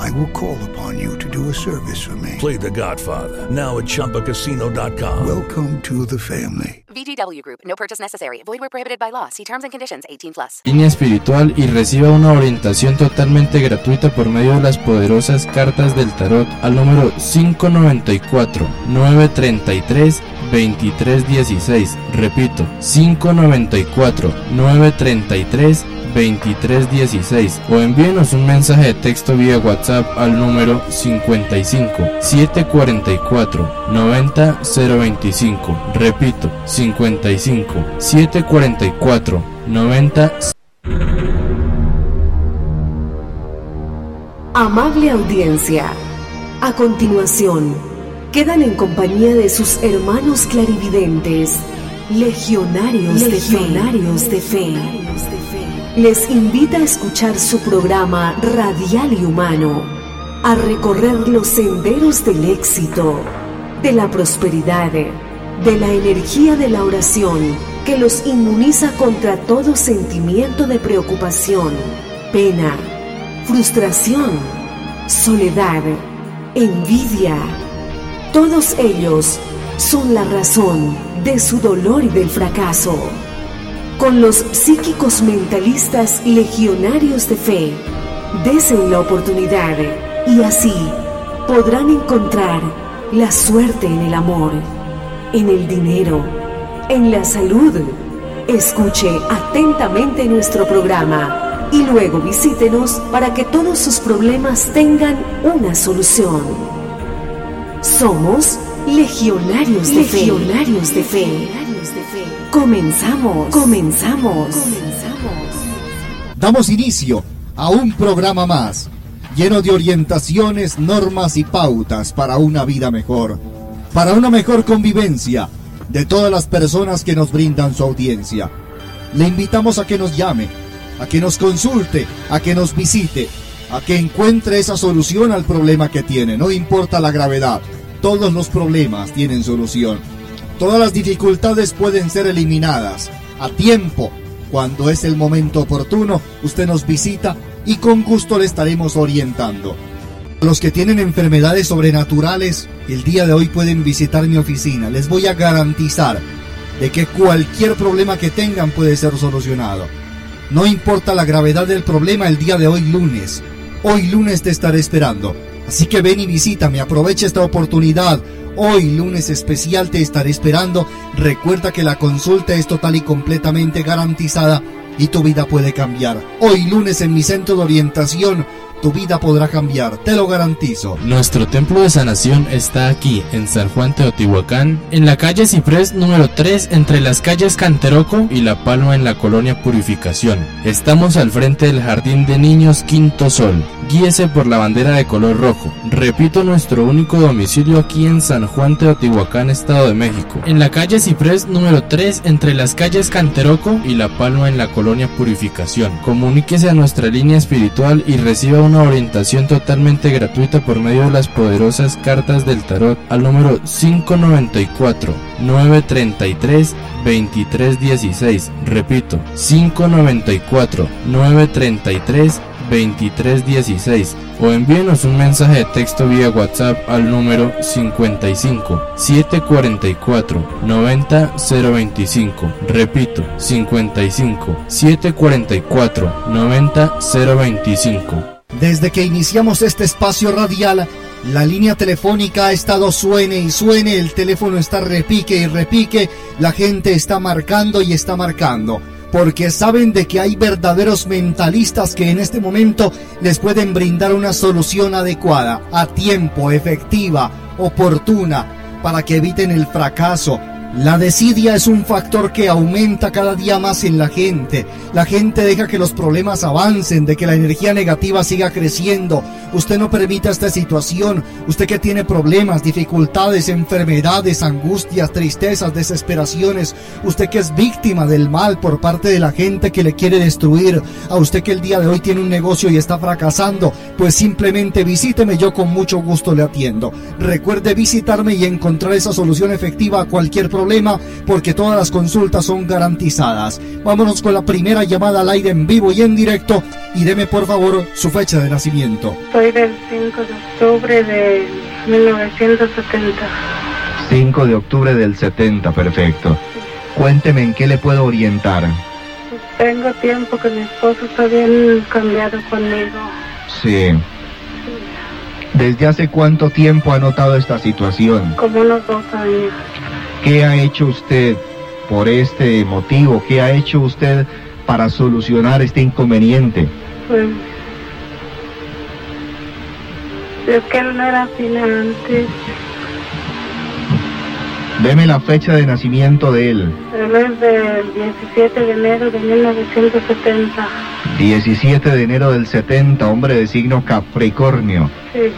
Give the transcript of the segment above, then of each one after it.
I will call upon you to do a service for me. Play The Godfather now at ChumbaCasino.com. Welcome to the family. VGW Group. No purchase necessary. Void where prohibited by law. See terms and conditions. 18 plus. Línea espiritual y reciba una orientación totalmente gratuita por medio de las poderosas cartas del tarot al número 594 933 2316. Repito, 594 933 2316 o envíenos un mensaje de texto vía WhatsApp al número 55 744 90 025. Repito, 55 744 90 Amable audiencia, a continuación, quedan en compañía de sus hermanos clarividentes, legionarios, legionarios de fe. Les invita a escuchar su programa radial y humano, a recorrer los senderos del éxito, de la prosperidad, de la energía de la oración que los inmuniza contra todo sentimiento de preocupación, pena, frustración, soledad, envidia. Todos ellos son la razón de su dolor y del fracaso. Con los psíquicos mentalistas legionarios de fe, desen la oportunidad y así podrán encontrar la suerte en el amor, en el dinero, en la salud. Escuche atentamente nuestro programa y luego visítenos para que todos sus problemas tengan una solución. Somos legionarios de legionarios de fe. Comenzamos, comenzamos. Damos inicio a un programa más, lleno de orientaciones, normas y pautas para una vida mejor, para una mejor convivencia de todas las personas que nos brindan su audiencia. Le invitamos a que nos llame, a que nos consulte, a que nos visite, a que encuentre esa solución al problema que tiene, no importa la gravedad, todos los problemas tienen solución. Todas las dificultades pueden ser eliminadas a tiempo. Cuando es el momento oportuno, usted nos visita y con gusto le estaremos orientando. Los que tienen enfermedades sobrenaturales, el día de hoy pueden visitar mi oficina. Les voy a garantizar de que cualquier problema que tengan puede ser solucionado. No importa la gravedad del problema el día de hoy lunes. Hoy lunes te estaré esperando. Así que ven y visítame, aprovecha esta oportunidad. Hoy, lunes especial, te estaré esperando. Recuerda que la consulta es total y completamente garantizada y tu vida puede cambiar. Hoy, lunes, en mi centro de orientación, tu vida podrá cambiar, te lo garantizo. Nuestro templo de sanación está aquí, en San Juan Teotihuacán, en la calle Ciprés número 3, entre las calles Canteroco y La Palma en la colonia Purificación. Estamos al frente del Jardín de Niños Quinto Sol. Guíese por la bandera de color rojo. Repito, nuestro único domicilio aquí en San Juan Teotihuacán, Estado de México. En la calle Ciprés número 3, entre las calles Canteroco y La Palma en la colonia Purificación. Comuníquese a nuestra línea espiritual y reciba una orientación totalmente gratuita por medio de las poderosas cartas del tarot al número 594 933 2316. Repito, 594 933 2316 o envíenos un mensaje de texto vía WhatsApp al número 55 744 90 025. Repito, 55 744 90 025. Desde que iniciamos este espacio radial, La línea telefónica ha estado suene y suene, el teléfono está repique y repique, la gente está marcando y está marcando, porque saben de que hay verdaderos mentalistas que en este momento les pueden brindar una solución adecuada, a tiempo, efectiva, oportuna, para que eviten el fracaso, la desidia es un factor que aumenta cada día más en la gente. La gente deja que los problemas avancen, de que la energía negativa siga creciendo. Usted no permita esta situación. Usted que tiene problemas, dificultades, enfermedades, angustias, tristezas, desesperaciones. Usted que es víctima del mal por parte de la gente que le quiere destruir. A usted que el día de hoy tiene un negocio y está fracasando. Pues simplemente visíteme, yo con mucho gusto le atiendo. Recuerde visitarme y encontrar esa solución efectiva a cualquier problema problema porque todas las consultas son garantizadas. Vámonos con la primera llamada al aire en vivo y en directo y deme por favor su fecha de nacimiento. Soy del 5 de octubre de 1970. 5 de octubre del 70, perfecto. Cuénteme en qué le puedo orientar. Tengo tiempo que mi esposo está bien cambiado conmigo. Sí. ¿Desde hace cuánto tiempo ha notado esta situación? Como unos dos años. ¿Qué ha hecho usted por este motivo? ¿Qué ha hecho usted para solucionar este inconveniente? Pues, es que él no era así antes. Deme la fecha de nacimiento de él. Él es del 17 de enero de 1970. 17 de enero del 70, hombre de signo Capricornio. Sí.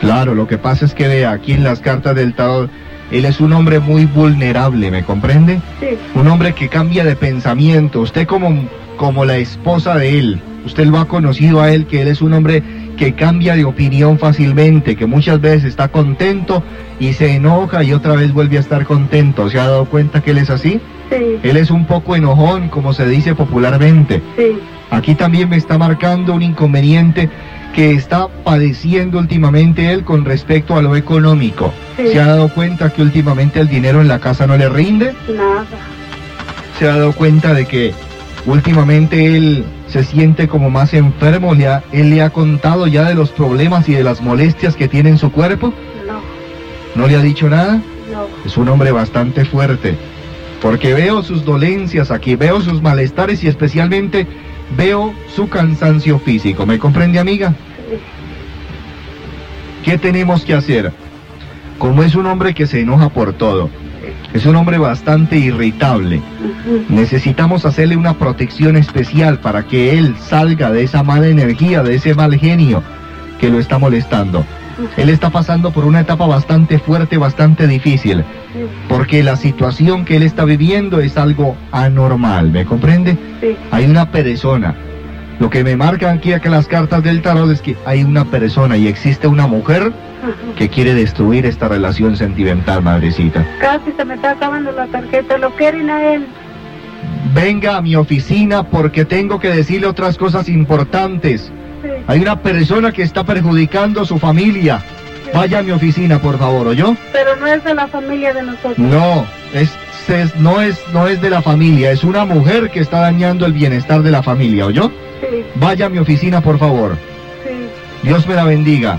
Claro, lo que pasa es que vea aquí en las cartas del tarot él es un hombre muy vulnerable, ¿me comprende? Sí. Un hombre que cambia de pensamiento. Usted como, como la esposa de él, usted lo ha conocido a él, que él es un hombre que cambia de opinión fácilmente, que muchas veces está contento y se enoja y otra vez vuelve a estar contento. ¿Se ha dado cuenta que él es así? Sí. Él es un poco enojón, como se dice popularmente. Sí. Aquí también me está marcando un inconveniente que está padeciendo últimamente él con respecto a lo económico. ¿Se ha dado cuenta que últimamente el dinero en la casa no le rinde? Nada. ¿Se ha dado cuenta de que últimamente él se siente como más enfermo? ¿Le ¿Él le ha contado ya de los problemas y de las molestias que tiene en su cuerpo? No. ¿No le ha dicho nada? No. Es un hombre bastante fuerte. Porque veo sus dolencias aquí, veo sus malestares y especialmente veo su cansancio físico. ¿Me comprende, amiga? ¿Qué tenemos que hacer? Como es un hombre que se enoja por todo, es un hombre bastante irritable, necesitamos hacerle una protección especial para que él salga de esa mala energía, de ese mal genio que lo está molestando. Él está pasando por una etapa bastante fuerte, bastante difícil, porque la situación que él está viviendo es algo anormal, ¿me comprende? Sí. Hay una persona. Lo que me marcan aquí que las cartas del tarot es que hay una persona y existe una mujer que quiere destruir esta relación sentimental, madrecita. Casi se me está acabando la tarjeta, lo quieren a él. Venga a mi oficina porque tengo que decirle otras cosas importantes. Hay una persona que está perjudicando a su familia. Vaya a mi oficina, por favor, ¿o yo? Pero no es de la familia de nosotros. No, es, es- no, es, no es de la familia, es una mujer que está dañando el bienestar de la familia, ¿o yo? Sí, Vaya a mi oficina, por favor. sí. Dios me la bendiga.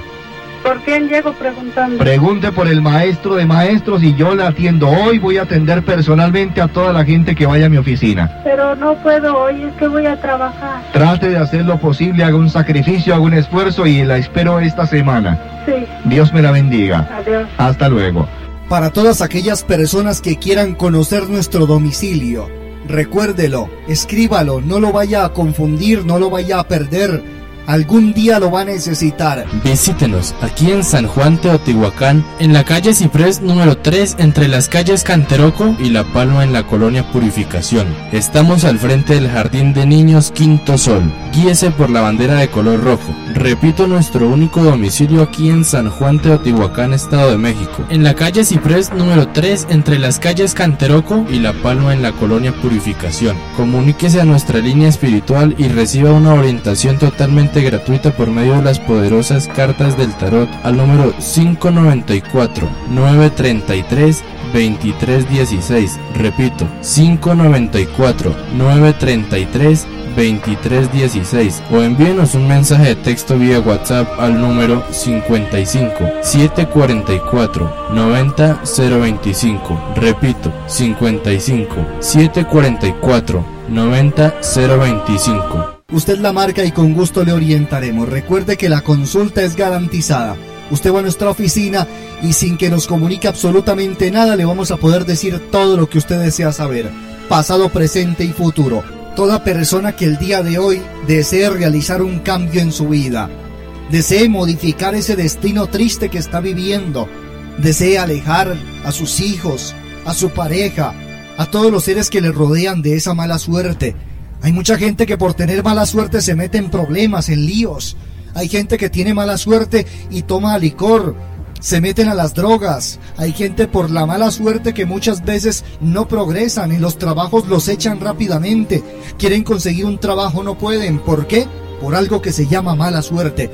¿Por quién llego preguntando? Pregunte por el maestro de maestros y yo la atiendo. Hoy voy a atender personalmente a toda la gente que vaya a mi oficina. Pero no puedo hoy, es que voy a trabajar. Trate de hacer lo posible, haga un sacrificio, haga un esfuerzo y la espero esta semana. Sí, Dios me la bendiga. adiós. Hasta luego. Para todas aquellas personas que quieran conocer nuestro domicilio, recuérdelo, escríbalo, no lo vaya a confundir, no lo vaya a perder. Algún día lo va a necesitar. Visítenos aquí en San Juan Teotihuacán, en la calle Ciprés número 3, entre las calles Canteroco y La Palma en la colonia Purificación. Estamos al frente del Jardín de Niños Quinto Sol. Guíese por la bandera de color rojo. Repito, nuestro único domicilio aquí en San Juan Teotihuacán, Estado de México. En la calle Ciprés número 3, entre las calles Canteroco y La Palma en la colonia Purificación. Comuníquese a nuestra línea espiritual y reciba una orientación totalmente gratuita por medio de las poderosas cartas del tarot al número 594 933 2316. Repito, 594 933 2316 o envíenos un mensaje de texto vía WhatsApp al número 55 744 90 025. Repito, 55 744 90 025. Usted la marca y con gusto le orientaremos. Recuerde que la consulta es garantizada. Usted va a nuestra oficina y sin que nos comunique absolutamente nada le vamos a poder decir todo lo que usted desea saber, pasado, presente y futuro. Toda persona que el día de hoy desee realizar un cambio en su vida, desee modificar ese destino triste que está viviendo, desee alejar a sus hijos, a su pareja, a todos los seres que le rodean de esa mala suerte. Hay mucha gente que por tener mala suerte se mete en problemas, en líos. Hay gente que tiene mala suerte y toma licor, se meten a las drogas. Hay gente por la mala suerte que muchas veces no progresan, en los trabajos los echan rápidamente. Quieren conseguir un trabajo, no pueden. ¿Por qué? Por algo que se llama mala suerte.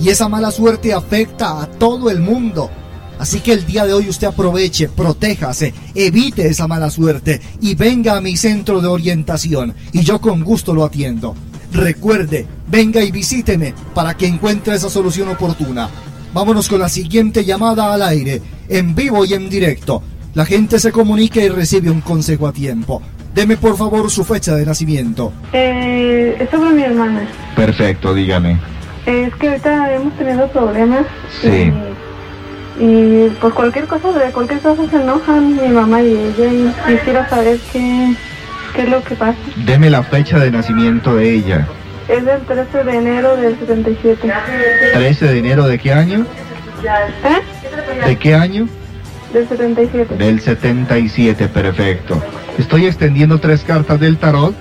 Y esa mala suerte afecta a todo el mundo. Así que el día de hoy usted aproveche, protéjase, evite esa mala suerte y venga a mi centro de orientación y yo con gusto lo atiendo. Recuerde, venga y visíteme para que encuentre esa solución oportuna. Vámonos con la siguiente llamada al aire, en vivo y en directo. La gente se comunica y recibe un consejo a tiempo. Deme por favor su fecha de nacimiento. Eh, es sobre mi hermana. Perfecto, dígame. Es que ahorita hemos tenido problemas. Sí. Y, y por cualquier cosa, de cualquier cosa se enojan mi mamá y ella. Y quisiera saber qué, qué es lo que pasa. Deme la fecha de nacimiento de ella. Es del 13 de enero del 77. 13 de enero de qué año? ¿Eh? ¿De qué año? Del 77. Del 77, perfecto. Estoy extendiendo tres cartas del tarot.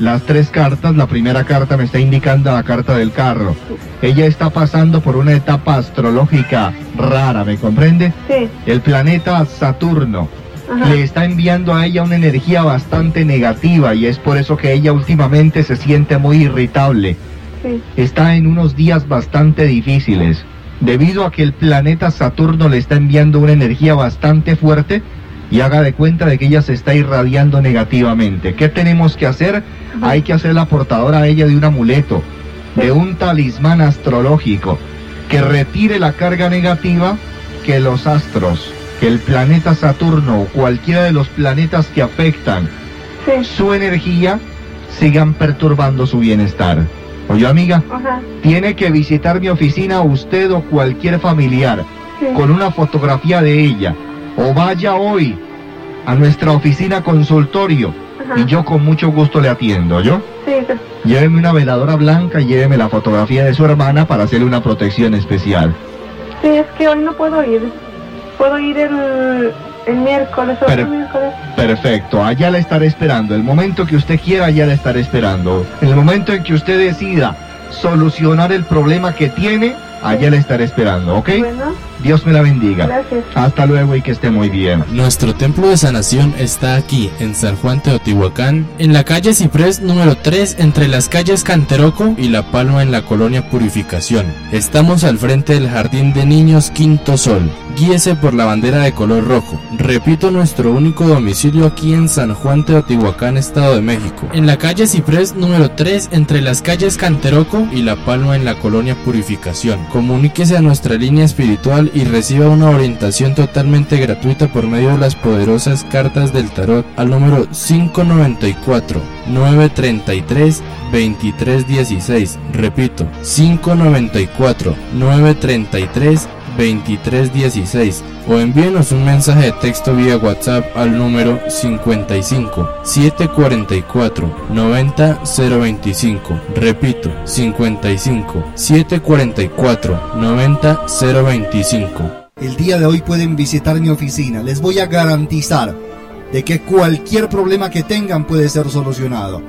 Las tres cartas, la primera carta me está indicando la carta del carro. Ella está pasando por una etapa astrológica rara, ¿me comprende? Sí. El planeta Saturno Ajá. le está enviando a ella una energía bastante negativa y es por eso que ella últimamente se siente muy irritable. Sí. Está en unos días bastante difíciles. Debido a que el planeta Saturno le está enviando una energía bastante fuerte y haga de cuenta de que ella se está irradiando negativamente. ¿Qué tenemos que hacer? Hay que hacer la portadora a ella de un amuleto, de un talismán astrológico, que retire la carga negativa que los astros, que el planeta Saturno o cualquiera de los planetas que afectan Sí. su energía sigan perturbando su bienestar. Oye amiga, Ajá. tiene que visitar mi oficina usted o cualquier familiar Sí. con una fotografía de ella. O vaya hoy a nuestra oficina consultorio Ajá. y yo con mucho gusto le atiendo, ¿yo? Sí, sí. Lléveme una veladora blanca y lléveme la fotografía de su hermana para hacerle una protección especial. Sí, es que hoy no puedo ir. Puedo ir el, el miércoles o el miércoles. Perfecto, allá la estaré esperando. El momento que usted quiera, allá la estaré esperando. El momento en que usted decida solucionar el problema que tiene, allá la estaré esperando, ¿ok? Bueno, Dios me la bendiga. gracias. Hasta luego y que esté muy bien. Nuestro templo de sanación está aquí, en San Juan Teotihuacán, en la calle Ciprés número 3, entre las calles Canteroco y La Palma en la colonia Purificación. Estamos al frente del Jardín de Niños Quinto Sol. Guíese por la bandera de color rojo. Repito, nuestro único domicilio aquí en San Juan Teotihuacán, Estado de México. En la calle Ciprés número 3, entre las calles Canteroco y La Palma en la colonia Purificación. Comuníquese a nuestra línea espiritual y reciba una orientación totalmente gratuita por medio de las poderosas cartas del tarot al número 594 933 2316. Repito, 594 933 2316 o envíenos un mensaje de texto vía WhatsApp al número 55 744 90 025. Repito, 55 744 90 025. El día de hoy pueden visitar mi oficina. Les voy a garantizar de que cualquier problema que tengan puede ser solucionado.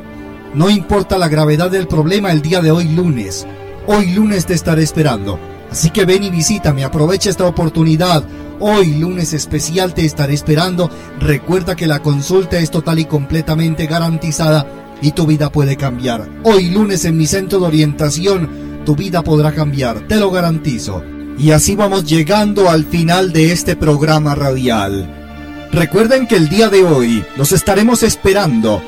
No importa la gravedad del problema el día de hoy lunes. Hoy lunes te estaré esperando. Así que ven y visítame, aprovecha esta oportunidad. Hoy lunes especial te estaré esperando. Recuerda que la consulta es total y completamente garantizada y tu vida puede cambiar. Hoy lunes en mi centro de orientación, tu vida podrá cambiar, te lo garantizo. Y así vamos llegando al final de este programa radial. Recuerden que el día de hoy los estaremos esperando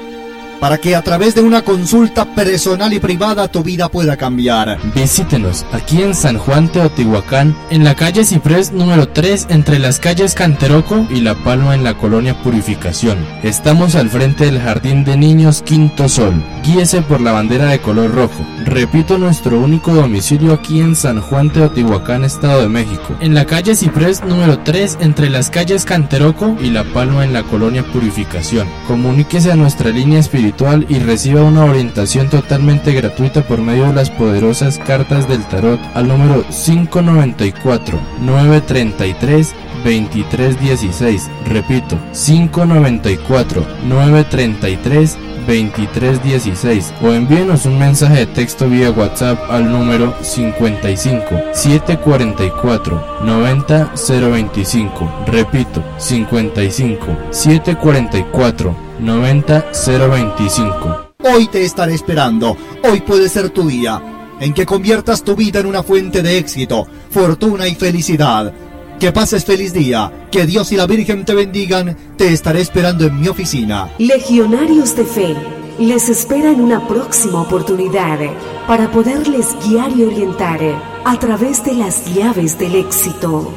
para que a través de una consulta personal y privada tu vida pueda cambiar. Visítenos aquí en San Juan Teotihuacán, en la calle Ciprés número 3, entre las calles Canteroco y La Palma en la colonia Purificación. Estamos al frente del Jardín de Niños Quinto Sol. Guíese por la bandera de color rojo. Repito nuestro único domicilio aquí en San Juan Teotihuacán, Estado de México. En la calle Ciprés número 3, entre las calles Canteroco y La Palma en la colonia Purificación. Comuníquese a nuestra línea espiritual y reciba una orientación totalmente gratuita por medio de las poderosas cartas del tarot al número 594 933 2316. Repito, 594 933 2316 o envíenos un mensaje de texto vía WhatsApp al número 55 744 90 025. Repito, 55 744 90 025. Hoy te estaré esperando. Hoy puede ser tu día en que conviertas tu vida en una fuente de éxito, fortuna y felicidad. Que pases feliz día, que Dios y la Virgen te bendigan, te estaré esperando en mi oficina. Legionarios de Fe les espera en una próxima oportunidad para poderles guiar y orientar a través de las llaves del éxito.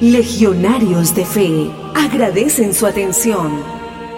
Legionarios de Fe agradecen su atención.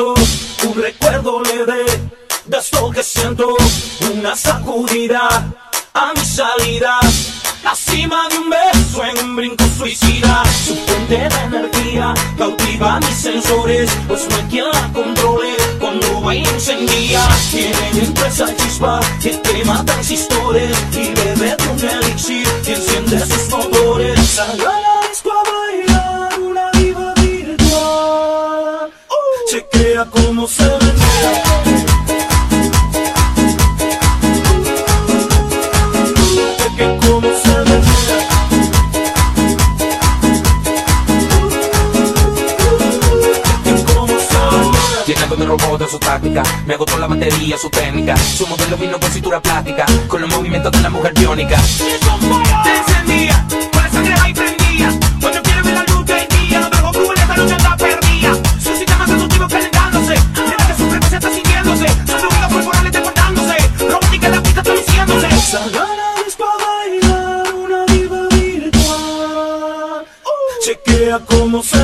Un recuerdo leve de esto que siento, una sacudida a mi salida, la cima de un beso en un brinco suicida, su fuente de energía cautiva mis sensores, pues no hay quien la controle cuando va y encendía, tiene dentro esa chispa que quema transistores y bebe de un elixir que enciende sus motores, a la disco chequea cómo se menea. Chequea cómo se de su táctica Me agotó la batería, su técnica. Su modelo vino con cintura plástica Con los movimientos de la mujer biónica. Te encendía, Chequea cómo se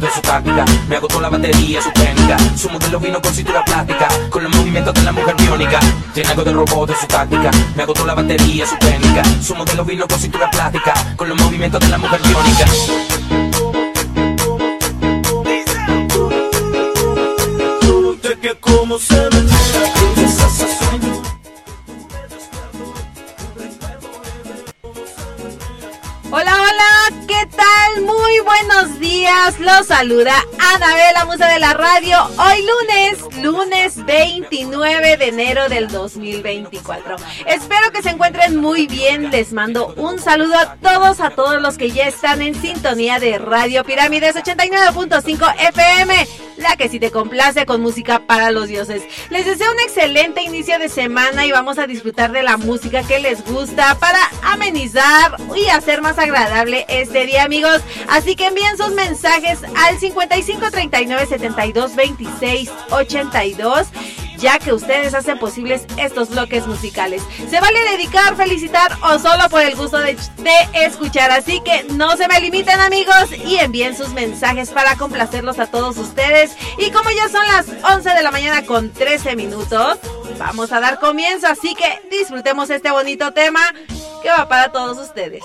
de su táctica Me agotó la batería, su técnica. Su modelo vino con cintura plástica Con los movimientos de la mujer biónica. Llenando de robot de su táctica Me agotó la batería, su técnica. Su modelo vino con cintura plástica Con los movimientos de la mujer biónica Chequea cómo Muy buenos días. Los saluda Anabel, la musa de la radio. Hoy lunes, lunes 29 de enero del 2024. Espero que se encuentren muy bien. Les mando un saludo a todos, a todos los que ya están en sintonía de Radio Pirámides 89.5 FM. La que sí te complace con música para los dioses. Les deseo un excelente inicio de semana y vamos a disfrutar de la música que les gusta para amenizar y hacer más agradable este día, amigos. Así que envíen sus mensajes al 55 39 72 26 82 ya que ustedes hacen posibles estos bloques musicales. Se vale dedicar, felicitar o solo por el gusto de, de, escuchar. Así que no se me limiten amigos y envíen sus mensajes para complacerlos a todos ustedes. Y como ya son las 11 de la mañana con 13 minutos, vamos a dar comienzo. Así que disfrutemos este bonito tema que va para todos ustedes.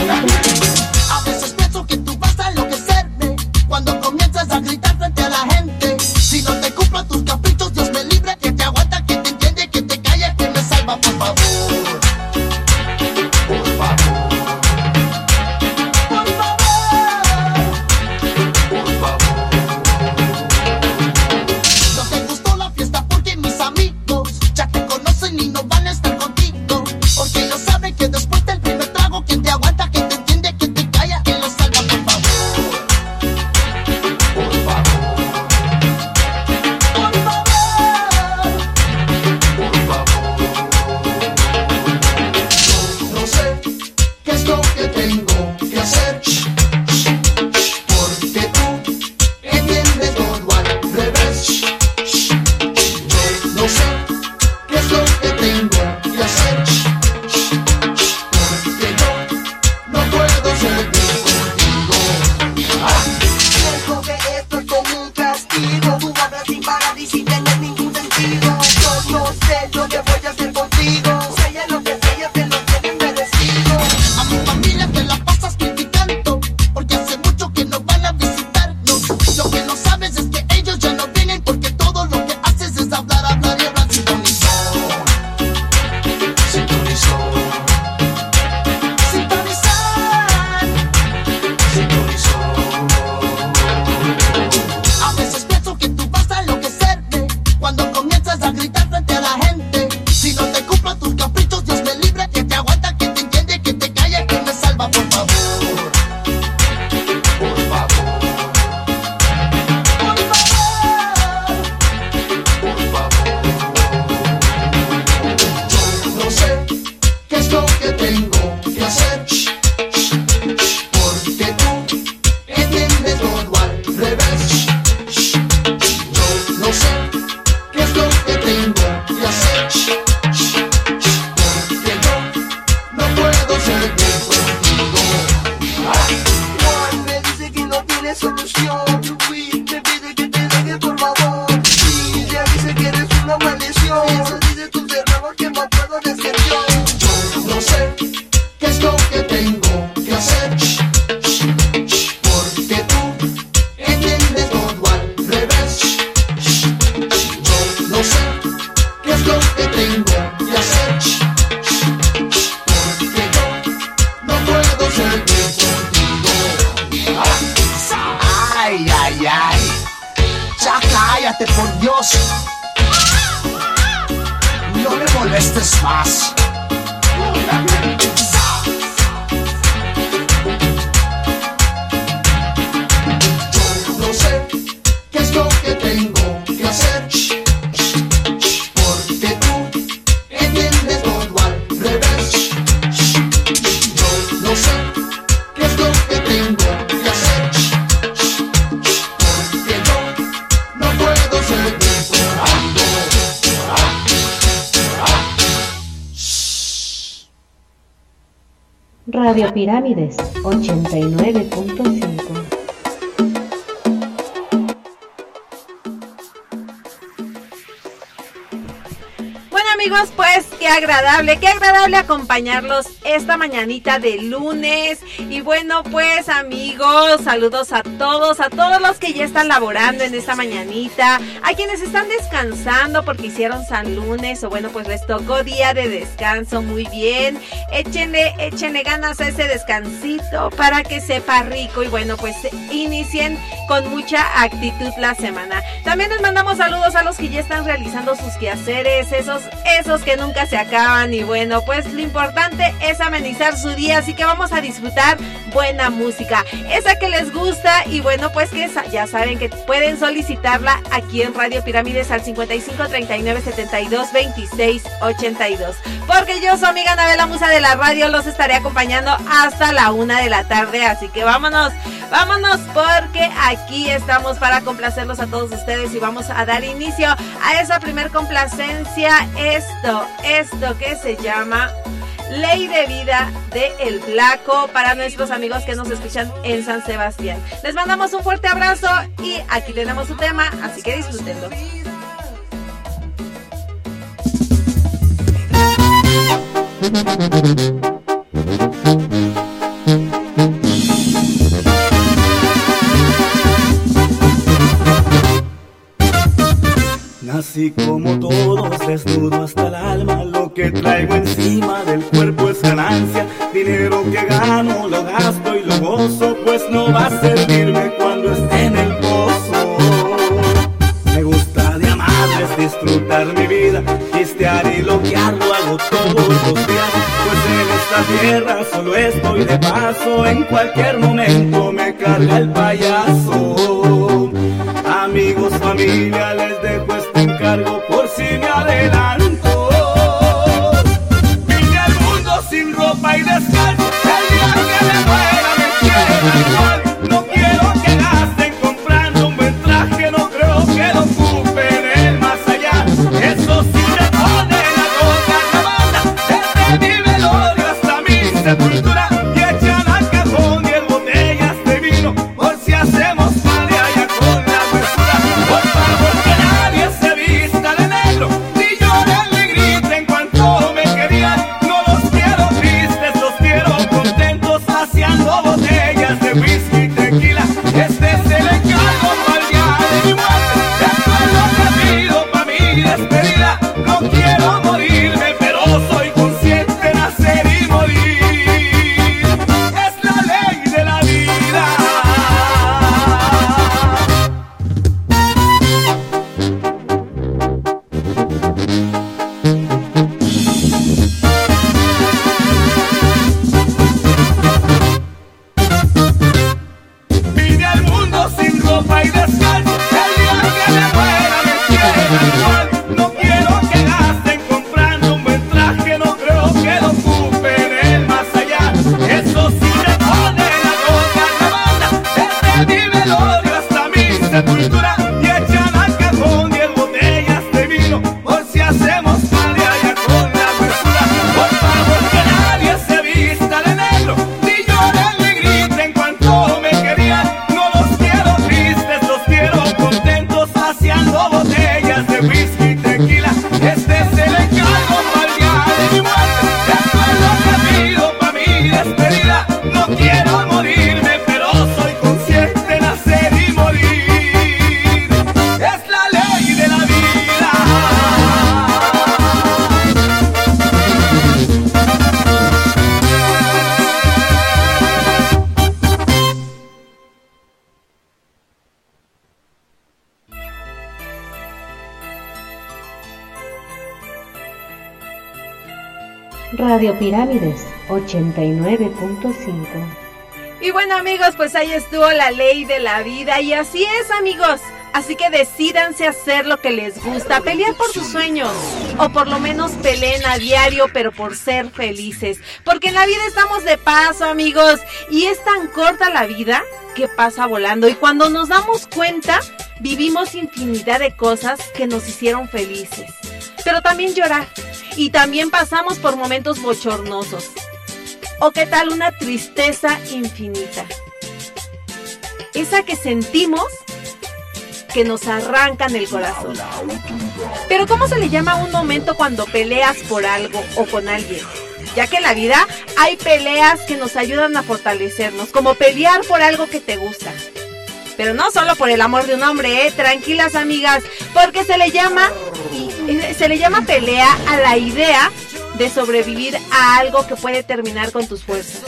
acompañarlos esta mañanita de lunes. Y bueno, pues amigos, saludos a todos, a todos los que ya están laborando en esta mañanita, a quienes están descansando porque hicieron San Lunes o bueno, pues les tocó día de descanso. Muy bien, échenle, échenle ganas a ese descansito para que sepa rico y bueno, pues inicien con mucha actitud la semana. También les mandamos saludos a los que ya están realizando sus quehaceres, esos, esos que nunca se acaban. Y bueno, pues lo importante es amenizar su día, así que vamos a disfrutar buena música, esa que les gusta. Y bueno, pues que ya saben que pueden solicitarla aquí en Radio Pirámides al 55 39 72 26 82. Porque yo soy amiga Anabela Musa de la radio, los estaré acompañando hasta la una de la tarde. Así que vámonos, vámonos, porque aquí estamos para complacerlos a todos ustedes y vamos a dar inicio a esa primer complacencia, esto, esto que se llama Ley de Vida de El para nuestros amigos que nos escuchan en San Sebastián. Les mandamos un fuerte abrazo y aquí tenemos su tema, así que disfrútenlo. Nací como todos, desnudo hasta el alma. Lo que traigo encima del cuerpo es ganancia. Dinero que gano, lo gasto y lo gozo, pues no va a servirme cuando esté en el pozo. Me gusta de amarles, disfrutar mi vida, pistear y loquear, lo hago todos los días. Pues en esta tierra solo estoy de paso, en cualquier momento me carga el payaso. Amigos, familia, les dejo encargo por si me adelanto. Radio Pirámides 89.5. Y bueno amigos, pues ahí estuvo la ley de la vida y así es amigos. Así que decídanse hacer lo que les gusta, pelear por sus sueños o por lo menos peleen a diario, pero por ser felices. Porque en la vida estamos de paso amigos y es tan corta la vida que pasa volando y cuando nos damos cuenta vivimos infinidad de cosas que nos hicieron felices. Pero también llorar y también pasamos por momentos bochornosos. ¿O qué tal una tristeza infinita? Esa que sentimos que nos arrancan el corazón. Pero ¿cómo se le llama un momento cuando peleas por algo o con alguien? Ya que en la vida hay peleas que nos ayudan a fortalecernos, como pelear por algo que te gusta. Pero no solo por el amor de un hombre, ¿eh? tranquilas amigas, porque se le llama se le llama pelea a la idea de sobrevivir a algo que puede terminar con tus fuerzas.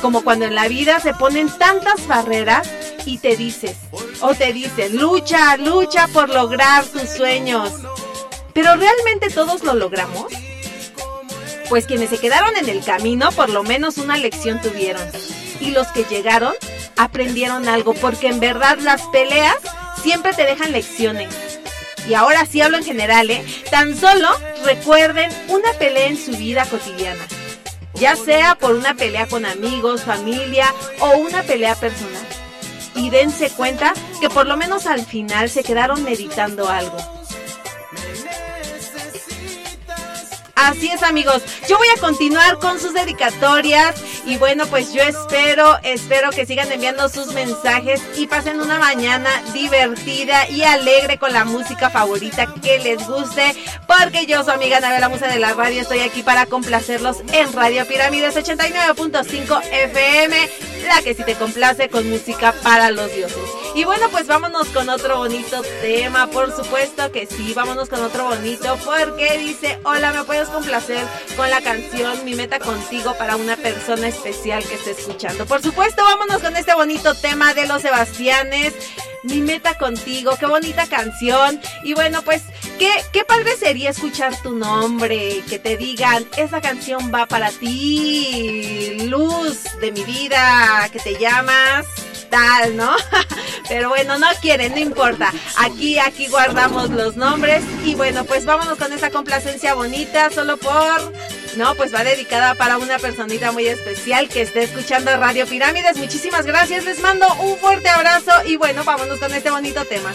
Como cuando en la vida se ponen tantas barreras y te dices, o te dicen, lucha, lucha por lograr tus sueños. Pero ¿realmente todos lo logramos? Pues quienes se quedaron en el camino por lo menos una lección tuvieron. Y los que llegaron aprendieron algo, porque en verdad las peleas siempre te dejan lecciones. Y ahora sí hablo en general, ¿eh? Tan solo recuerden una pelea en su vida cotidiana. Ya sea por una pelea con amigos, familia o una pelea personal. Y dense cuenta que por lo menos al final se quedaron meditando algo. Así es amigos, yo voy a continuar con sus dedicatorias y bueno pues yo espero, espero que sigan enviando sus mensajes y pasen una mañana divertida y alegre con la música favorita que les guste porque yo su amiga Anabela Musa de la radio estoy aquí para complacerlos en Radio Pirámides 89.5 FM, la que sí te complace con música para los dioses. Y bueno pues vámonos con otro bonito tema, por supuesto que sí, vámonos con otro bonito porque dice, hola me puedes complacer con la canción Mi meta contigo para una persona especial que esté escuchando. Por supuesto, vámonos con este bonito tema de los Sebastianes. Mi meta contigo, qué bonita canción. Y bueno, pues, qué, qué padre sería escuchar tu nombre, que te digan, esa canción va para ti, luz de mi vida, que te llamas tal, ¿no? Pero bueno, no quieren, no importa. Aquí, aquí guardamos los nombres. Y bueno, pues vámonos con esta complacencia bonita, solo por. No, pues va dedicada para una personita muy especial que esté escuchando Radio Pirámides. Muchísimas gracias, les mando un fuerte abrazo y bueno, vámonos con este bonito tema.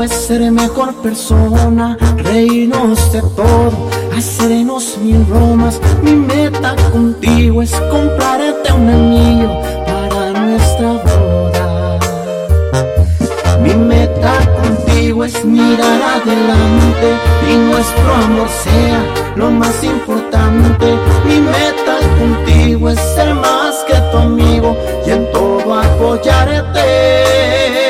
Es ser mejor persona, reírnos de todo, hacernos mil bromas. Mi meta contigo es comprarte un anillo para nuestra boda. Mi meta contigo es mirar adelante y nuestro amor sea lo más importante. Mi meta contigo es ser más que tu amigo y en todo apoyarte.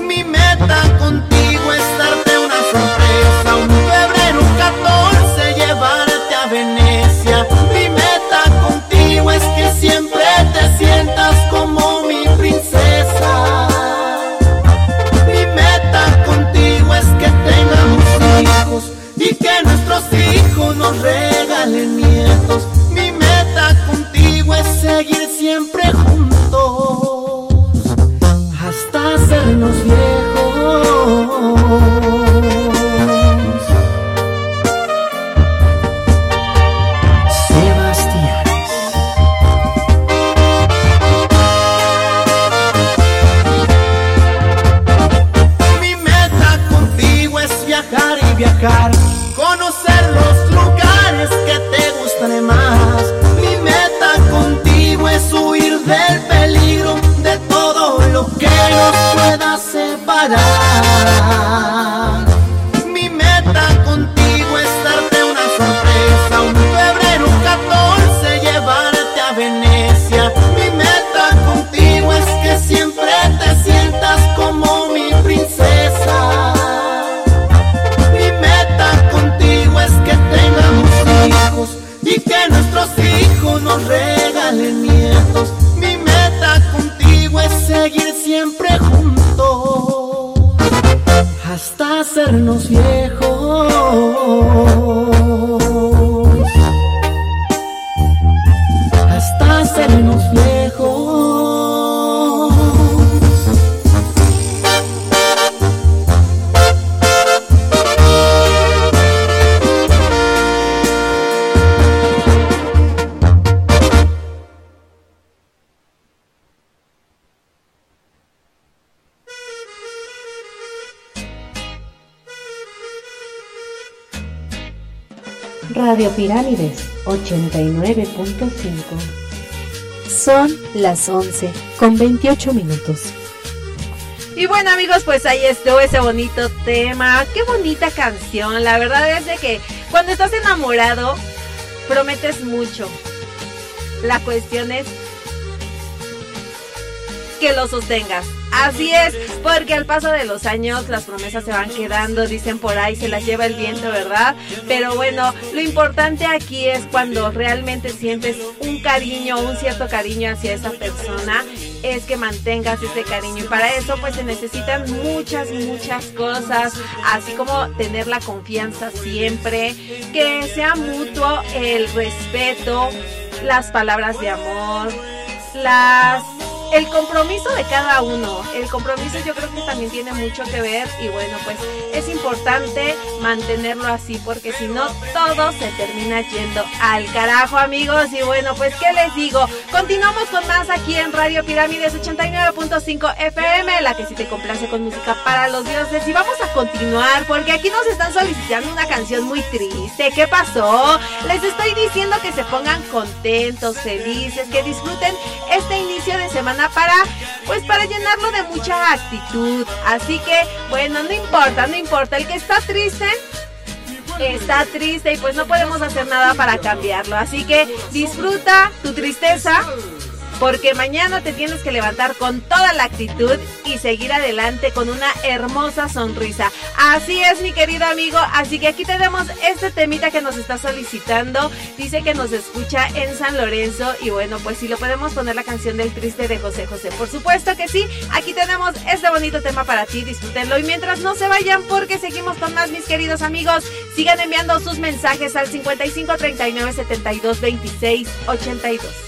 Mi meta contigo es darte una sorpresa, un febrero 14 llevarte a Venecia. Mi meta contigo es que siempre te sientas como mi princesa. Mi meta contigo es que tengamos hijos y que nuestros hijos nos regalen hacernos viejos. Sebastián. Mi meta contigo es viajar y viajar, Mi meta contigo es darte una sorpresa, un febrero 14 llevarte a Venecia. Mi meta contigo es que siempre te sientas como mi princesa. Mi meta contigo es que tengamos hijos y que nuestros hijos nos regalen nietos. Mi meta contigo es seguir siempre juntos hasta hacernos viejos. Pirámides 89.5. Son las 11 con 28 minutos. Y bueno amigos, pues ahí estuvo ese bonito tema. Qué bonita canción. La verdad es de que cuando estás enamorado, prometes mucho. La cuestión es que lo sostengas. Así es, porque al paso de los años las promesas se van quedando, dicen por ahí, se las lleva el viento, ¿verdad? Pero bueno, lo importante aquí es cuando realmente sientes un cariño, un cierto cariño hacia esa persona, es que mantengas ese cariño. Y para eso pues se necesitan muchas, muchas cosas, así como tener la confianza siempre, que sea mutuo el respeto, las palabras de amor, las el compromiso de cada uno. El compromiso yo creo que también tiene mucho que ver y bueno, pues es importante mantenerlo así porque si no todo se termina yendo al carajo, amigos. Y bueno, pues qué les digo, continuamos con más aquí en Radio Pirámides 89.5 FM, la que sí te complace con música para los dioses y vamos a continuar porque aquí nos están solicitando una canción muy triste. ¿Qué pasó? Les estoy diciendo que se pongan contentos, felices, que disfruten este inicio de semana para pues para llenarlo de mucha actitud. Así que, bueno, no importa, no importa, el que está triste está triste y pues no podemos hacer nada para cambiarlo. Así que disfruta tu tristeza porque mañana te tienes que levantar con toda la actitud y seguir adelante con una hermosa sonrisa. Así es, mi querido amigo. Así que aquí tenemos este temita que nos está solicitando. Dice que nos escucha en San Lorenzo y bueno, pues si lo podemos poner la canción del triste de José José. Por supuesto que sí. Aquí tenemos este bonito tema para ti. Disfrútenlo y mientras no se vayan porque seguimos con más, mis queridos amigos. Sigan enviando sus mensajes al 55 39 72 26 82.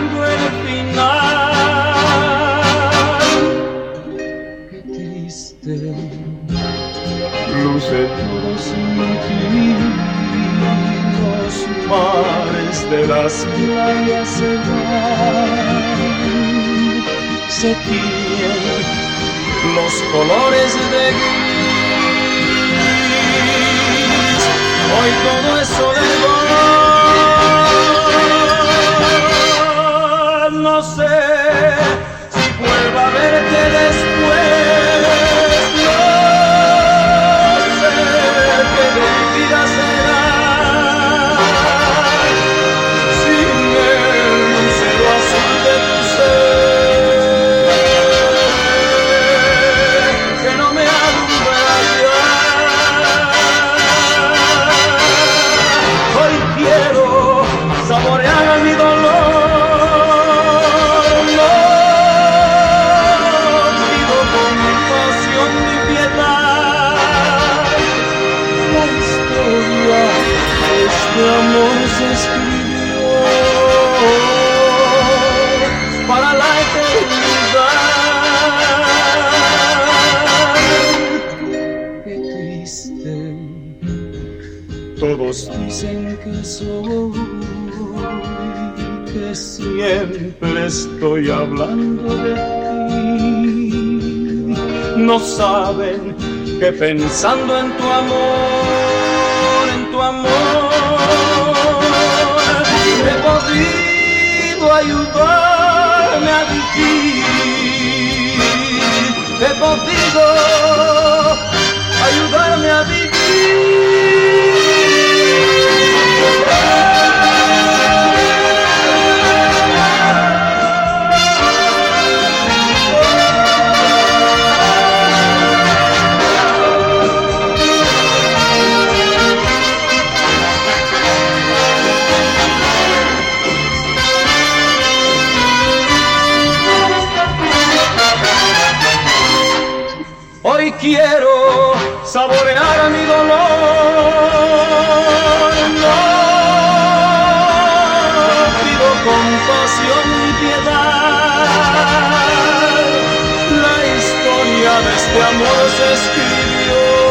luce todo sin ti, los mares de las playas se van, se tiñen los colores de gris, hoy todo es soledad, no sé si vuelva a verte después. Estoy hablando de ti. No saben que pensando en tu amor, en tu amor, he podido ayudarme a vivir. He podido ayudarme a saborear mi dolor. No pido compasión ni piedad. La historia de este amor se escribió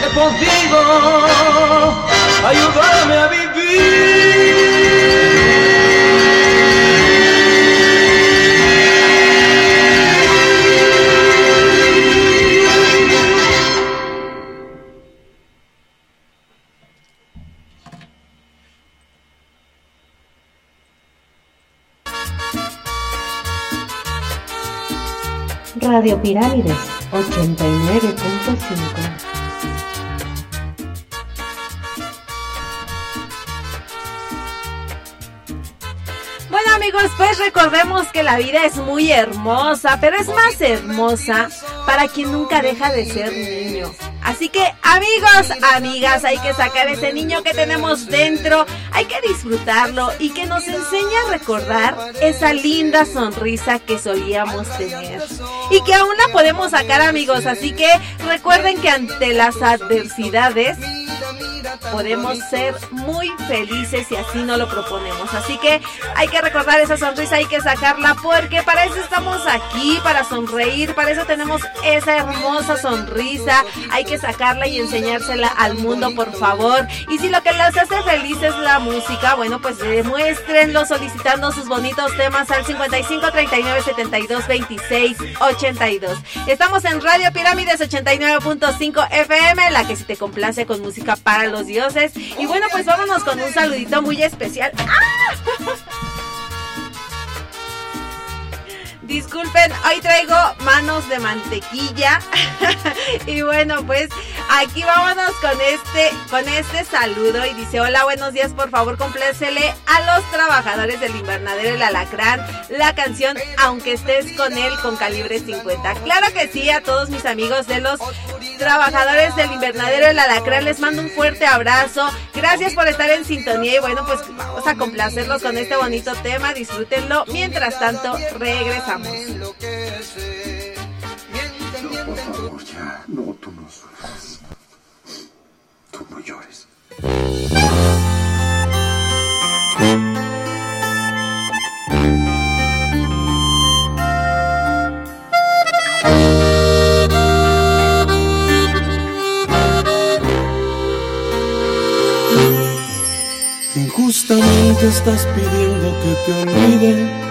He podido ayudarme a vivir. Radio Pirámides 89.5. Bueno amigos, pues recordemos que la vida es muy hermosa, pero es más hermosa para quien nunca deja de ser niño. Así que amigos, amigas, hay que sacar ese niño que tenemos dentro, hay que disfrutarlo y que nos enseñe a recordar esa linda sonrisa que solíamos tener. Y que aún la podemos sacar amigos, así que recuerden que ante las adversidades podemos ser muy felices si así no lo proponemos. Así que hay que recordar esa sonrisa, hay que sacarla porque para eso estamos aquí, para sonreír, para eso tenemos esa hermosa sonrisa. Hay que sacarla y enseñársela al mundo, por favor. Y si lo que les hace feliz es la música, bueno, pues demuéstrenlo solicitando sus bonitos temas al 55 39 72 26 82. Estamos en Radio Pirámides 89.5 FM, la que si te complace con música para los dioses. Y bueno, pues vámonos con un saludito muy especial. ¡Ah! Disculpen, hoy traigo manos de mantequilla. y bueno, pues aquí vámonos con este, con este saludo. Y dice, hola, buenos días, por favor, complécele a los trabajadores del invernadero El Alacrán la canción Aunque estés con él con calibre 50. Claro que sí, a todos mis amigos de los trabajadores del invernadero El Alacrán les mando un fuerte abrazo. Gracias por estar en sintonía y bueno, pues vamos a complacerlos con este bonito tema. Disfrútenlo. Mientras tanto, regresamos. No, por favor, ya. No, tú no sufras. Tú no llores. Injustamente estás pidiendo que te olvide,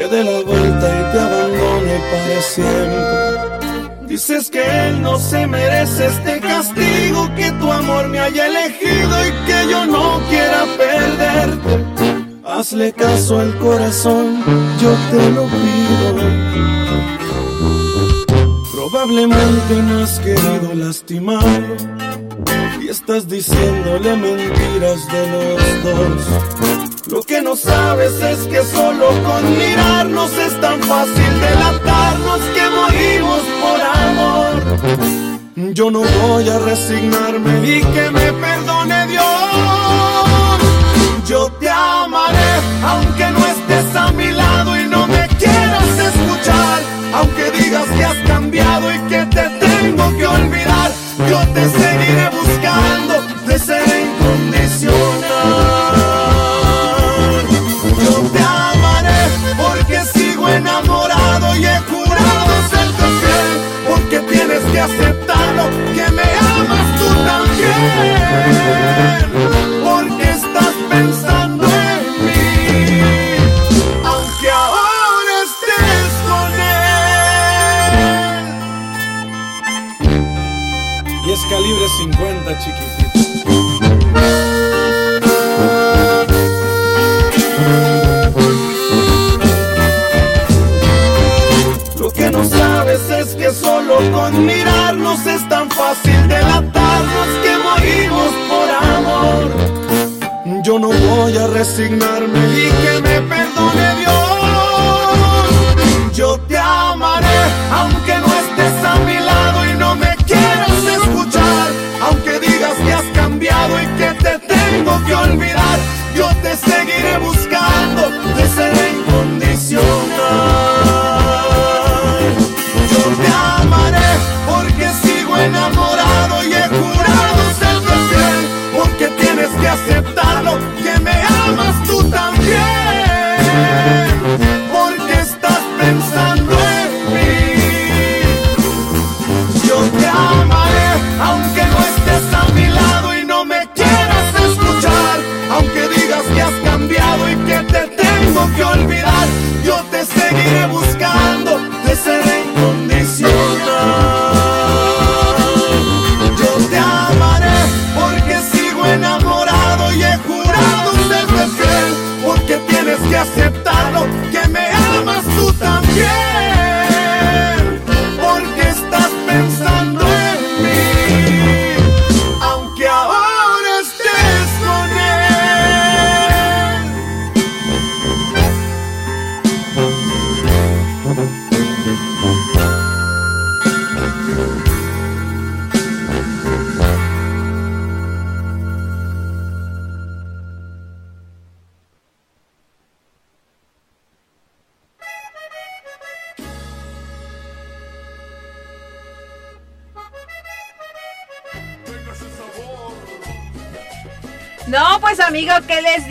que dé la vuelta y te abandone para siempre. Dices que él no se merece este castigo, que tu amor me haya elegido y que yo no quiera perderte. Hazle caso al corazón, yo te lo pido. Probablemente no has querido lastimarlo y estás diciéndole mentiras de los dos. Lo que no sabes es que solo con mirarnos es tan fácil delatarnos que morimos por amor. Yo no voy a resignarme y que me perdone Dios. Yo te amaré aunque no estés a mi lado y no me quieras escuchar. Aunque digas que has cambiado y que te tengo que olvidar, yo te seguiré buscando, deseo incondicional. Calibre 50 chiquitita. Lo que no sabes es que solo con mirarnos es tan fácil delatarnos Yo no voy a resignarme y que me perdone Dios. Yo te amaré aunque no estés a mi lado y no me quieras escuchar. Aunque digas que has cambiado y que te tengo que olvidar, yo te seguiré buscando, te seré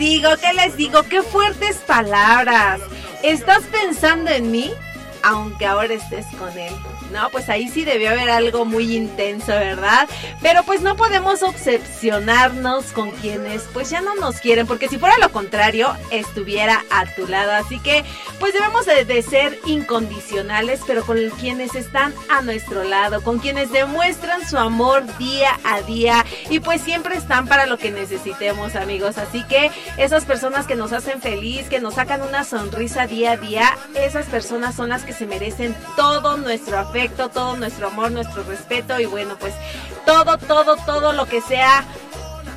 digo? ¿Qué les digo? Qué fuertes palabras. ¿Estás pensando en mí? Aunque ahora estés con él. No, pues ahí sí debió haber algo muy intenso, ¿verdad? Pero pues no podemos obsesionarnos con quienes pues ya no nos quieren, porque si fuera lo contrario, estuviera a tu lado. Así que pues debemos de, ser incondicionales, pero con quienes están a nuestro lado, con quienes demuestran su amor día a día y pues siempre están para lo que necesitemos, amigos. Así que esas personas que nos hacen feliz, que nos sacan una sonrisa día a día, esas personas son las que se merecen todo nuestro afecto, todo nuestro amor, nuestro respeto y bueno, pues todo, todo, todo lo que sea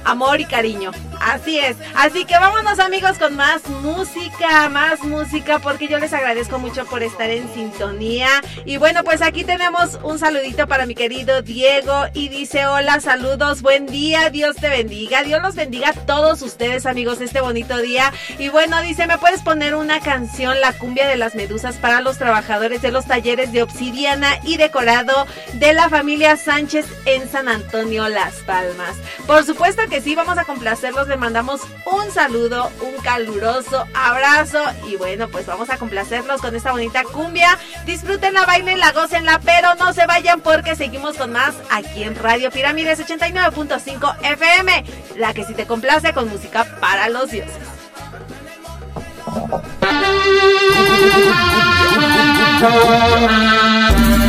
amor y cariño. Así es. Así que vámonos amigos con más música, más música, porque yo les agradezco mucho por estar en sintonía. Y bueno, pues aquí tenemos un saludito para mi querido Diego y dice, hola, saludos, buen día, Dios te bendiga, Dios los bendiga a todos ustedes amigos este bonito día. Y bueno, dice, ¿me puedes poner una canción, La cumbia de las medusas, para los trabajadores de los talleres de obsidiana y decorado de la familia Sánchez en San Antonio, Las Palmas? Por supuesto que sí, vamos a complacerlos, le mandamos un saludo, un caluroso abrazo y bueno, pues vamos a complacerlos con esta bonita cumbia. Disfrútenla, bailenla, gócenla, pero no se vayan porque seguimos con más aquí en Radio Pirámides 89.5 FM, la que sí te complace con música para los dioses.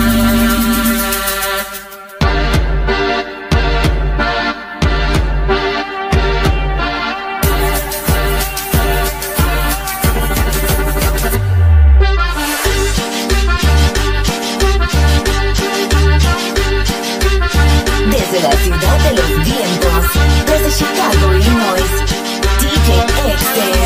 Chicago, Illinois, DJ Excess.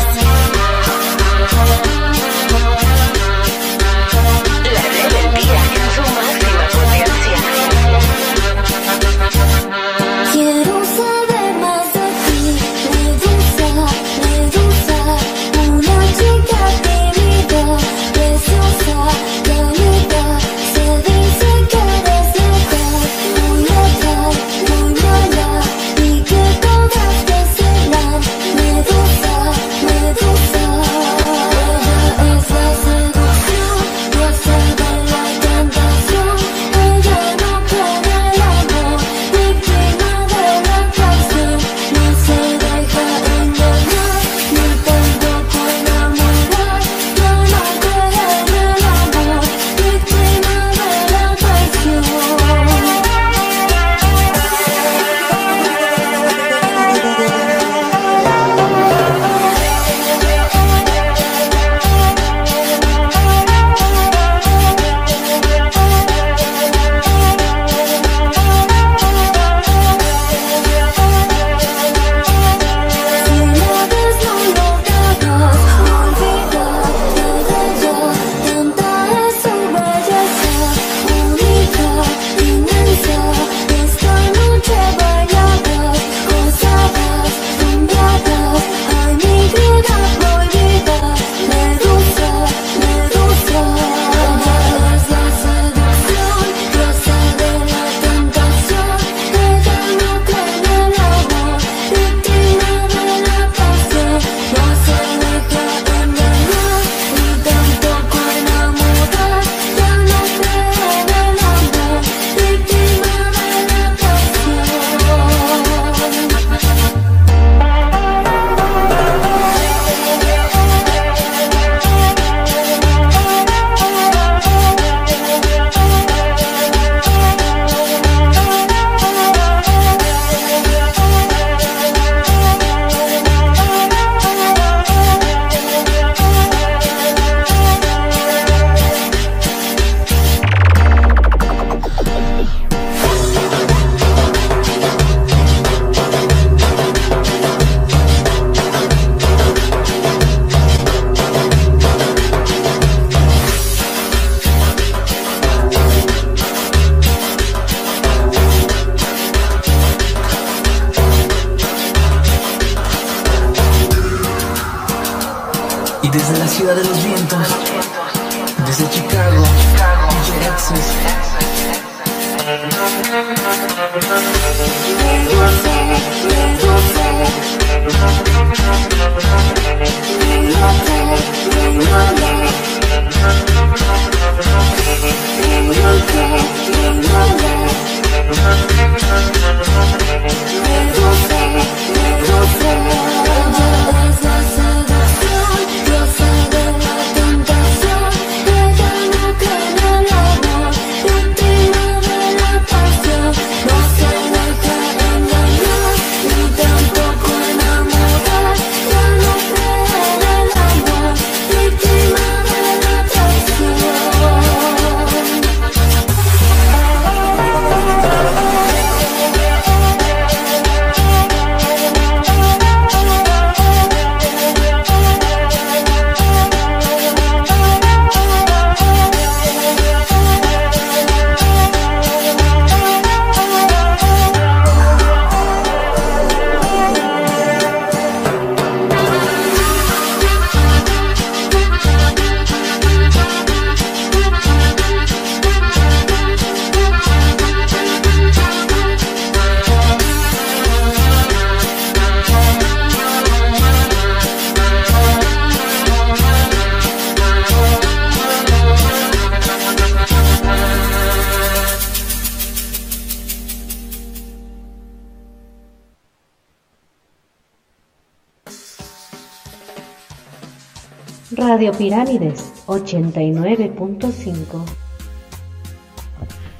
89.5.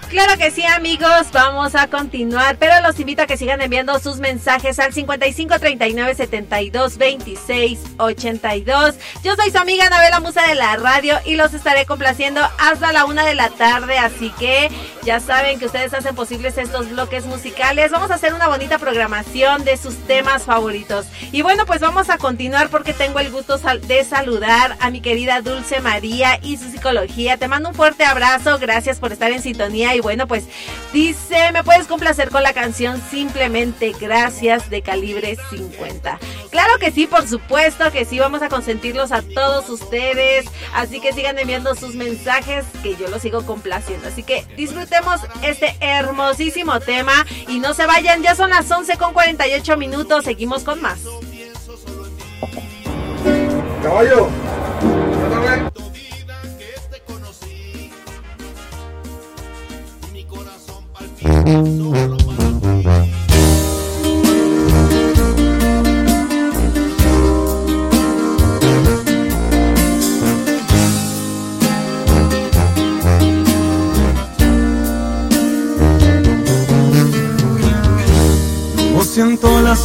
Claro que sí, amigos, vamos a continuar, pero los invito a que sigan enviando sus mensajes al 55 39 72 26 82. Yo soy su amiga Anabela Musa de la radio y los estaré complaciendo hasta la una de la tarde, así que ya saben que ustedes hacen posibles estos bloques musicales. Vamos a hacer una bonita programación de sus temas favoritos. Y bueno, pues vamos a continuar porque tengo el gusto de saludar a mi querida Dulce María y su psicología. Te mando un fuerte abrazo, gracias por estar en sintonía. Y bueno, pues dice, me puedes complacer con la canción Simplemente Gracias de calibre 50. Claro que sí, por supuesto que sí, vamos a consentirlos a todos ustedes. Así que sigan enviando sus mensajes que yo los sigo complaciendo. Así que disfrutemos este hermosísimo tema y no se vayan, ya son las 11 con 48 minutos, seguimos con más. Caballo.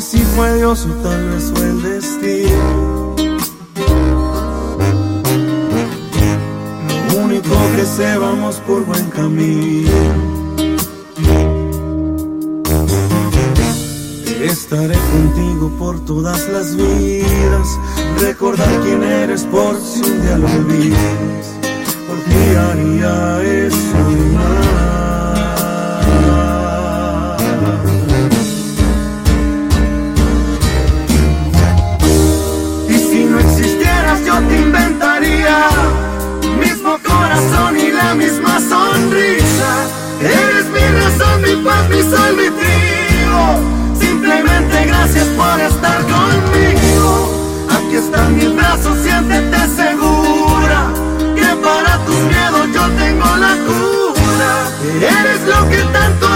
Si fue Dios o tal vez fue el destino. Lo único que sé, vamos por buen camino. Estaré contigo por todas las vidas. Recordar quién eres por si un día lo olvidas. Por haría eso y más. tanto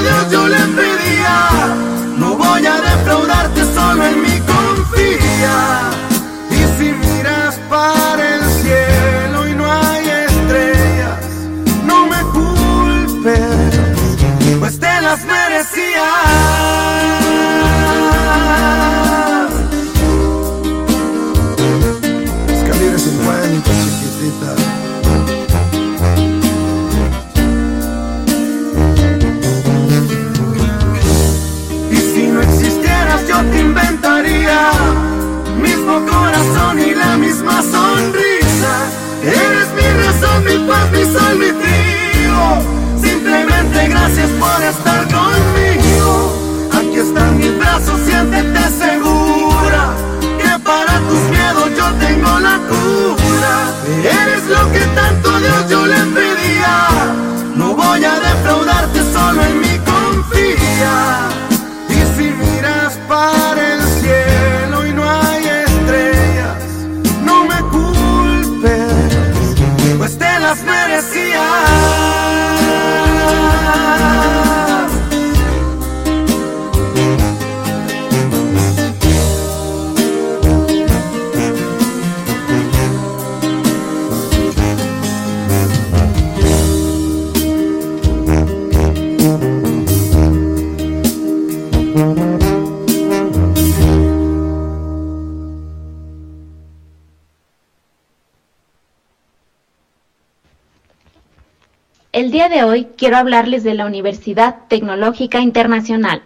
quiero hablarles de la Universidad Tecnológica Internacional,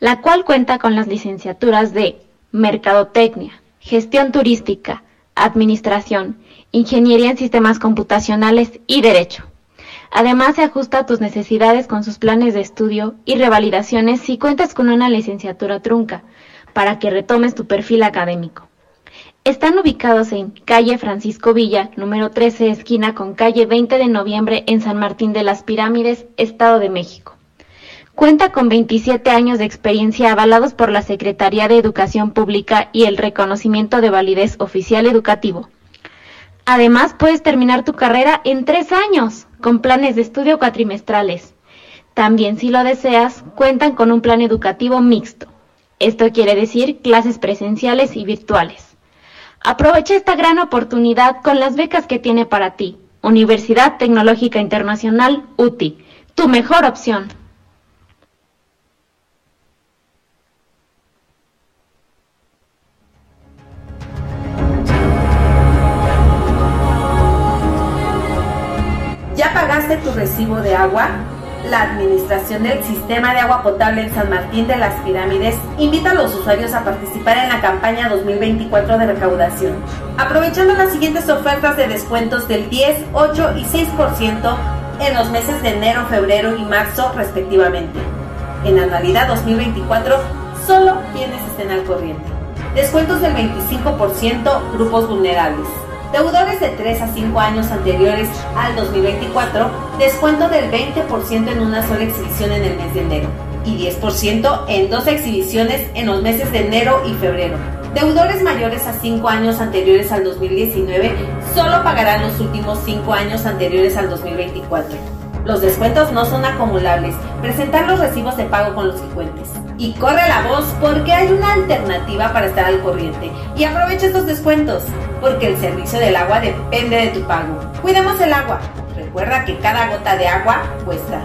la cual cuenta con las licenciaturas de Mercadotecnia, Gestión Turística, Administración, Ingeniería en Sistemas Computacionales y Derecho. Además, se ajusta a tus necesidades con sus planes de estudio y revalidaciones si cuentas con una licenciatura trunca, para que retomes tu perfil académico. Están ubicados en calle Francisco Villa, número 13, esquina con calle 20 de noviembre en San Martín de las Pirámides, Estado de México. Cuenta con 27 años de experiencia avalados por la Secretaría de Educación Pública y el reconocimiento de validez oficial educativo. Además, puedes terminar tu carrera en tres años, con planes de estudio cuatrimestrales. También, si lo deseas, cuentan con un plan educativo mixto. Esto quiere decir clases presenciales y virtuales. Aprovecha esta gran oportunidad con las becas que tiene para ti. Universidad Tecnológica Internacional, UTI, tu mejor opción. ¿Ya pagaste tu recibo de agua? La Administración del Sistema de Agua Potable en San Martín de las Pirámides invita a los usuarios a participar en la campaña 2024 de recaudación, aprovechando las siguientes ofertas de descuentos del 10, 8 y 6% en los meses de enero, febrero y marzo respectivamente. En anualidad 2024, solo quienes estén al corriente. Descuentos del 25% grupos vulnerables. Deudores de 3 a 5 años anteriores al 2024, descuento del 20% en una sola exhibición en el mes de enero y 10% en dos exhibiciones en los meses de enero y febrero. Deudores mayores a 5 años anteriores al 2019 solo pagarán los últimos 5 años anteriores al 2024. Los descuentos no son acumulables. Presentar los recibos de pago con los que cuentes. Y corre la voz porque hay una alternativa para estar al corriente. Y aprovecha estos descuentos porque el servicio del agua depende de tu pago. Cuidemos el agua. Recuerda que cada gota de agua cuesta.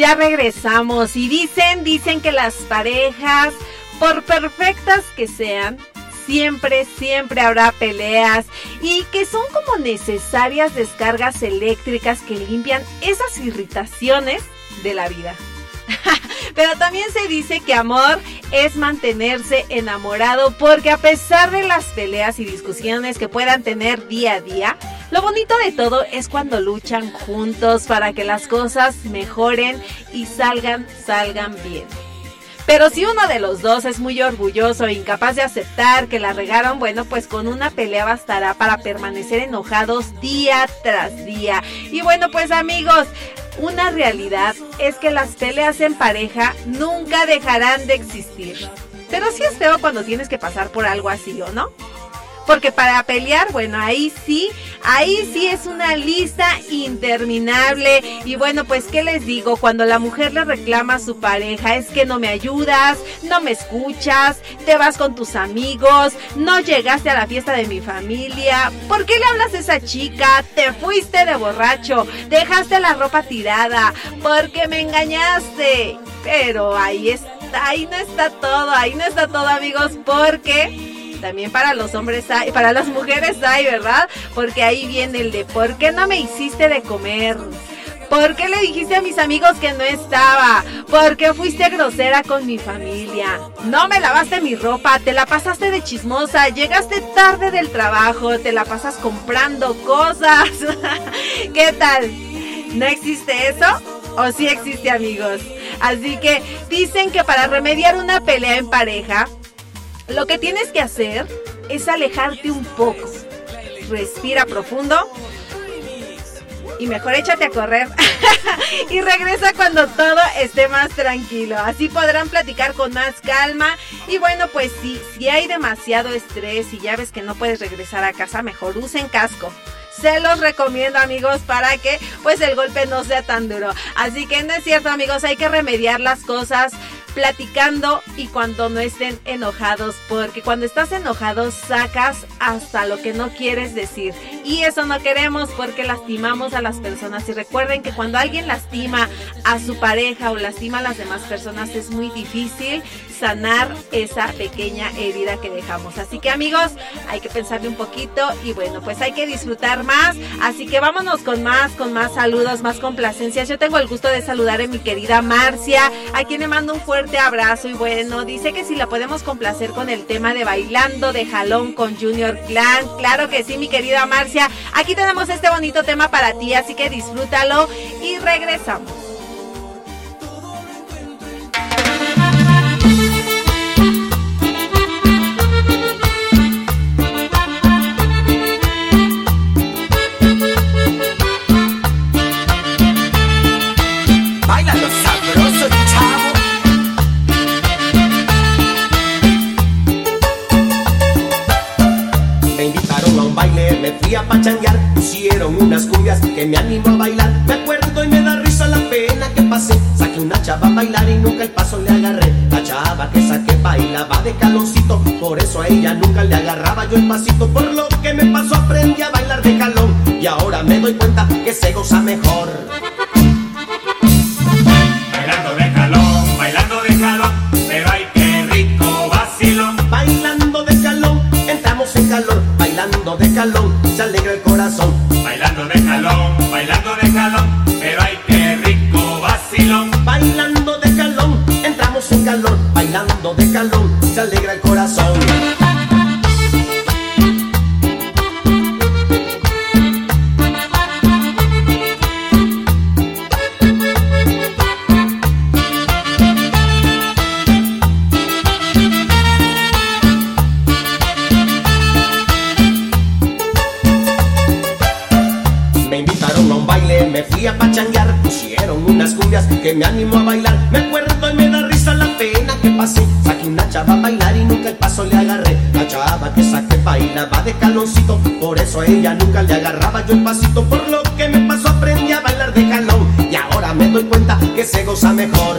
Ya regresamos y dicen, dicen que las parejas, por perfectas que sean, siempre, siempre habrá peleas y que son como necesarias descargas eléctricas que limpian esas irritaciones de la vida. Pero también se dice que amor es mantenerse enamorado porque a pesar de las peleas y discusiones que puedan tener día a día, lo bonito de todo es cuando luchan juntos para que las cosas mejoren y salgan, salgan bien. Pero si uno de los dos es muy orgulloso e incapaz de aceptar que la regaron, bueno, pues con una pelea bastará para permanecer enojados día tras día. Y bueno, pues amigos, una realidad es que las peleas en pareja nunca dejarán de existir. Pero sí es feo cuando tienes que pasar por algo así, ¿o no? Porque para pelear, bueno, ahí sí, ahí sí es una lista interminable. Y bueno, pues, ¿qué les digo? Cuando la mujer le reclama a su pareja, es que no me ayudas, no me escuchas, te vas con tus amigos, no llegaste a la fiesta de mi familia, ¿por qué le hablas a esa chica? Te fuiste de borracho, dejaste la ropa tirada, porque me engañaste. Pero ahí está, ahí no está todo, ahí no está todo, amigos, porque también para los hombres hay, para las mujeres hay, ¿verdad? Porque ahí viene el de ¿por qué no me hiciste de comer? ¿Por qué le dijiste a mis amigos que no estaba? ¿Por qué fuiste grosera con mi familia? No me lavaste mi ropa, te la pasaste de chismosa, llegaste tarde del trabajo, te la pasas comprando cosas. ¿Qué tal? ¿No existe eso? ¿O sí existe amigos? Así que dicen que para remediar una pelea en pareja, lo que tienes que hacer es alejarte un poco. Respira profundo. Y mejor échate a correr. y regresa cuando todo esté más tranquilo. Así podrán platicar con más calma. Y bueno, pues si, si hay demasiado estrés y ya ves que no puedes regresar a casa, mejor usen casco se los recomiendo amigos para que pues el golpe no sea tan duro. Así que no es cierto amigos, hay que remediar las cosas platicando y cuando no estén enojados, porque cuando estás enojado sacas hasta lo que no quieres decir. Y eso no queremos porque lastimamos a las personas. Y recuerden que cuando alguien lastima a su pareja o lastima a las demás personas es muy difícil sanar esa pequeña herida que dejamos. Así que amigos, hay que pensarle un poquito y bueno, pues hay que disfrutar más. Así que vámonos con más, con más saludos, más complacencias. Yo tengo el gusto de saludar a mi querida Marcia, a quien le mando un fuerte abrazo y bueno, dice que si la podemos complacer con el tema de bailando de jalón con Junior Clan. Claro que sí, mi querida Marcia. Aquí tenemos este bonito tema para ti, así que disfrútalo y regresamos. Baile, me fui a pachanguear Pusieron unas cumbias que me animó a bailar. Me acuerdo y me da risa la pena que pasé. Saqué una chava a bailar y nunca el paso le agarré. La chava que saqué bailaba de caloncito Por eso a ella nunca le agarraba yo el pasito. Por lo que me pasó aprendí a bailar de calón Y ahora me doy cuenta que se goza mejor. Bailando de jalón, bailando de jalón, pero ay qué rico vacilón. Bailando de calón, entramos en calor. Bailando de calón, se alegra el corazón Bailando de jalón, bailando de jalón, pero ay qué rico vacilón. Bailando de calón, entramos en calor Bailando de calón, se alegra el corazón que me animó a bailar. Me acuerdo y me da risa la pena que pasé. Saqué una chava a bailar y nunca el paso le agarré. La chava que saqué bailaba de caloncito Por eso a ella nunca le agarraba yo el pasito. Por lo que me pasó aprendí a bailar de calón Y ahora me doy cuenta que se goza mejor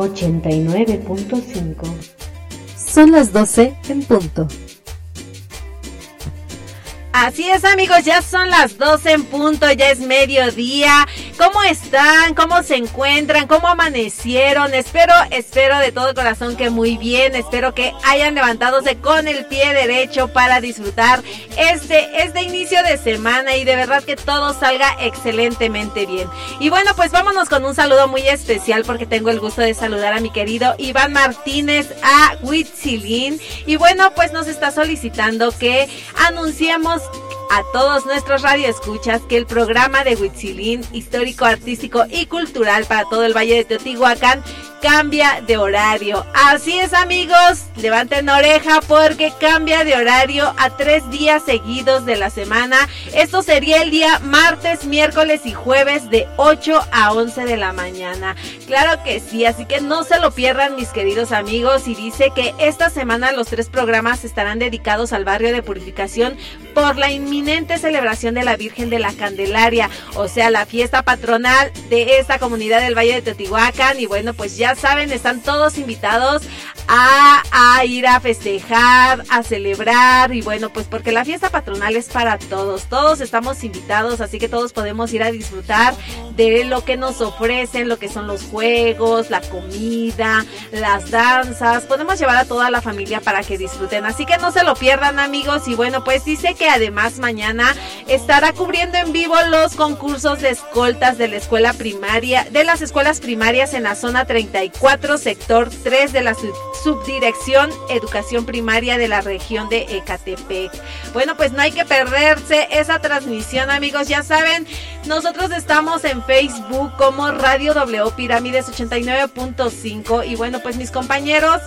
89.5. Son las 12 en punto. Así es amigos, ya son las 12 en punto, ya es mediodía. ¿Cómo están? ¿Cómo se encuentran? ¿Cómo amanecieron? Espero, espero de todo corazón que muy bien. Espero que hayan levantadose con el pie derecho para disfrutar este, este inicio de semana y de verdad que todo salga excelentemente bien. Y bueno, pues vámonos con un saludo muy especial porque tengo el gusto de saludar a mi querido Iván Martínez a Huitzilín. Y bueno, pues nos está solicitando que anunciemos a todos nuestros radioescuchas que el programa de Huitzilín, histórico, artístico y cultural para todo el Valle de Teotihuacán, cambia de horario. Así es amigos, levanten oreja porque cambia de horario a tres días seguidos de la semana. Esto sería el día martes, miércoles y jueves de 8 a 11 de la mañana. Claro que sí, así que no se lo pierdan mis queridos amigos y dice que esta semana los tres programas estarán dedicados al barrio de purificación por la inminente celebración de la Virgen de la Candelaria, o sea, la fiesta patronal de esta comunidad del Valle de Teotihuacán. Y bueno, pues ya saben, están todos invitados a, a, ir a festejar, a celebrar. Y bueno, pues porque la fiesta patronal es para todos. Todos estamos invitados, así que todos podemos ir a disfrutar de lo que nos ofrecen, lo que son los juegos, la comida, las danzas. Podemos llevar a toda la familia para que disfruten. Así que no se lo pierdan, amigos. Y bueno, pues dice que además mañana estará cubriendo en vivo los concursos de escoltas de la escuela primaria, de las escuelas primarias en la zona 34, sector 3 de la subdirección Educación Primaria de la región de Ecatepec. Bueno, pues no hay que perderse esa transmisión, amigos. Ya saben, nosotros estamos en Facebook como Radio W Pirámides 89.5 y bueno, pues mis compañeros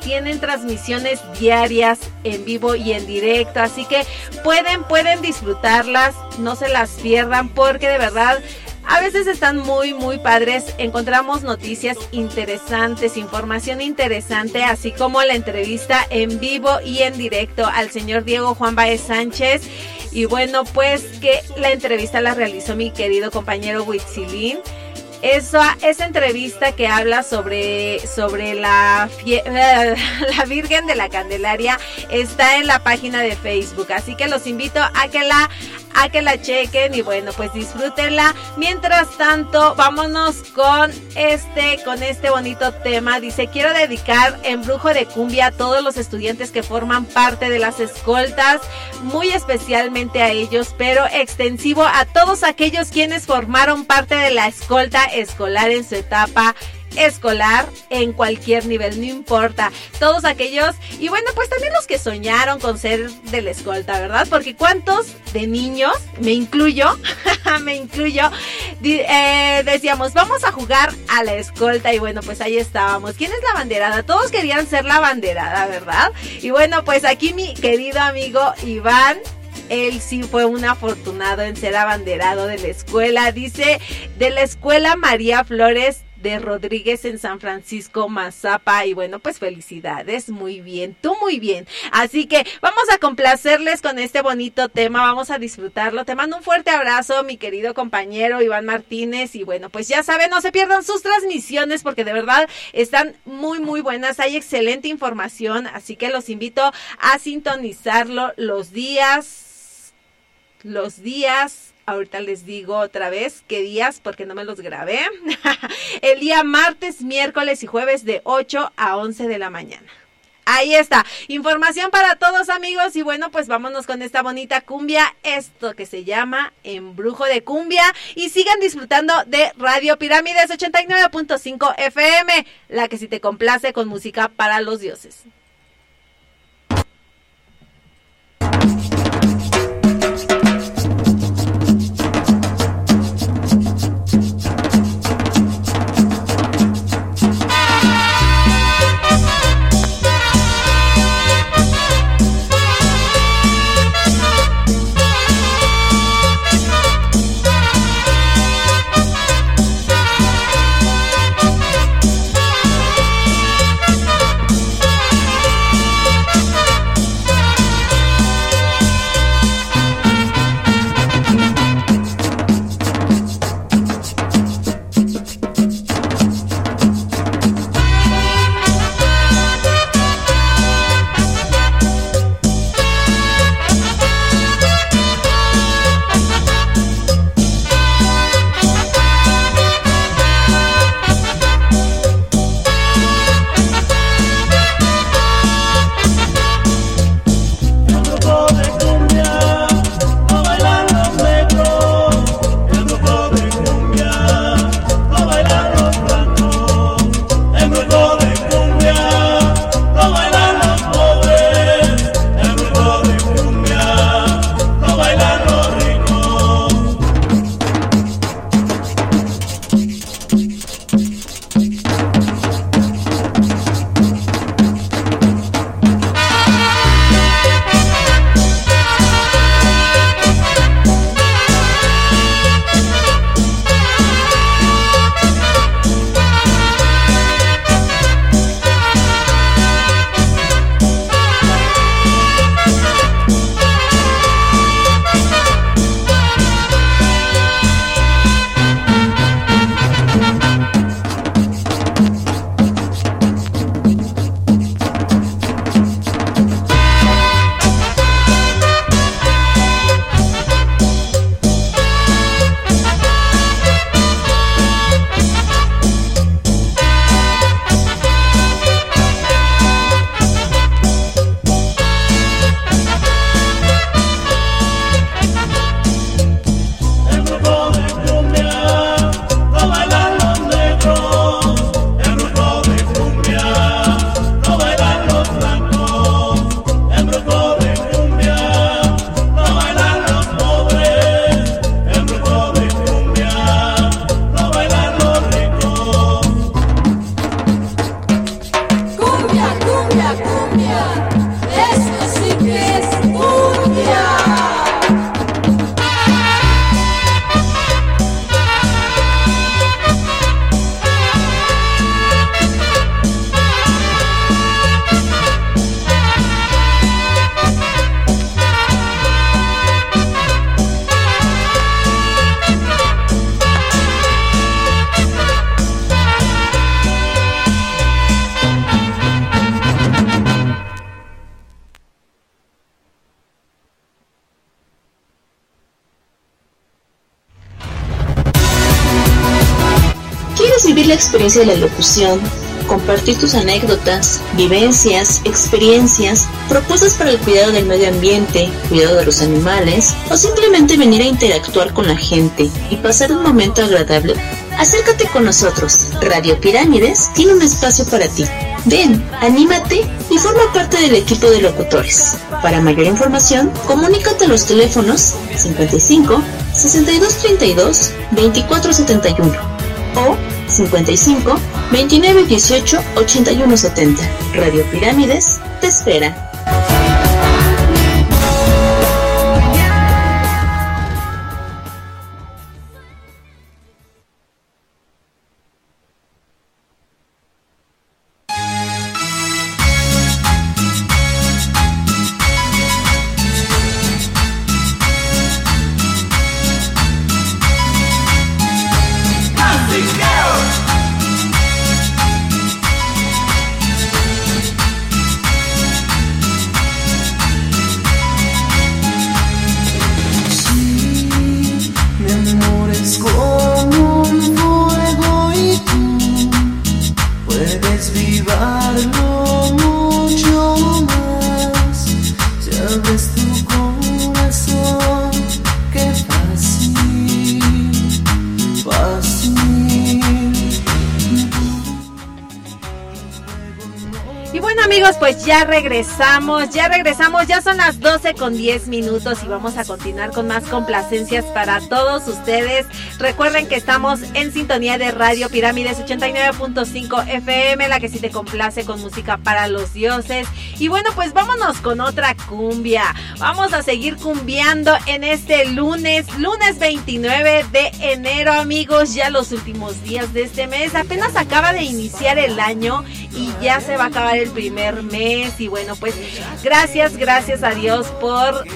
tienen transmisiones diarias en vivo y en directo, así que pueden pueden disfrutarlas, no se las pierdan porque de verdad a veces están muy, muy padres. Encontramos noticias interesantes, información interesante, así como la entrevista en vivo y en directo al señor Diego Juan Baez Sánchez. Y bueno, pues que la entrevista la realizó mi querido compañero Huitzilín esa, esa entrevista que habla sobre, sobre la, la Virgen de la Candelaria está en la página de Facebook. Así que los invito a que la a que la chequen y bueno, pues disfrútenla. Mientras tanto, vámonos con este, con este bonito tema. Dice, quiero dedicar Embrujo de Cumbia a todos los estudiantes que forman parte de las escoltas, muy especialmente a ellos, pero extensivo a todos aquellos quienes formaron parte de la escolta escolar en su etapa escolar en cualquier nivel, no importa. Todos aquellos, y bueno, pues también los que soñaron con ser de la escolta, ¿verdad? Porque cuántos de niños, me incluyo, me incluyo, eh, decíamos, vamos a jugar a la escolta y bueno, pues ahí estábamos. ¿Quién es la banderada? Todos querían ser la banderada, ¿verdad? Y bueno, pues aquí mi querido amigo Iván él sí fue un afortunado en ser abanderado de la escuela. Dice, de la escuela María Flores de Rodríguez en San Francisco, Mazapa. Y bueno, pues felicidades, muy bien, tú muy bien. Así que vamos a complacerles con este bonito tema, vamos a disfrutarlo. Te mando un fuerte abrazo, mi querido compañero Iván Martínez. Y bueno, pues ya saben, no se pierdan sus transmisiones porque de verdad están muy, muy buenas. Hay excelente información, así que los invito a sintonizarlo los días, los días Ahorita les digo otra vez qué días porque no me los grabé. El día martes, miércoles y jueves de 8 a 11 de la mañana. Ahí está, información para todos amigos y bueno, pues vámonos con esta bonita cumbia, esto que se llama Embrujo de Cumbia y sigan disfrutando de Radio Pirámides 89.5 FM, la que si te complace con música para los dioses. De la locución, compartir tus anécdotas, vivencias, experiencias, propuestas para el cuidado del medio ambiente, cuidado de los animales o simplemente venir a interactuar con la gente y pasar un momento agradable, acércate con nosotros. Radio Pirámides tiene un espacio para ti. Ven, anímate y forma parte del equipo de locutores. Para mayor información, comunícate a los teléfonos 55 6232 2471 o 55 29 18 81 70. Radio Pirámides te espera. Ya regresamos, ya son las 12 con 10 minutos y vamos a continuar con más complacencias para todos ustedes. Recuerden que estamos en sintonía de Radio Pirámides 89.5 FM, la que sí te complace con música para los dioses. Y bueno, pues vámonos con otra cumbia. Vamos a seguir cumbiando en este lunes, lunes 29 de enero amigos, ya los últimos días de este mes. Apenas acaba de iniciar el año y ya se va a acabar el primer mes y bueno pues gracias gracias a Dios por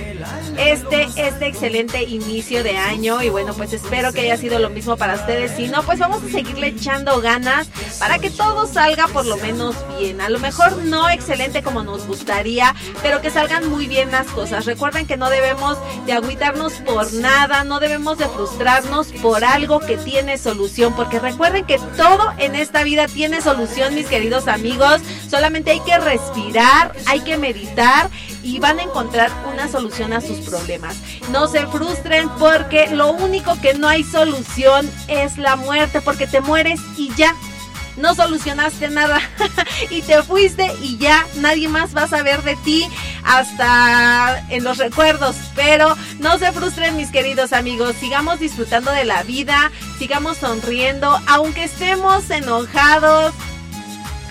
este este excelente inicio de año y bueno pues espero que haya sido lo mismo para ustedes. Si no pues vamos a seguirle echando ganas para que todo salga por lo menos bien. A lo mejor no excelente como nos gustaría pero que salgan muy bien las cosas. Recuerden que no debemos de agüitarnos por nada no debemos de frustrarnos por algo que tiene solución porque recuerden que todo en esta vida tiene solución mis queridos amigos. Solamente hay que respirar hay que meditar y van a encontrar una solución a sus problemas. No se frustren porque lo único que no hay solución es la muerte, porque te mueres y ya. No solucionaste nada y te fuiste y ya nadie más va a saber de ti hasta en los recuerdos. Pero no se frustren mis queridos amigos, sigamos disfrutando de la vida, sigamos sonriendo, aunque estemos enojados,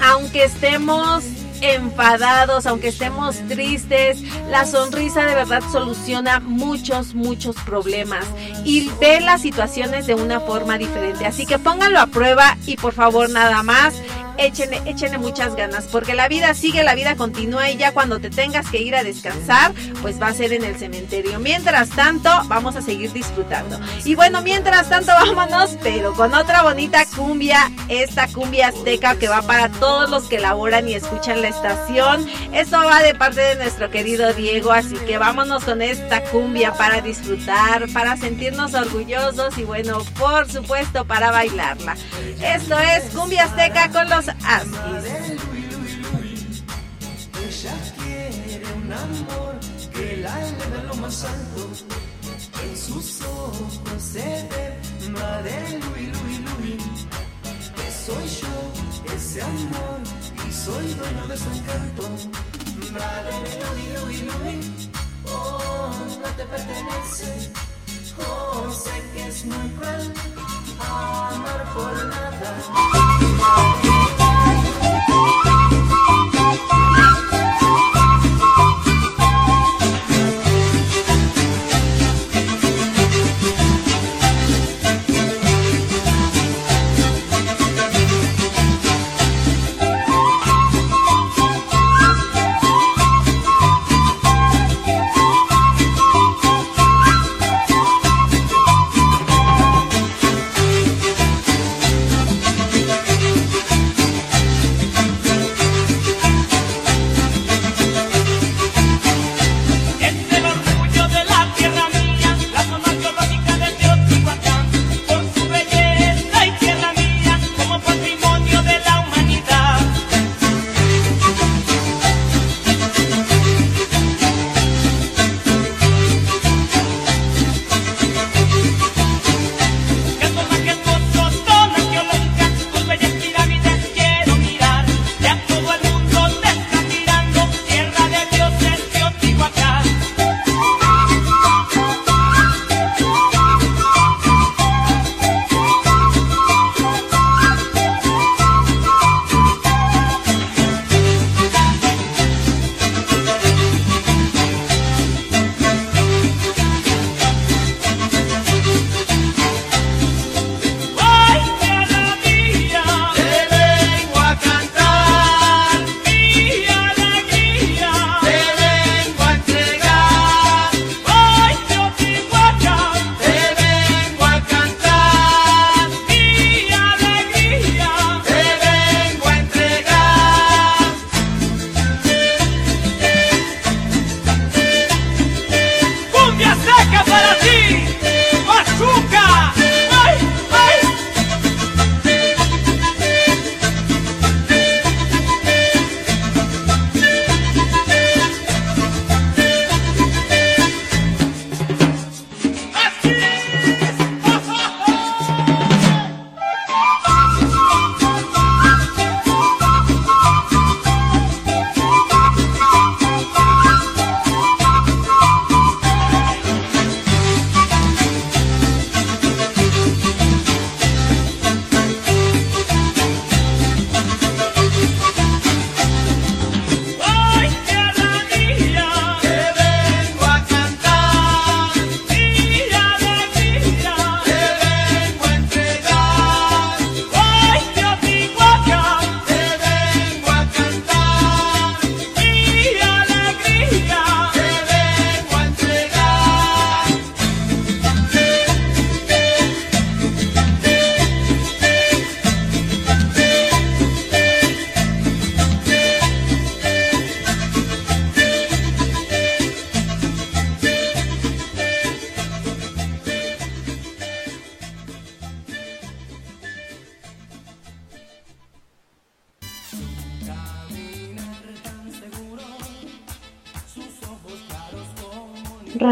aunque estemos enfadados, aunque estemos tristes, la sonrisa de verdad soluciona muchos, muchos problemas y ve las situaciones de una forma diferente. Así que pónganlo a prueba y por favor nada más. Échenle, échenle muchas ganas, porque la vida sigue, la vida continúa y ya cuando te tengas que ir a descansar, pues va a ser en el cementerio. Mientras tanto, vamos a seguir disfrutando. Y bueno, mientras tanto, vámonos, pero con otra bonita cumbia, esta cumbia azteca que va para todos los que laboran y escuchan la estación. Esto va de parte de nuestro querido Diego, así que vámonos con esta cumbia para disfrutar, para sentirnos orgullosos y bueno, por supuesto, para bailarla. Esto es cumbia azteca con los Ella quiere un amor que la eleve lo más alto. En sus ojos se ve. Que soy yo, ese amor, y soy. Oh, no te pertenece. Oh, sé que es muy.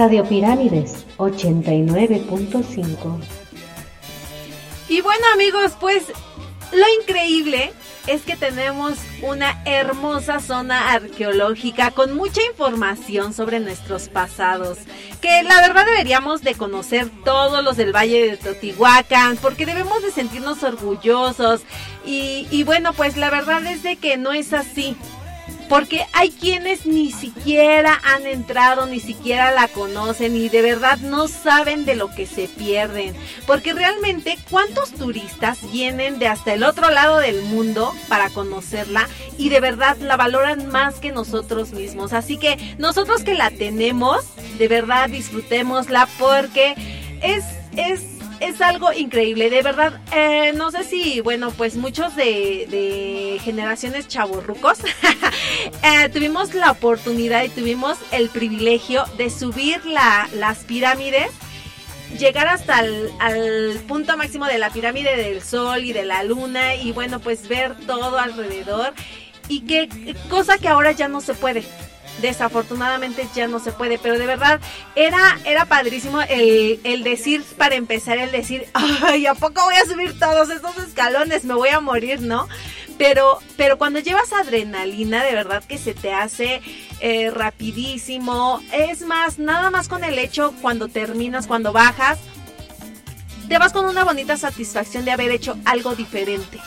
Pirámides 89.5. Y bueno amigos, pues lo increíble es que tenemos una hermosa zona arqueológica con mucha información sobre nuestros pasados, que la verdad deberíamos de conocer todos los del Valle de Totihuacán, porque debemos de sentirnos orgullosos y, y bueno, pues la verdad es de que no es así porque hay quienes ni siquiera han entrado, ni siquiera la conocen y de verdad no saben de lo que se pierden. Porque realmente, ¿cuántos turistas vienen de hasta el otro lado del mundo para conocerla y de verdad la valoran más que nosotros mismos? Así que nosotros que la tenemos, de verdad disfrutémosla porque es, es es algo increíble, de verdad. Eh, no sé si, bueno, pues muchos de, generaciones chavorrucos eh, tuvimos la oportunidad y tuvimos el privilegio de subir la, las pirámides llegar hasta el al punto máximo de la pirámide del sol y de la luna y bueno pues ver todo alrededor y qué cosa que ahora ya no se puede desafortunadamente ya no se puede, pero de verdad era, era padrísimo el, el decir, para empezar, el decir, ay, ¿a poco voy a subir todos estos escalones? Me voy a morir, ¿no? Pero, pero cuando llevas adrenalina, de verdad que se te hace eh, rapidísimo. Es más, nada más con el hecho cuando terminas, cuando bajas, te vas con una bonita satisfacción de haber hecho algo diferente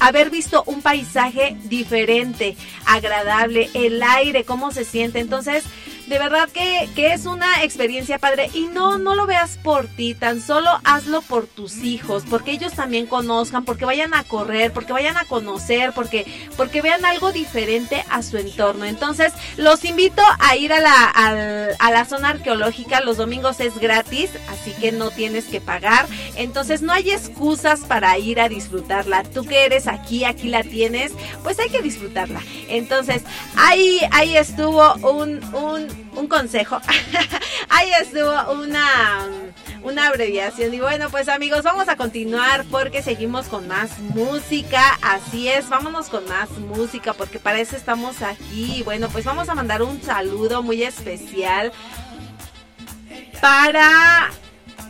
haber visto un paisaje diferente, agradable, el aire, cómo se siente. Entonces, de verdad que, que, es una experiencia padre y no, no lo veas por ti, tan solo hazlo por tus hijos, porque ellos también conozcan, porque vayan a correr, porque vayan a conocer, porque, porque vean algo diferente a su entorno. Entonces, los invito a ir a la, a, la zona arqueológica, los domingos es gratis, así que no tienes que pagar. Entonces, no hay excusas para ir a disfrutarla. Tú que eres aquí, aquí la tienes, pues hay que disfrutarla. Entonces, ahí, ahí estuvo un, un un consejo. Ahí estuvo una, una abreviación. Y bueno, pues amigos, vamos a continuar porque seguimos con más música. Así es, vámonos con más música porque para eso estamos aquí. Bueno, pues vamos a mandar un saludo muy especial para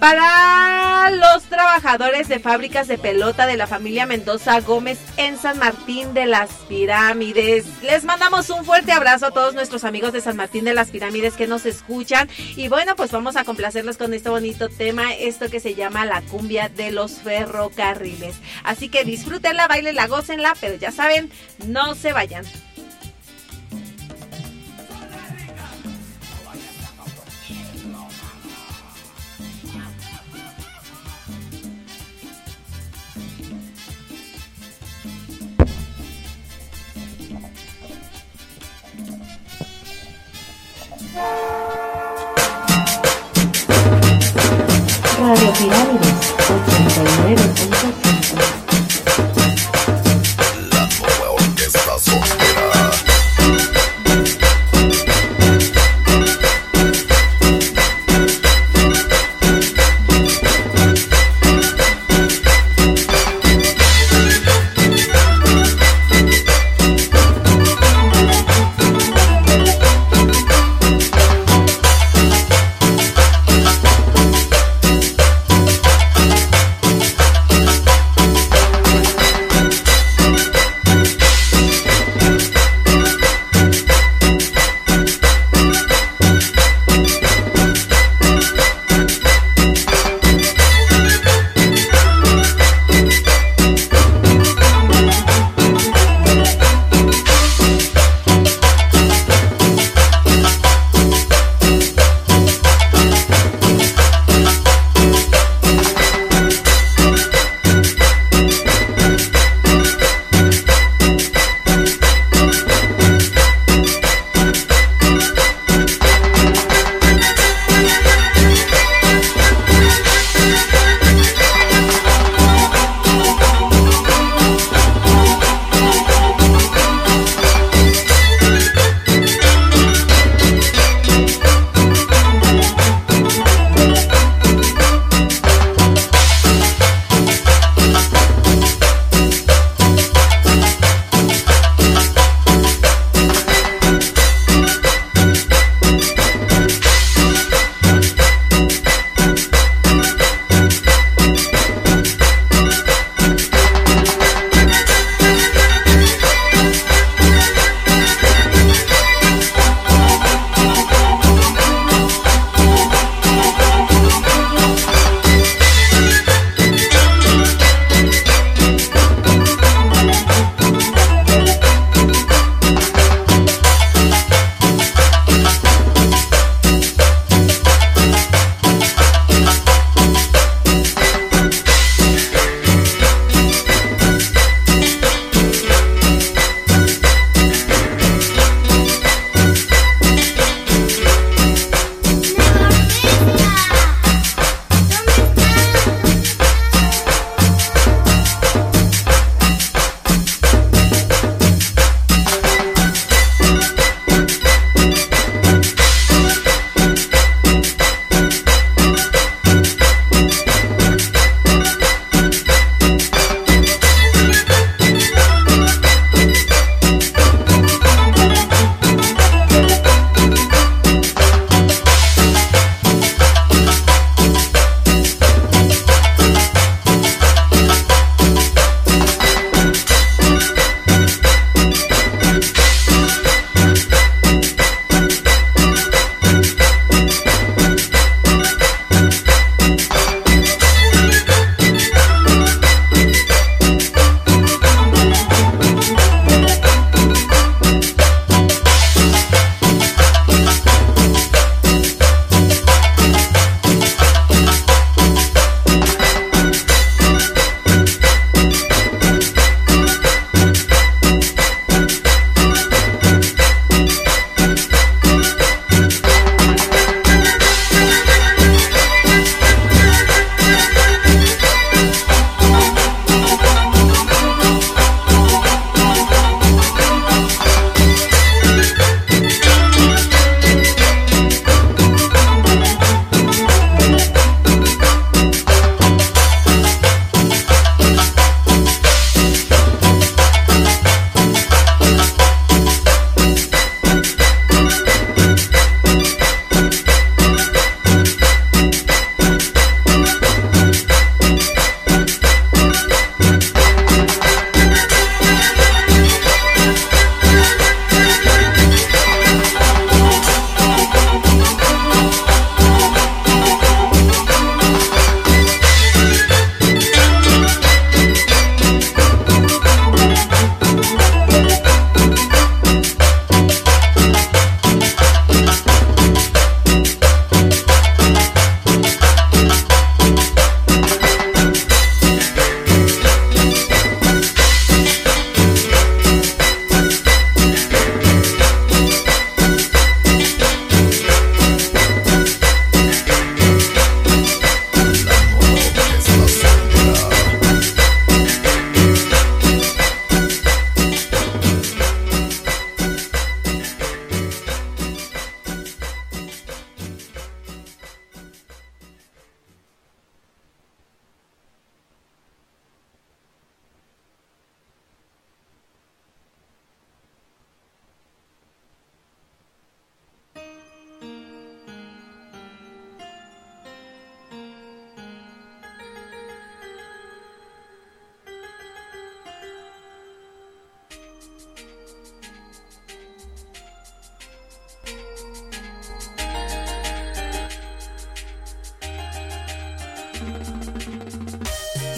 para los trabajadores de fábricas de pelota de la familia Mendoza Gómez en San Martín de las Pirámides. Les mandamos un fuerte abrazo a todos nuestros amigos de San Martín de las Pirámides que nos escuchan. Y bueno, pues vamos a complacerlos con este bonito tema, esto que se llama la cumbia de los ferrocarriles. Así que disfrútenla, bailenla, gócenla, pero ya saben, no se vayan. Pirámides 89.5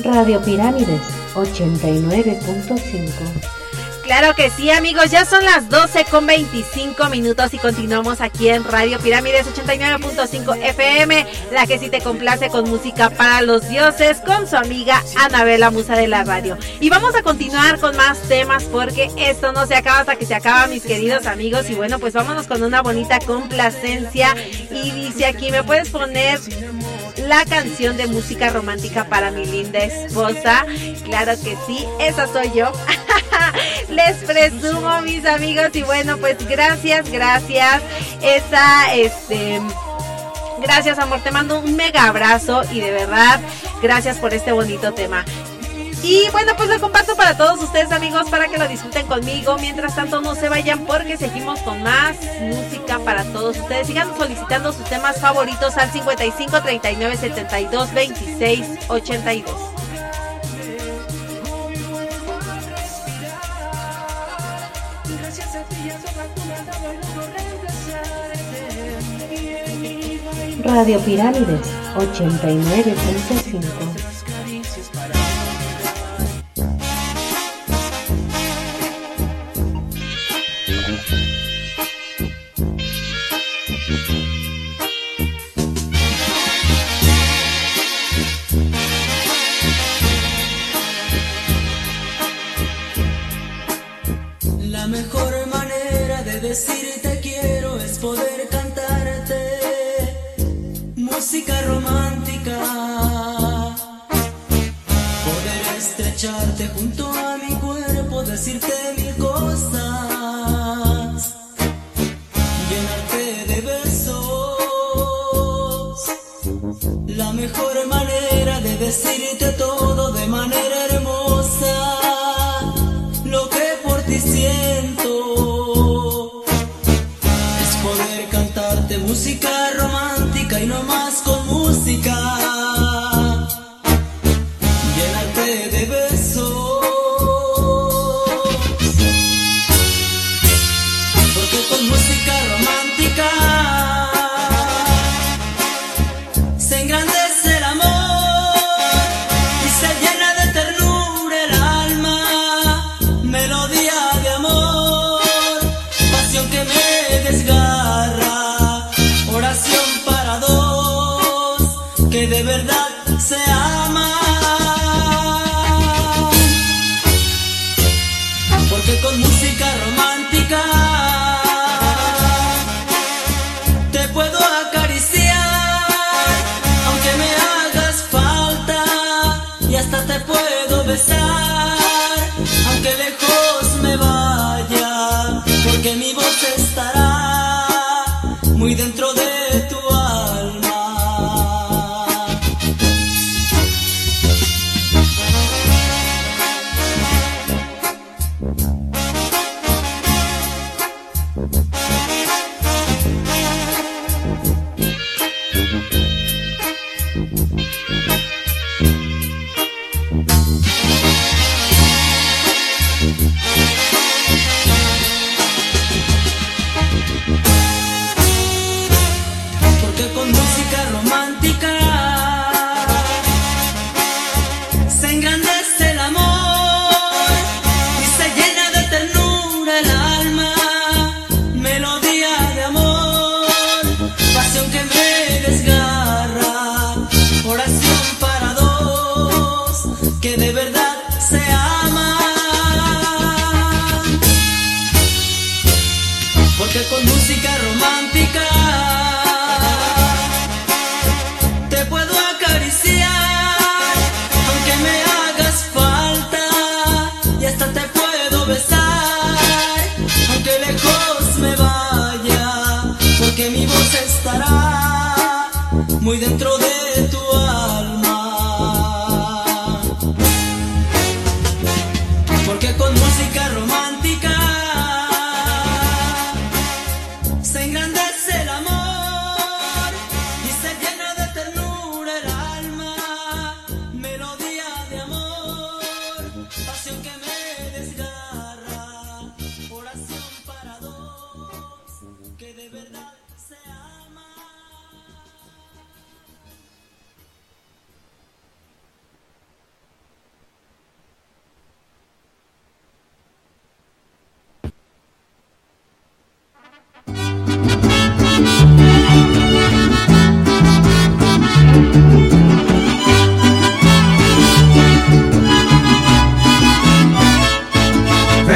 Radio Pirámides 89.5 Claro que sí, amigos, ya son las 12 con 25 minutos y continuamos aquí en Radio Pirámides 89.5 FM, la que sí te complace con música para los dioses, con su amiga Anabela Musa de la Radio. Y vamos a continuar con más temas porque esto no se acaba hasta que se acaba, mis queridos amigos. Y bueno, pues vámonos con una bonita complacencia. Y dice aquí, ¿me puedes poner la canción de música romántica para mi linda esposa? Claro que sí, esa soy yo. Les presumo, mis amigos. Y bueno, pues gracias, gracias. Esa, este. Gracias, amor. Te mando un mega abrazo y de verdad, gracias por este bonito tema. Y bueno, pues lo comparto para todos ustedes, amigos, para que lo disfruten conmigo. Mientras tanto, no se vayan porque seguimos con más música para todos ustedes. Sigan solicitando sus temas favoritos al 55 39 72 26 82. Radio Pirámides 89.5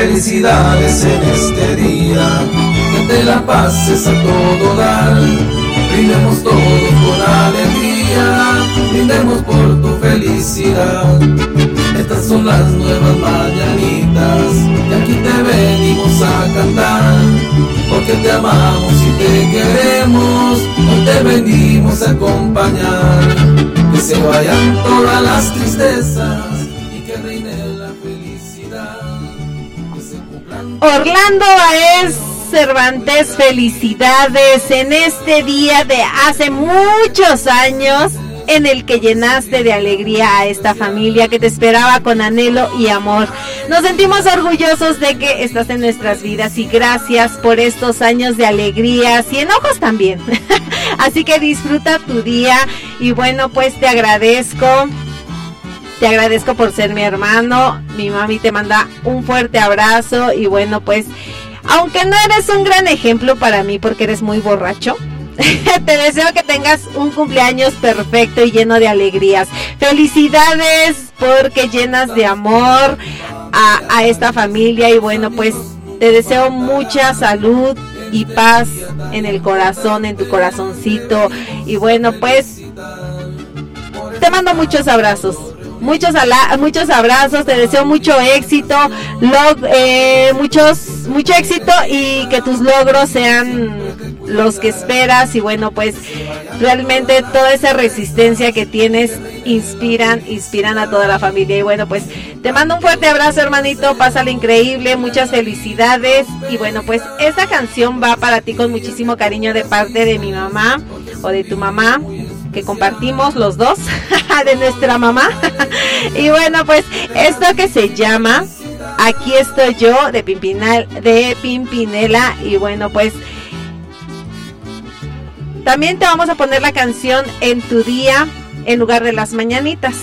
Felicidades en este día, que te la pases a todo dar. Brindemos todos con alegría, brindemos por tu felicidad. Estas son las nuevas mañanitas que aquí te venimos a cantar. Porque te amamos y te queremos, hoy te venimos a acompañar. Que se vayan todas las tristezas Orlando Baez Cervantes, felicidades en este día de hace muchos años en el que llenaste de alegría a esta familia que te esperaba con anhelo y amor. Nos sentimos orgullosos de que estás en nuestras vidas y gracias por estos años de alegrías y enojos también. Así que disfruta tu día y bueno, pues te agradezco. Te agradezco por ser mi hermano. Mi mami te manda un fuerte abrazo y bueno, pues aunque no eres un gran ejemplo para mí porque eres muy borracho, te deseo que tengas un cumpleaños perfecto y lleno de alegrías. Felicidades porque llenas de amor a, a esta familia y bueno, pues te deseo mucha salud y paz en el corazón, en tu corazoncito. Y bueno, pues te mando muchos abrazos. Muchos, ala- muchos abrazos, te deseo mucho éxito, log- eh, muchos, mucho éxito y que tus logros sean los que esperas. Y bueno pues realmente toda esa resistencia que tienes inspiran, inspiran a toda la familia. Y bueno pues te mando un fuerte abrazo hermanito, pásale increíble, muchas felicidades. Y bueno pues esta canción va para ti con muchísimo cariño de parte de mi mamá o de tu mamá que compartimos los dos de nuestra mamá. y bueno, pues esto que se llama Aquí estoy yo de Pimpinal de Pimpinela y bueno, pues también te vamos a poner la canción en tu día en lugar de las mañanitas.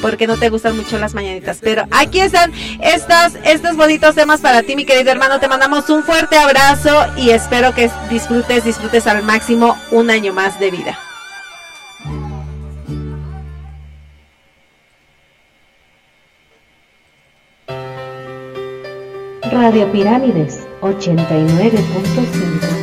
Porque no te gustan mucho las mañanitas. Pero aquí están estos, estos bonitos temas para ti, mi querido hermano. Te mandamos un fuerte abrazo y espero que disfrutes, disfrutes al máximo un año más de vida. Radio Pirámides 89.5.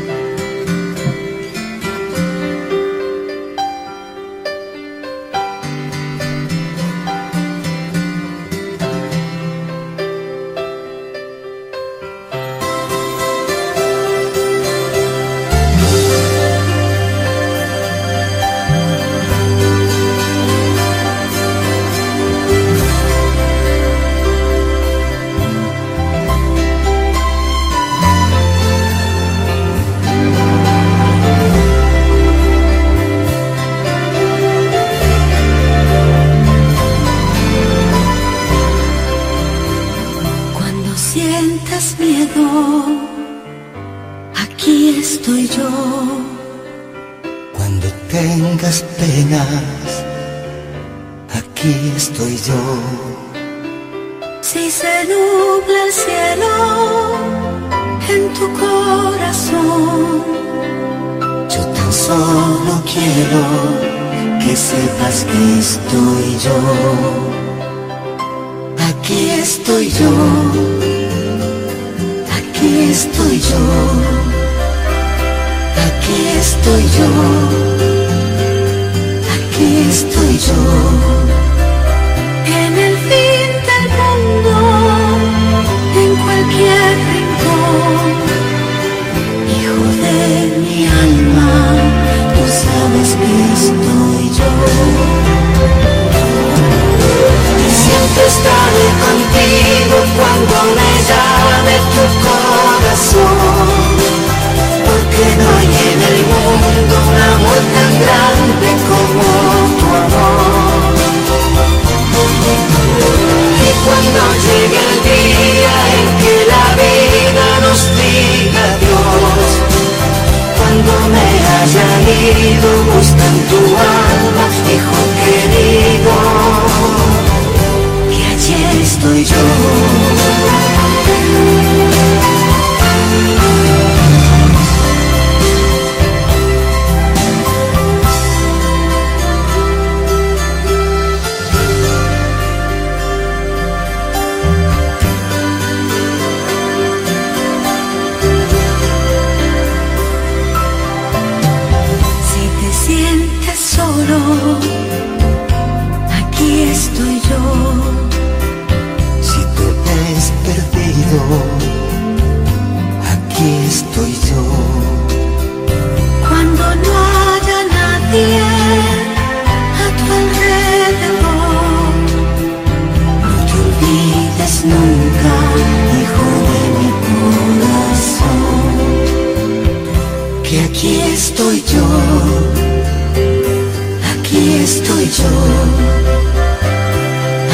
estoy yo,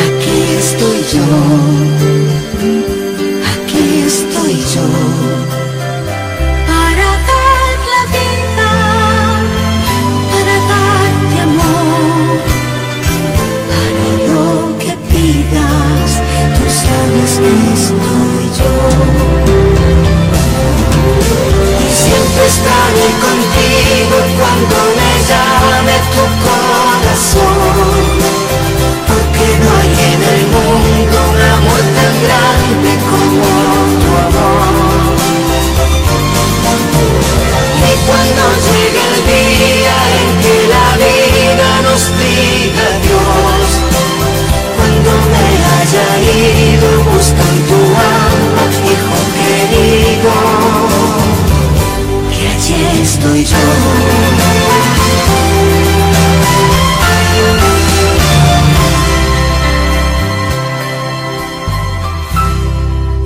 aquí estoy yo, estoy yo.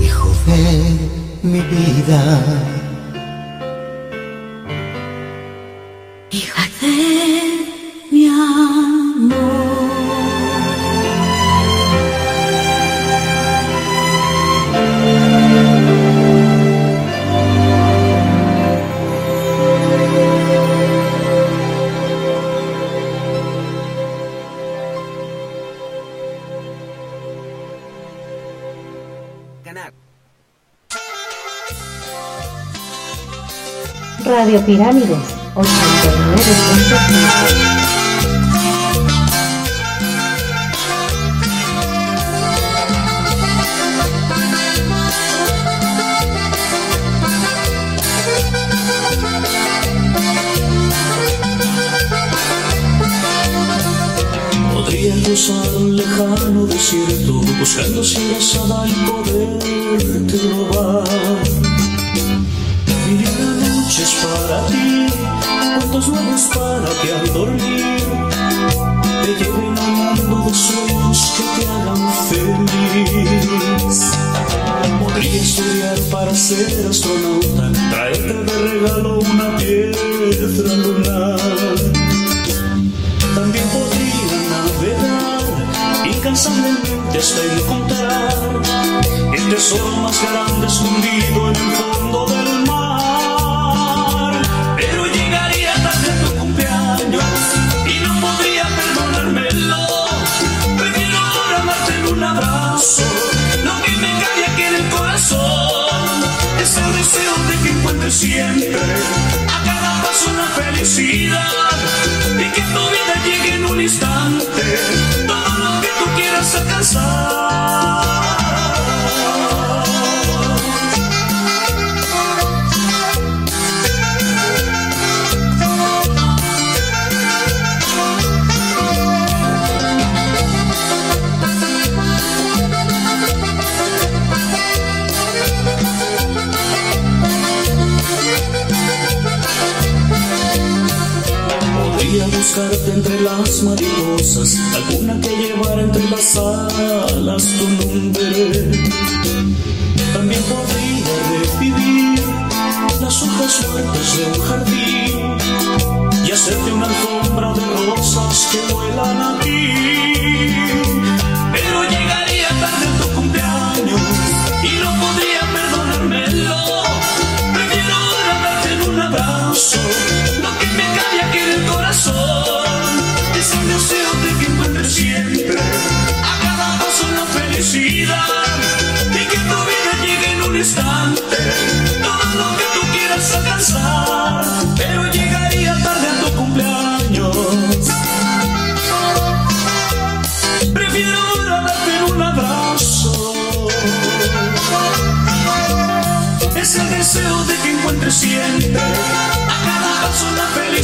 Hijo de mi vida. Radio Pirámides 89.5. hasta encontrar el tesoro más grande escondido en el fondo del mar. Pero llegaría tarde tu cumpleaños y no podría perdonármelo. Prefiero ahora amarte en un abrazo, lo que me cae aquí en el corazón es el deseo de que encuentres siempre a cada paso una felicidad y que tu vida llegue en un instante buscarte entre las mariposas, alguna que llevara entre las alas tu nombre. También podría revivir las hojas muertas de un jardín y hacerte una alfombra de rosas que vuelan a ti.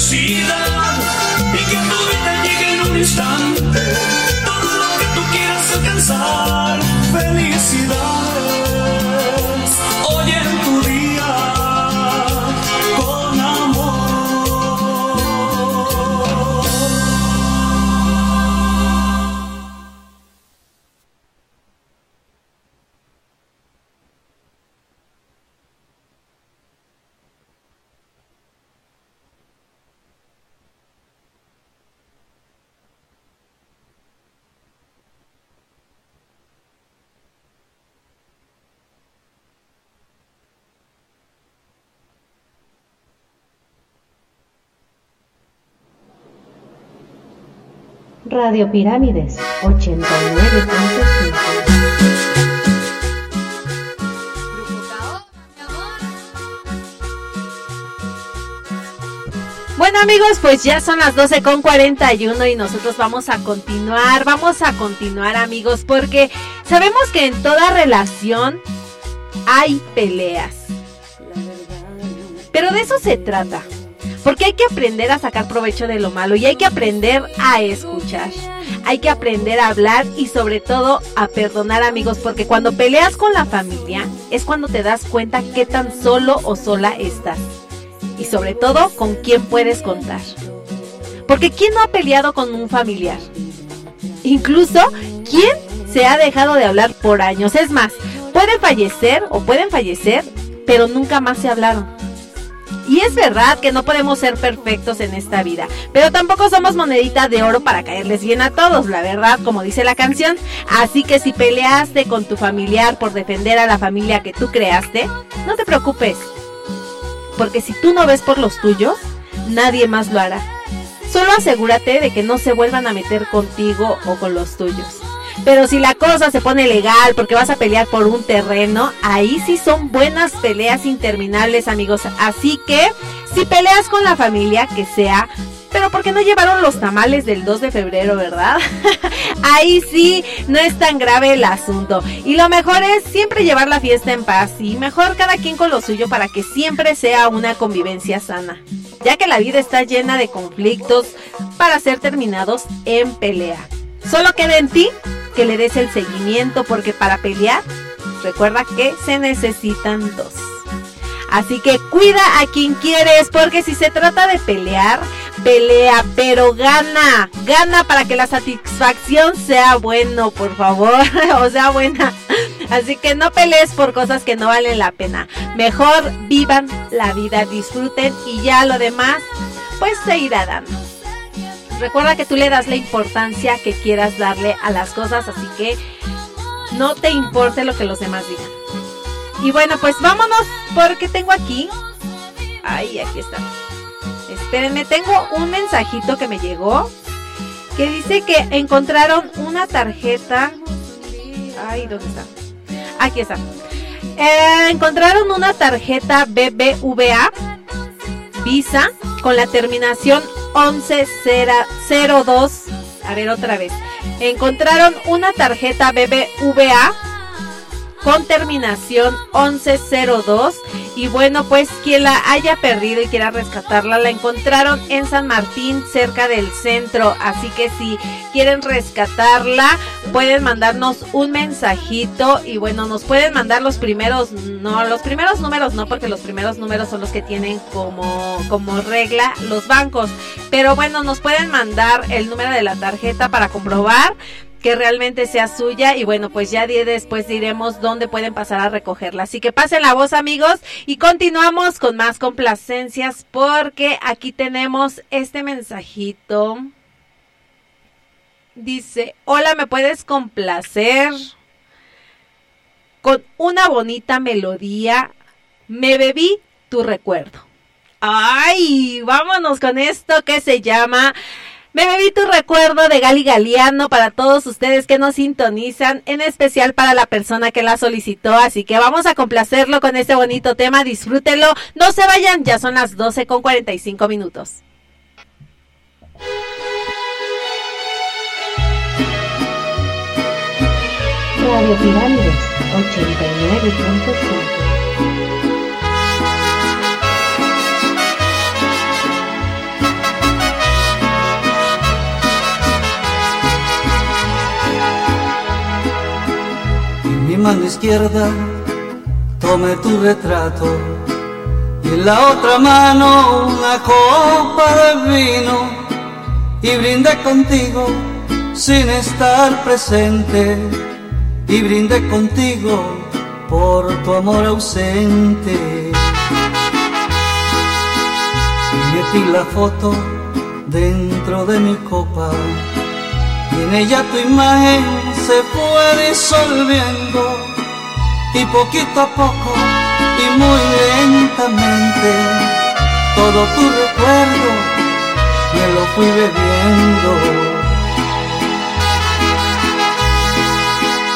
Felicidad y que tu vida llegue en un instante. Todo lo que tú quieras alcanzar, felicidades. Pirámides 89.5. Bueno amigos, pues ya son las 12 con 41 y nosotros vamos a continuar, vamos a continuar amigos, porque sabemos que en toda relación hay peleas. Pero de eso se trata. Porque hay que aprender a sacar provecho de lo malo y hay que aprender a escuchar. Hay que aprender a hablar y sobre todo a perdonar amigos porque cuando peleas con la familia es cuando te das cuenta qué tan solo o sola estás. Y sobre todo con quién puedes contar. Porque ¿quién no ha peleado con un familiar? Incluso, ¿quién se ha dejado de hablar por años? Es más, puede fallecer o pueden fallecer, pero nunca más se hablaron. Y es verdad que no podemos ser perfectos en esta vida, pero tampoco somos monedita de oro para caerles bien a todos, la verdad, como dice la canción. Así que si peleaste con tu familiar por defender a la familia que tú creaste, no te preocupes. Porque si tú no ves por los tuyos, nadie más lo hará. Solo asegúrate de que no se vuelvan a meter contigo o con los tuyos. Pero si la cosa se pone legal porque vas a pelear por un terreno, ahí sí son buenas peleas interminables, amigos. Así que si peleas con la familia, que sea pero porque no llevaron los tamales del 2 de febrero, ¿verdad? Ahí sí, no es tan grave el asunto. Y lo mejor es siempre llevar la fiesta en paz y mejor cada quien con lo suyo para que siempre sea una convivencia sana. Ya que la vida está llena de conflictos para ser terminados en pelea. Solo queda en ti que le des el seguimiento porque para pelear, recuerda que se necesitan dos. Así que cuida a quien quieres porque si se trata de pelear, pelea, pero gana, gana para que la satisfacción sea bueno, por favor, o sea buena. Así que no pelees por cosas que no valen la pena. Mejor vivan la vida, disfruten y ya lo demás, pues se irá dando. Recuerda que tú le das la importancia que quieras darle a las cosas, así que no te importe lo que los demás digan. Y bueno, pues vámonos porque tengo aquí... Ay, aquí está. Espérenme, tengo un mensajito que me llegó que dice que encontraron una tarjeta. Ay, ¿dónde está? Aquí está. Eh, encontraron una tarjeta BBVA Visa con la terminación 1102. A ver otra vez. Encontraron una tarjeta BBVA con terminación 1102 y bueno pues quien la haya perdido y quiera rescatarla la encontraron en San Martín cerca del centro. Así que si quieren rescatarla pueden mandarnos un mensajito. Y bueno nos pueden mandar los primeros no los primeros números no porque los primeros números son los que tienen como como regla los bancos. Pero bueno nos pueden mandar el número de la tarjeta para comprobar que realmente sea suya y bueno, pues ya después diremos dónde pueden pasar a recogerla. Así que pasen la voz amigos y continuamos con más complacencias porque aquí tenemos este mensajito. Dice, hola, ¿me puedes complacer? Con una bonita melodía, me bebí tu recuerdo. Ay, vámonos con esto que se llama me bebí tu recuerdo de Gali Galeano para todos ustedes que nos sintonizan, en especial para la persona que la solicitó. Así que vamos a complacerlo con este bonito tema. Disfrútenlo. No se vayan, ya son las 12 con 45 minutos. Radio Pirámides 89.5 mi mano izquierda tome tu retrato y en la otra mano una copa de vino y brinde contigo sin estar presente y brinde contigo por tu amor ausente. Y metí la foto dentro de mi copa y en ella tu imagen se fue disolviendo y poquito a poco y muy lentamente todo tu recuerdo me lo fui bebiendo.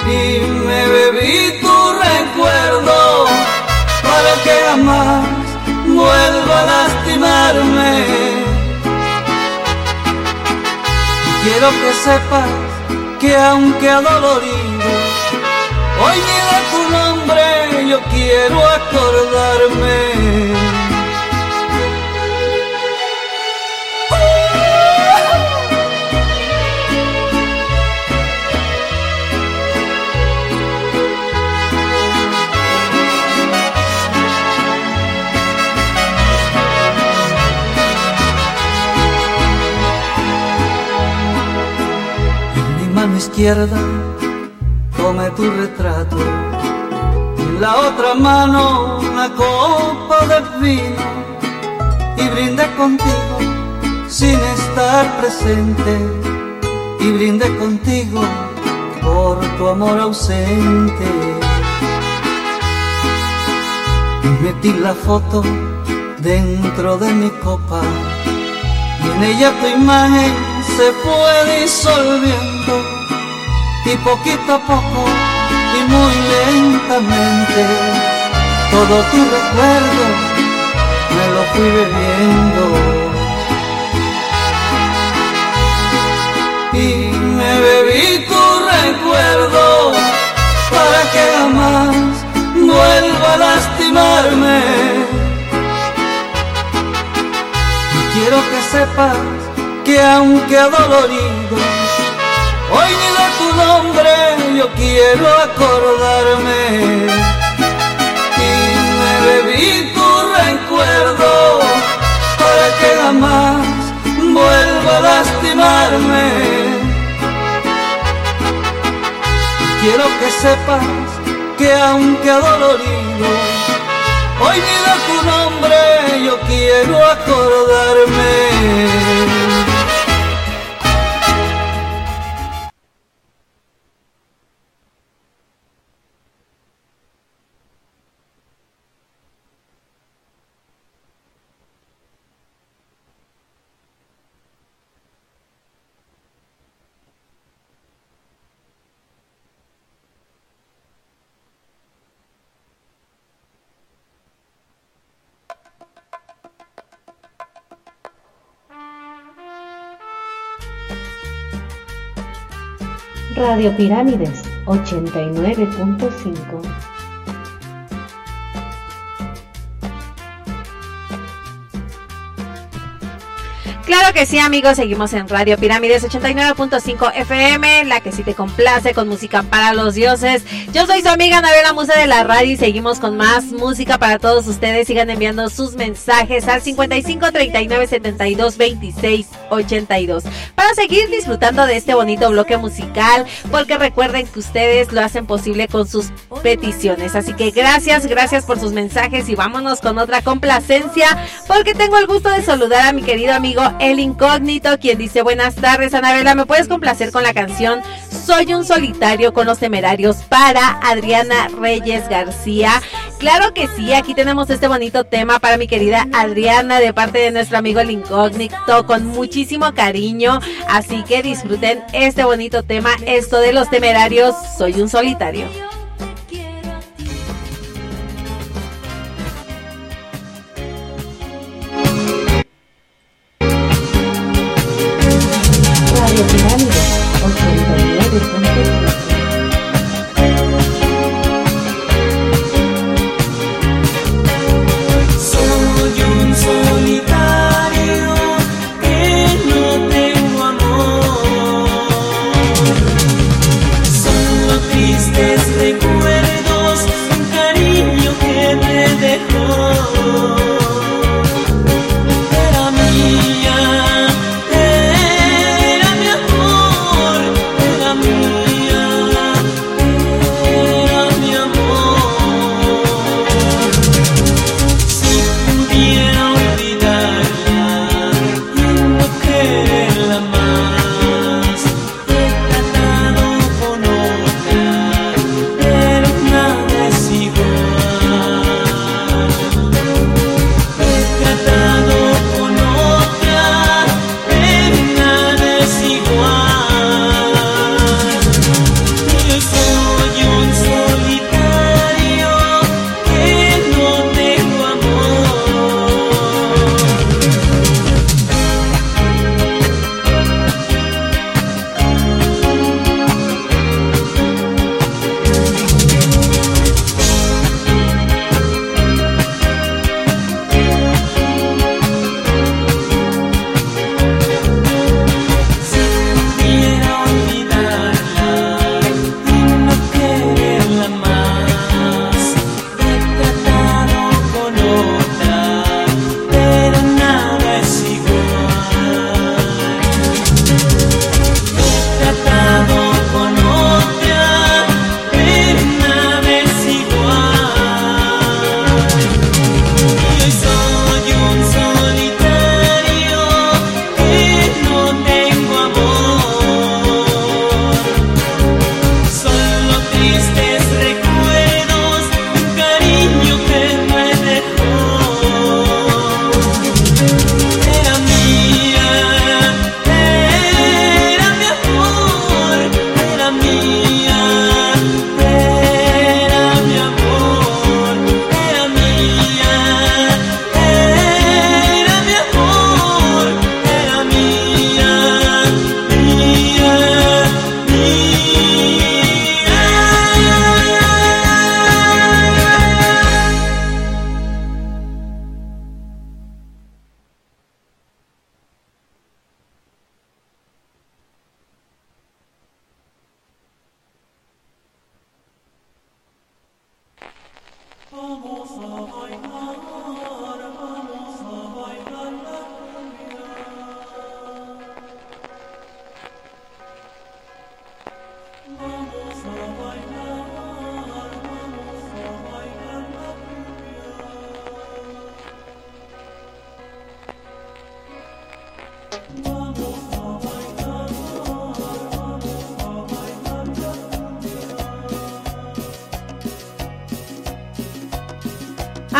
Y me bebí tu recuerdo para que jamás vuelva a lastimarme Quiero que sepas que aunque adolorido, hoy ni tu nombre yo quiero acordarme. Izquierda tome tu retrato, en la otra mano una copa de vino. Y brinde contigo sin estar presente. Y brinde contigo por tu amor ausente. Metí la foto dentro de mi copa. Y en ella tu imagen se fue disolviendo y poquito a poco y muy lentamente. Todo tu recuerdo me lo fui bebiendo. Y me bebí tu recuerdo para que jamás vuelva a lastimarme. Y quiero que sepas que aunque adolorido, yo quiero acordarme. Y me bebí tu recuerdo para que jamás vuelva a lastimarme. Quiero que sepas que aunque adolorido, hoy ni de tu nombre yo quiero acordarme. Radio Pirámides 89.5 que sí, amigos, seguimos en Radio Pirámides 89.5 FM, la que sí te complace con música para los dioses. Yo soy su amiga Anabela Musa de la radio y seguimos con más música para todos ustedes. Sigan enviando sus mensajes al 55 39 72 26 82 para seguir disfrutando de este bonito bloque musical, porque recuerden que ustedes lo hacen posible con sus peticiones. Así que gracias, gracias por sus mensajes y vámonos con otra complacencia, porque tengo el gusto de saludar a mi querido amigo El Incógnito, quien dice buenas tardes, Anabela, ¿me puedes complacer con la canción Soy un solitario con los temerarios para Adriana Reyes García? Claro que sí, aquí tenemos este bonito tema para mi querida Adriana de parte de nuestro amigo El Incógnito con muchísimo cariño, así que disfruten este bonito tema, esto de los temerarios, Soy un solitario.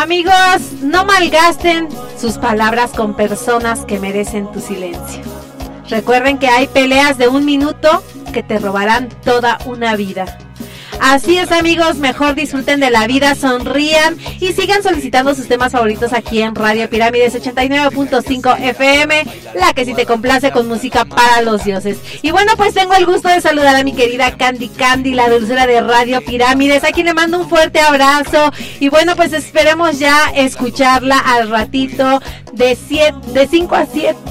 Amigos, no malgasten sus palabras con personas que merecen tu silencio. Recuerden que hay peleas de un minuto que te robarán toda una vida. Así es amigos, mejor disfruten de la vida, sonrían y sigan solicitando sus temas favoritos aquí en Radio Pirámides 89.5 FM, la que sí te complace con música para los dioses. Y bueno, pues tengo el gusto de saludar a mi querida Candy Candy, la dulzura de Radio Pirámides, a quien le mando un fuerte abrazo. Y bueno, pues esperemos ya escucharla al ratito de, siete, de 5 a 7.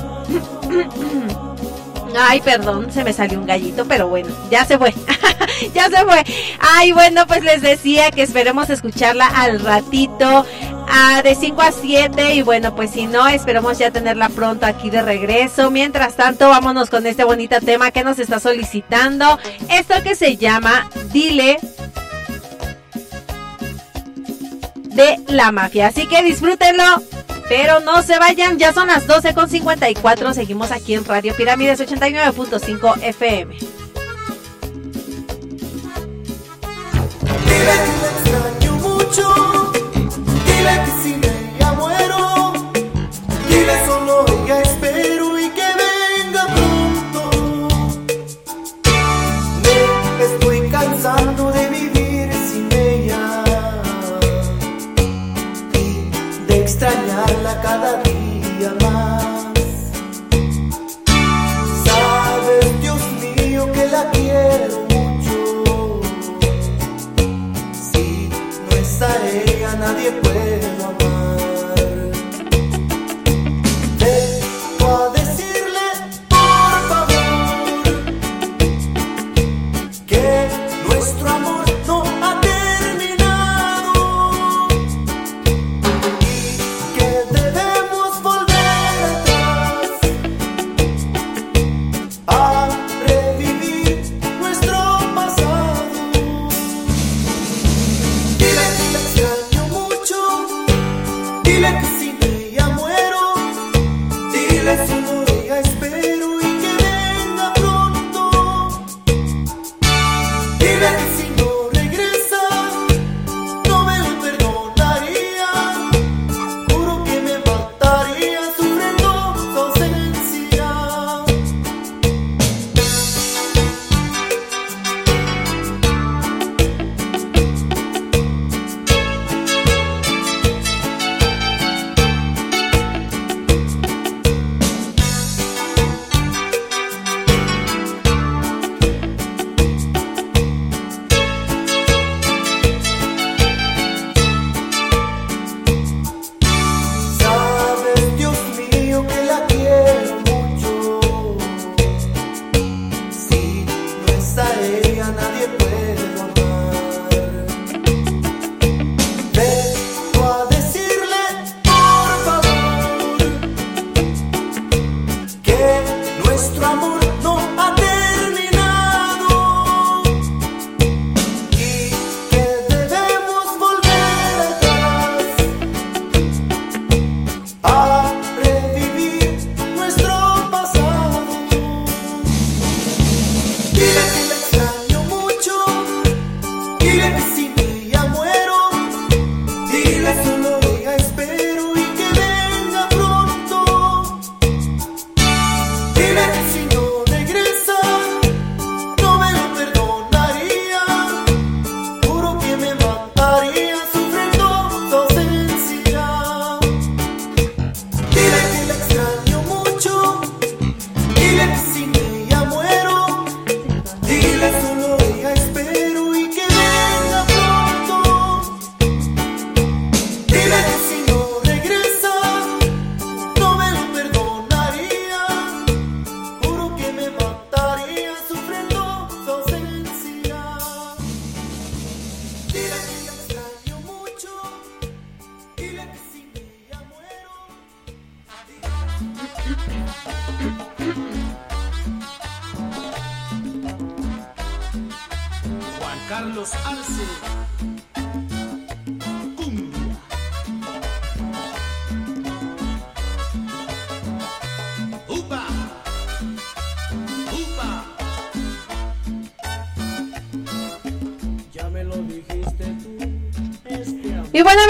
Ay, perdón, se me salió un gallito, pero bueno, ya se fue. ya se fue. Ay, bueno, pues les decía que esperemos escucharla al ratito. ah, de 5 a 7 y bueno, pues si no, esperemos ya tenerla pronto aquí de regreso. Mientras tanto, vámonos con este bonito tema que nos está solicitando. Esto que se llama Dile de la mafia. Así que disfrútenlo. Pero no se vayan, ya son las 12 con 54. Seguimos aquí en Radio Pirámides 89.5 FM. extraño mucho. Dile que si me ya muero. Dile solo ella espero y que venga pronto. Me estoy cansando de vivir sin ella y de extrañarla cada día más.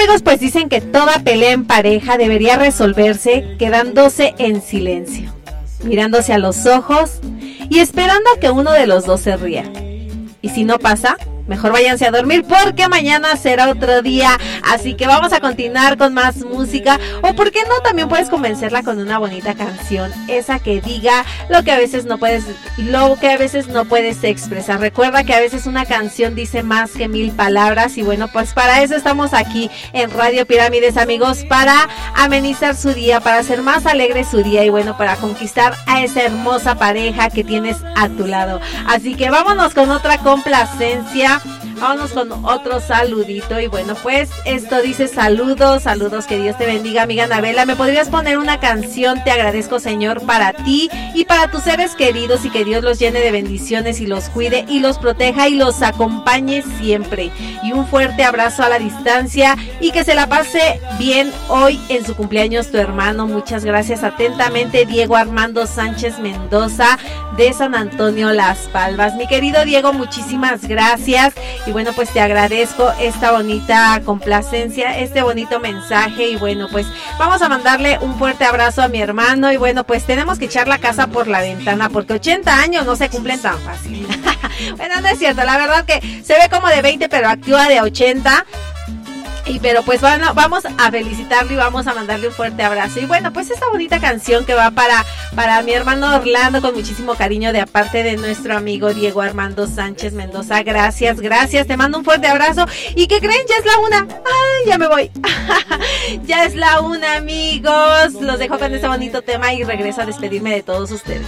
Amigos, pues dicen que toda pelea en pareja debería resolverse quedándose en silencio, mirándose a los ojos y esperando a que uno de los dos se ría. Y si no pasa, mejor váyanse a dormir porque mañana será otro día. Así que vamos a continuar con más música. O por qué no, también puedes convencerla con una bonita canción. Esa que diga lo que a veces no puedes, lo que a veces no puedes expresar. Recuerda que a veces una canción dice más que mil palabras. Y bueno, pues para eso estamos aquí en Radio Pirámides, amigos, para amenizar su día, para hacer más alegre su día y bueno, para conquistar a esa hermosa pareja que tienes a tu lado. Así que vámonos con otra complacencia. Vámonos con otro saludito y bueno, pues esto dice saludos, saludos, que Dios te bendiga, amiga Anabela. ¿Me podrías poner una canción? Te agradezco, Señor, para ti y para tus seres queridos y que Dios los llene de bendiciones y los cuide y los proteja y los acompañe siempre. Y un fuerte abrazo a la distancia y que se la pase bien hoy en su cumpleaños tu hermano. Muchas gracias atentamente, Diego Armando Sánchez Mendoza de San Antonio Las Palmas. Mi querido Diego, muchísimas gracias. Y bueno, pues te agradezco esta bonita complacencia, este bonito mensaje. Y bueno, pues vamos a mandarle un fuerte abrazo a mi hermano. Y bueno, pues tenemos que echar la casa por la ventana porque 80 años no se cumplen tan fácil. bueno, no es cierto, la verdad que se ve como de 20, pero actúa de 80. Y pero pues bueno, vamos a felicitarlo y vamos a mandarle un fuerte abrazo. Y bueno, pues esta bonita canción que va para, para mi hermano Orlando con muchísimo cariño de aparte de nuestro amigo Diego Armando Sánchez Mendoza. Gracias, gracias. Te mando un fuerte abrazo. ¿Y qué creen? Ya es la una. Ay, ya me voy. ya es la una, amigos. Los dejo con este bonito tema y regreso a despedirme de todos ustedes.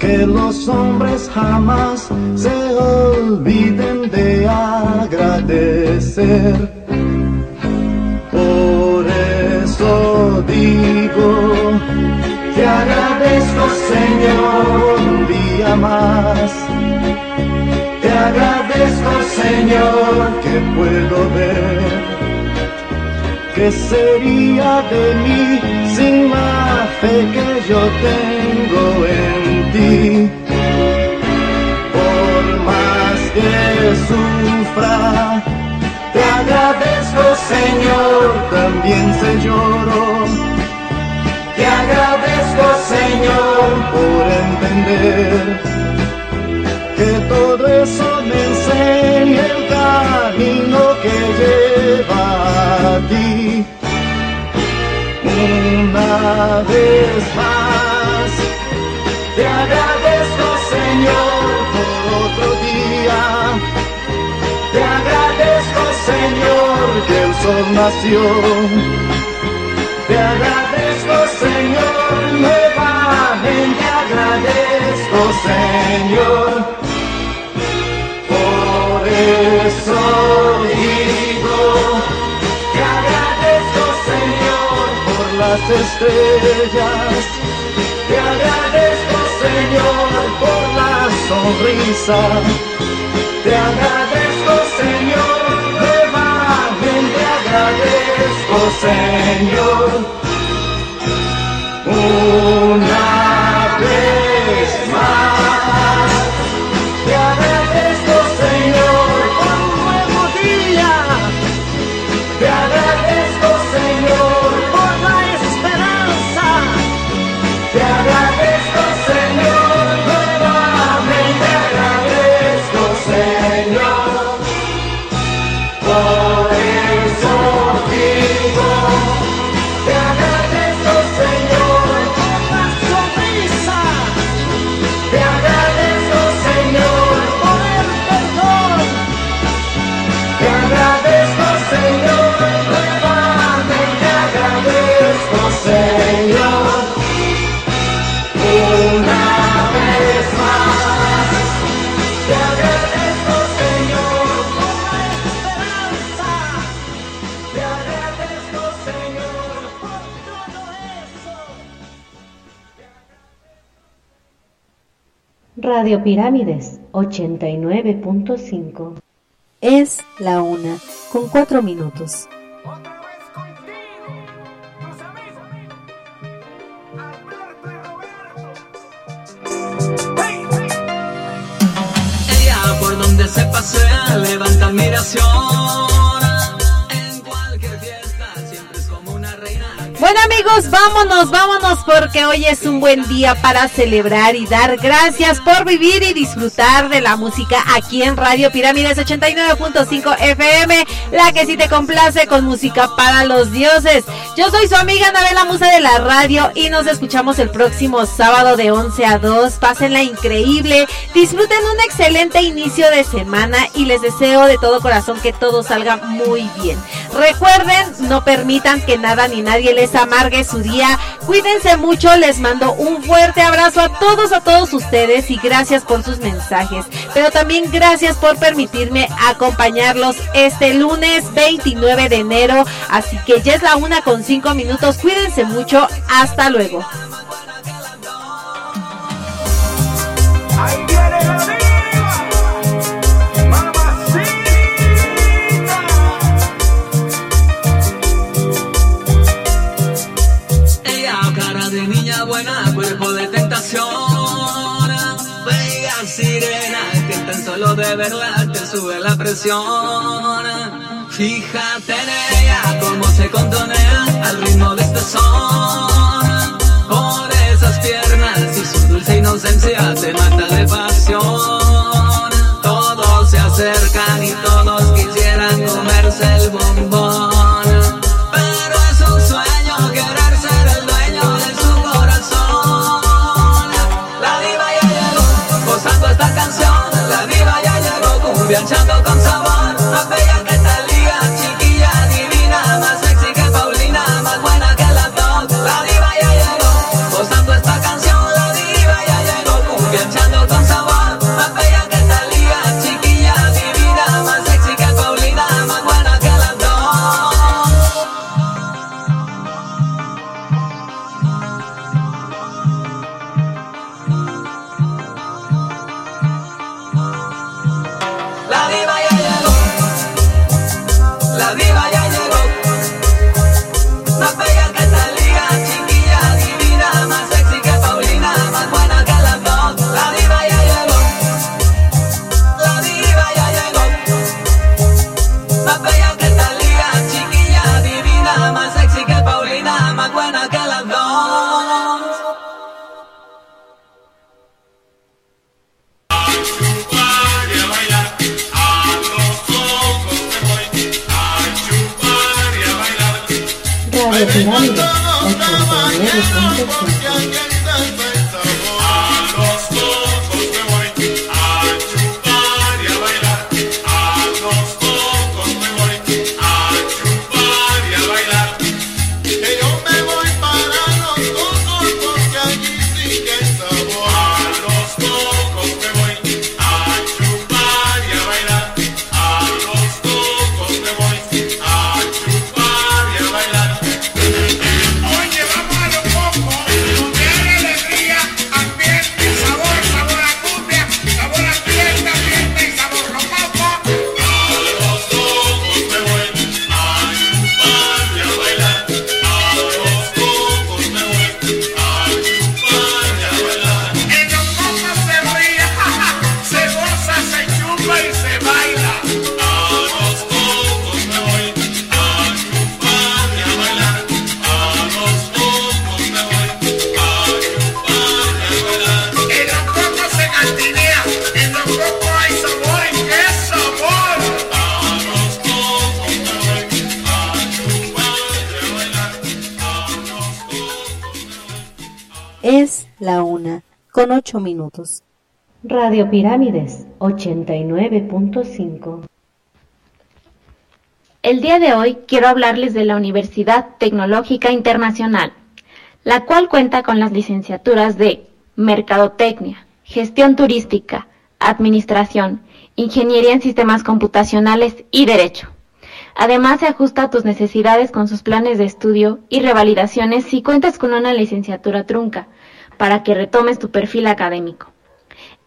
que los hombres jamás se olviden de agradecer. Por eso digo, te agradezco Señor un día más. Te agradezco Señor que puedo ver. ¿Qué sería de mí sin la fe que yo tengo en ti? Por más que sufra, te agradezco Señor, también se lloro. Te agradezco Señor por entender que todo eso me enseña el camino que lleva a ti. Una vez más, te agradezco Señor por otro día. Te agradezco Señor que el sol nació. Te agradezco Señor, nuevamente agradezco Señor. Por eso estrellas. Te agradezco Señor por la sonrisa. Te agradezco Señor, nuevamente agradezco Señor. Una vez Radio Pirámides 89.5. Es la una, con cuatro minutos. Ella por donde se pasea levanta admiración. Bueno amigos, vámonos, vámonos porque hoy es un buen día para celebrar y dar gracias por vivir y disfrutar de la música aquí en Radio Pirámides 89.5 FM, la que sí te complace con música para los dioses. Yo soy su amiga Anabela Musa de la radio y nos escuchamos el próximo sábado de 11 a 2. Pásenla increíble, disfruten un excelente inicio de semana y les deseo de todo corazón que todo salga muy bien. Recuerden, no permitan que nada ni nadie les amargue su día. Cuídense mucho, les mando un fuerte abrazo a todos, a todos ustedes y gracias por sus mensajes. Pero también gracias por permitirme acompañarlos este lunes 29 de enero. Así que ya es la una con cinco minutos. Cuídense mucho. Hasta luego. Cuerpo de tentación. Bella sirena, que tan solo de verla te sube la presión. Fíjate en ella, cómo se contonea al ritmo de este son. Por esas piernas y su dulce inocencia te mata de pasión. Llegó, cumbianchando con sabor. Con ocho minutos. Radio Pirámides 89.5 El día de hoy quiero hablarles de la Universidad Tecnológica Internacional, la cual cuenta con las licenciaturas de Mercadotecnia, Gestión Turística, Administración, Ingeniería en Sistemas Computacionales y Derecho. Además, se ajusta a tus necesidades con sus planes de estudio y revalidaciones si cuentas con una licenciatura trunca, para que retomes tu perfil académico.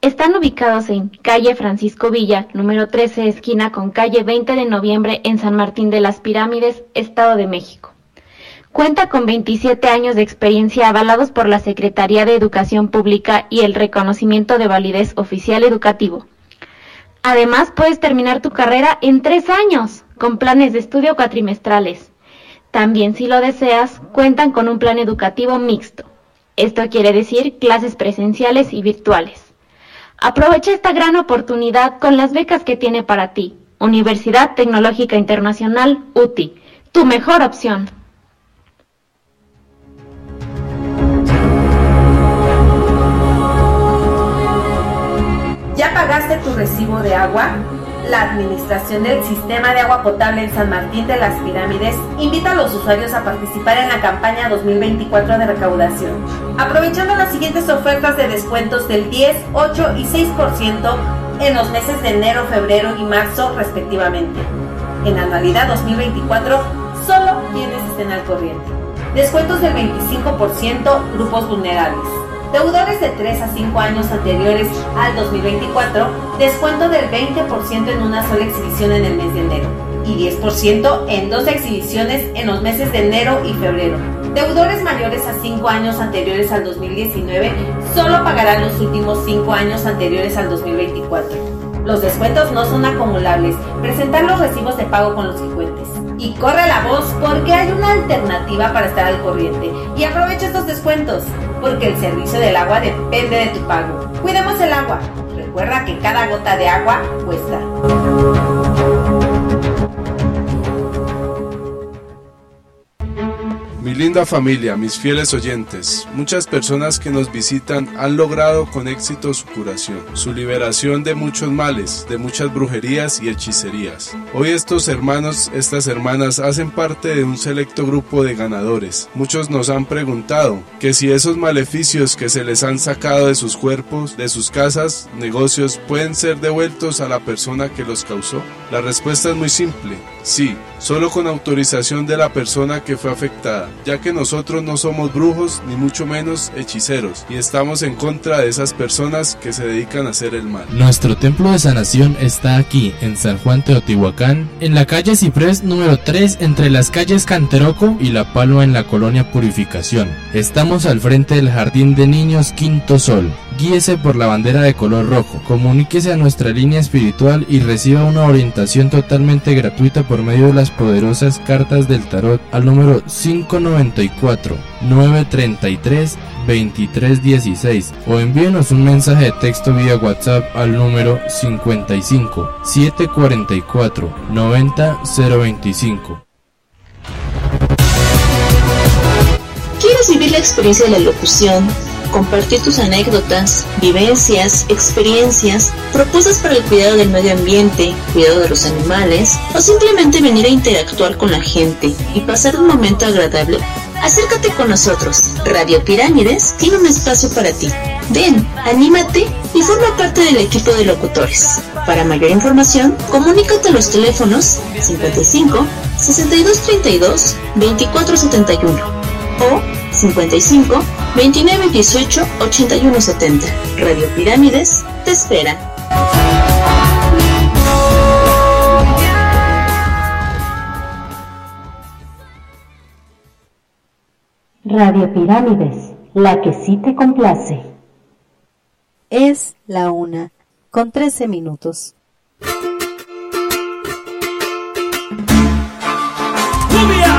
Están ubicados en calle Francisco Villa, número 13, esquina con calle 20 de noviembre en San Martín de las Pirámides, Estado de México. Cuenta con 27 años de experiencia avalados por la Secretaría de Educación Pública y el reconocimiento de validez oficial educativo. Además, puedes terminar tu carrera en tres años, con planes de estudio cuatrimestrales. También, si lo deseas, cuentan con un plan educativo mixto. Esto quiere decir clases presenciales y virtuales. Aprovecha esta gran oportunidad con las becas que tiene para ti. Universidad Tecnológica Internacional, UTI, tu mejor opción. ¿Ya pagaste tu recibo de agua? La Administración del Sistema de Agua Potable en San Martín de las Pirámides invita a los usuarios a participar en la campaña 2024 de recaudación, aprovechando las siguientes ofertas de descuentos del 10, 8 y 6% en los meses de enero, febrero y marzo respectivamente. En anualidad 2024, solo quienes estén al corriente. Descuentos del 25% grupos vulnerables. Deudores de 3 a 5 años anteriores al 2024, descuento del 20% en una sola exhibición en el mes de enero y 10% en dos exhibiciones en los meses de enero y febrero. Deudores mayores a 5 años anteriores al 2019 solo pagarán los últimos 5 años anteriores al 2024. Los descuentos no son acumulables. Presentar los recibos de pago con los que. Y corre la voz porque hay una alternativa para estar al corriente. Y aprovecha estos descuentos porque el servicio del agua depende de tu pago. Cuidemos el agua. Recuerda que cada gota de agua cuesta. Mi linda familia, mis fieles oyentes, muchas personas que nos visitan han logrado con éxito su curación, su liberación de muchos males, de muchas brujerías y hechicerías. Hoy estos hermanos, estas hermanas hacen parte de un selecto grupo de ganadores. Muchos nos han preguntado que si esos maleficios que se les han sacado de sus cuerpos, de sus casas, negocios, pueden ser devueltos a la persona que los causó. La respuesta es muy simple, sí, solo con autorización de la persona que fue afectada, ya que nosotros no somos brujos ni mucho menos hechiceros y estamos en contra de esas personas que se dedican a hacer el mal. Nuestro templo de sanación está aquí, en San Juan Teotihuacán, en la calle Ciprés número 3, entre las calles Canteroco y La Palma en la colonia Purificación. Estamos al frente del Jardín de Niños Quinto Sol. Guíese por la bandera de color rojo, comuníquese a nuestra línea espiritual y reciba una orientación totalmente gratuita por medio de las poderosas cartas del tarot al número 594 933 2316 o envíenos un mensaje de texto vía WhatsApp al número 55 744 90 025. ¿Quieres vivir la experiencia de la locución? Compartir tus anécdotas, vivencias, experiencias, propuestas para el cuidado del medio ambiente, cuidado de los animales o simplemente venir a interactuar con la gente y pasar un momento agradable? Acércate con nosotros. Radio Pirámides tiene un espacio para ti. Ven, anímate y forma parte del equipo de locutores. Para mayor información, comunícate a los teléfonos 55 6232 2471 o 55 29 18 81 70. Radio Pirámides te espera. Radio Pirámides, la que sí te complace. Es la una, con 13 minutos. Cumbia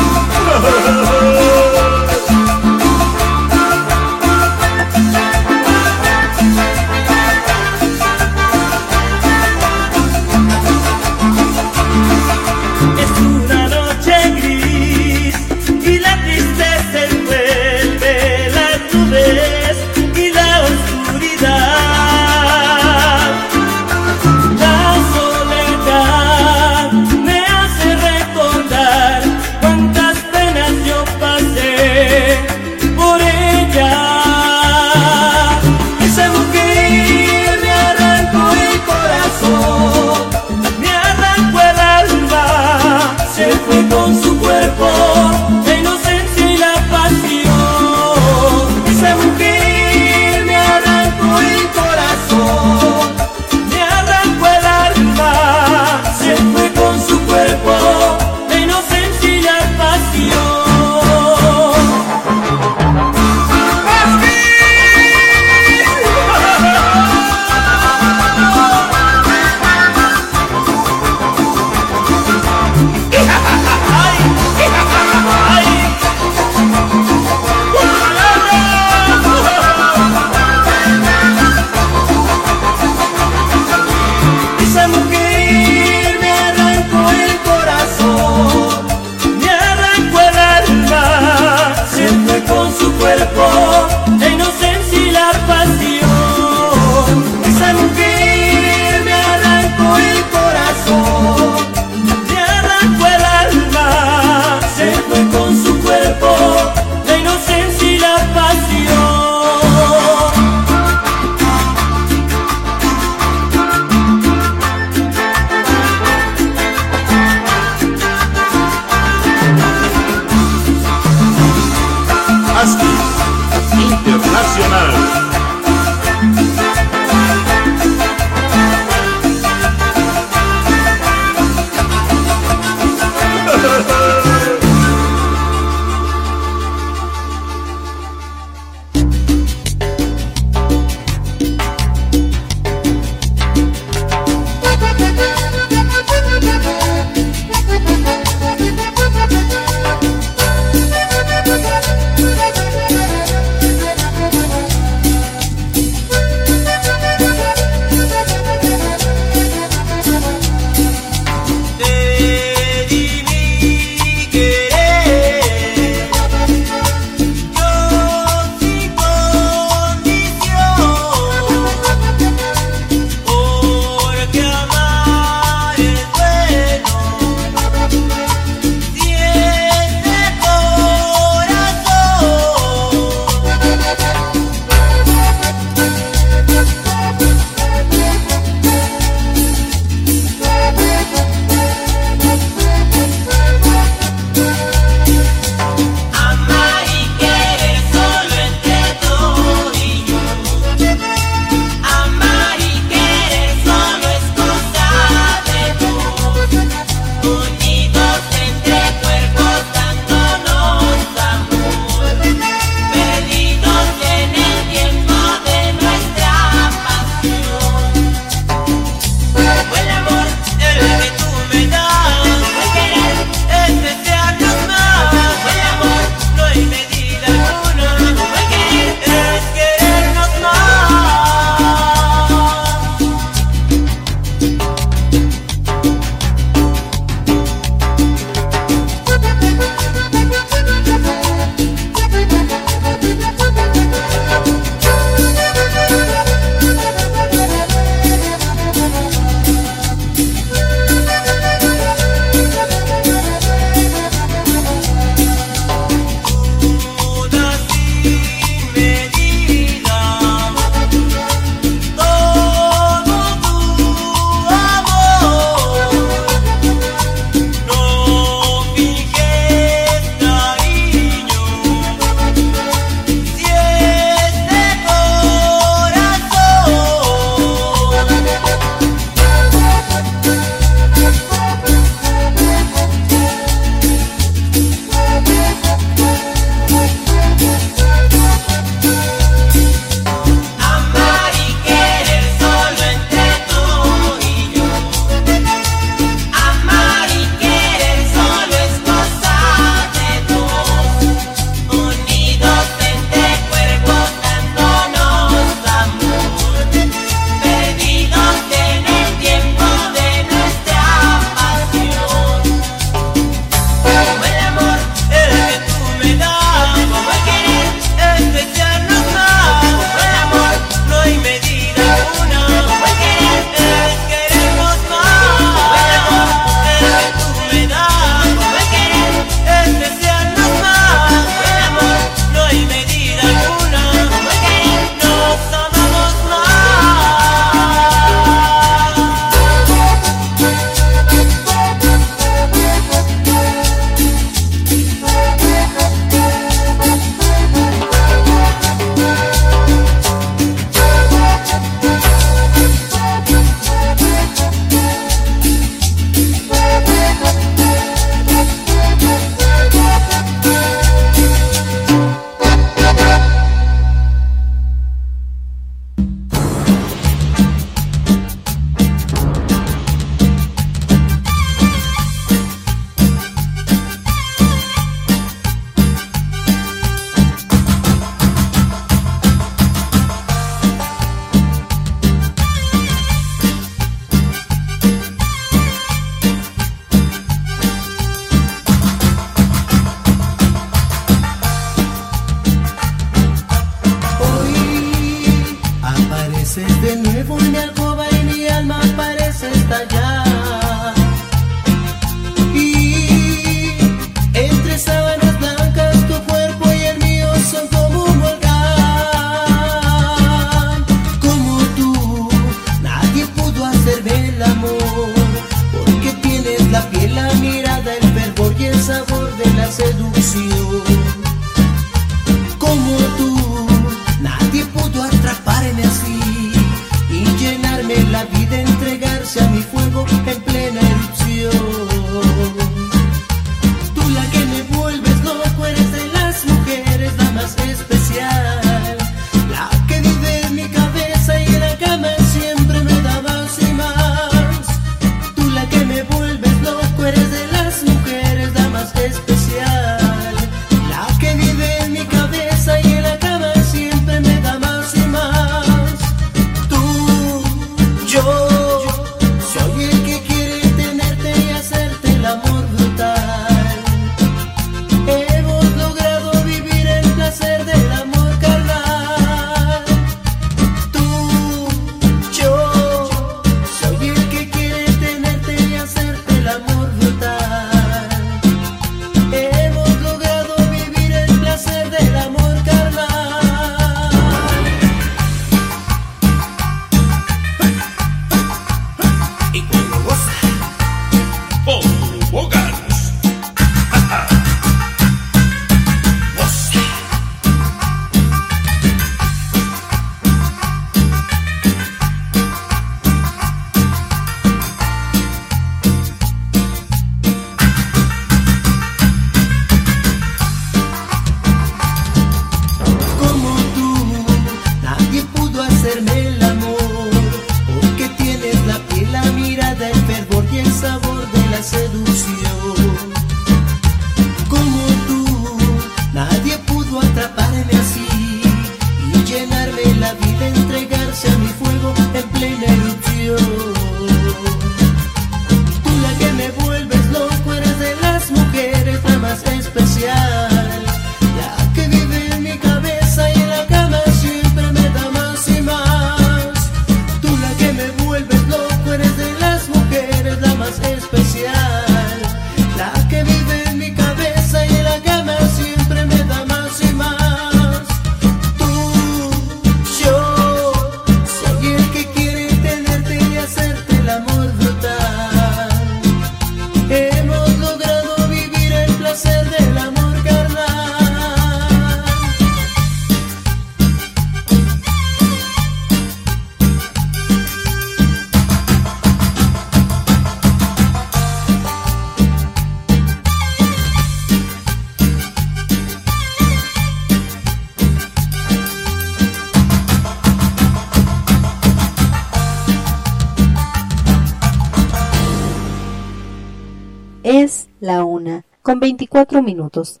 con 24 minutos.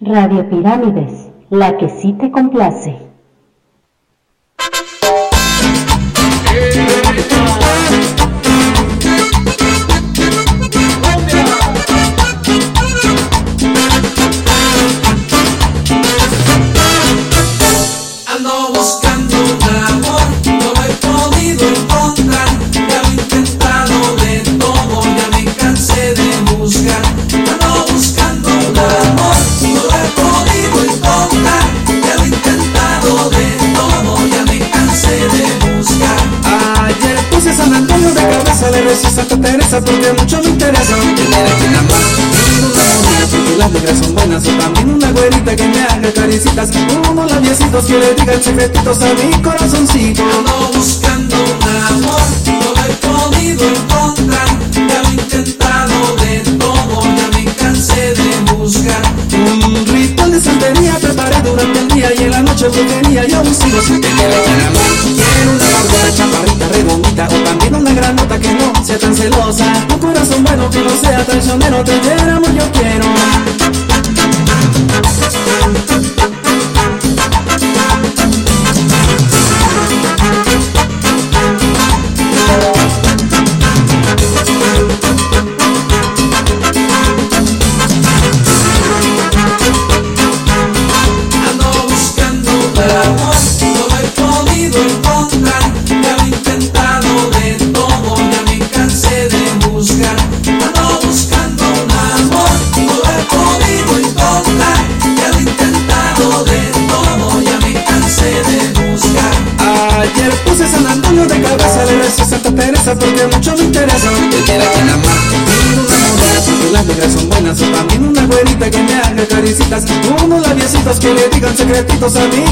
Radio Pirámides, la que sí te complace. écheme titos a mi corazoncito. Digan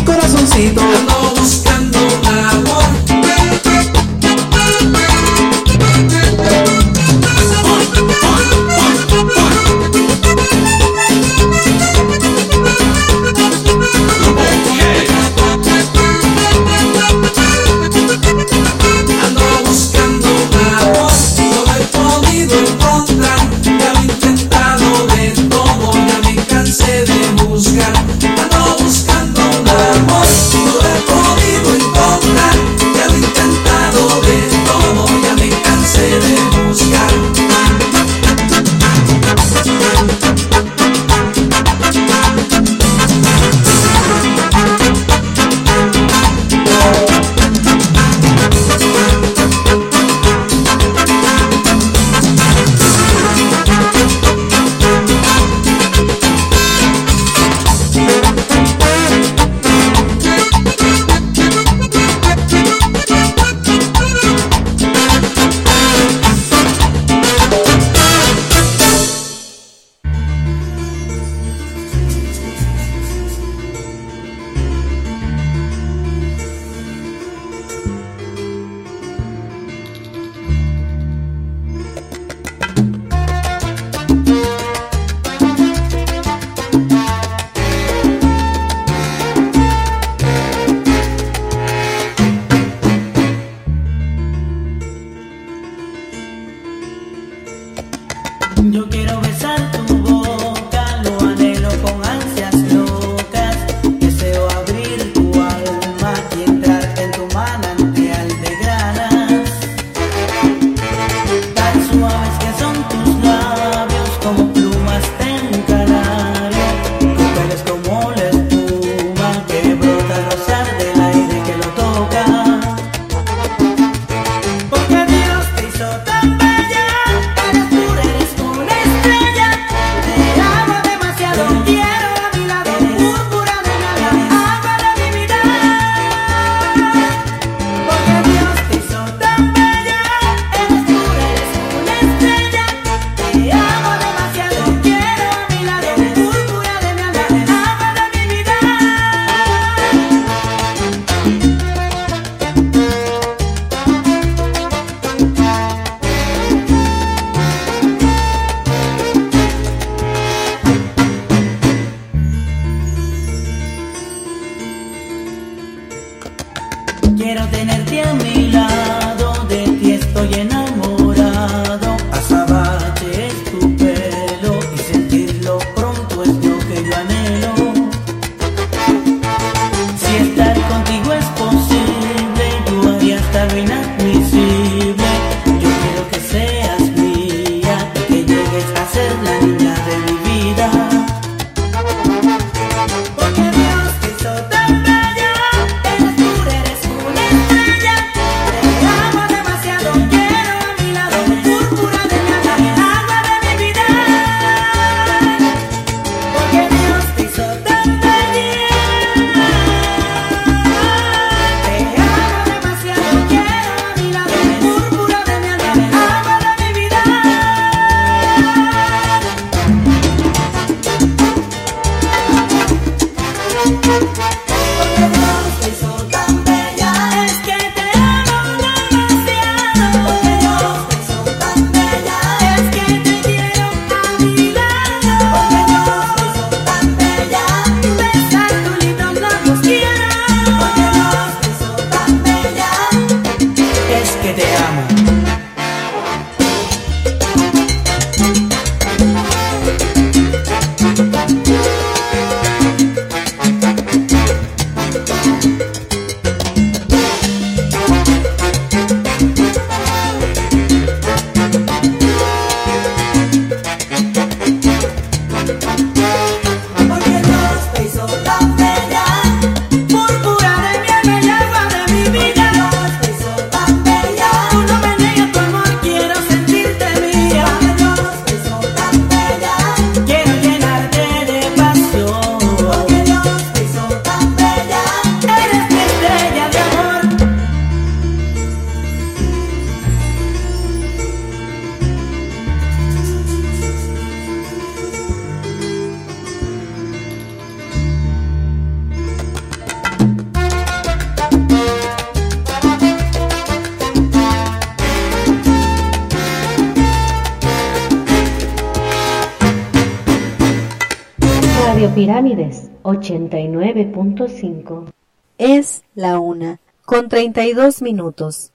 22 minutos.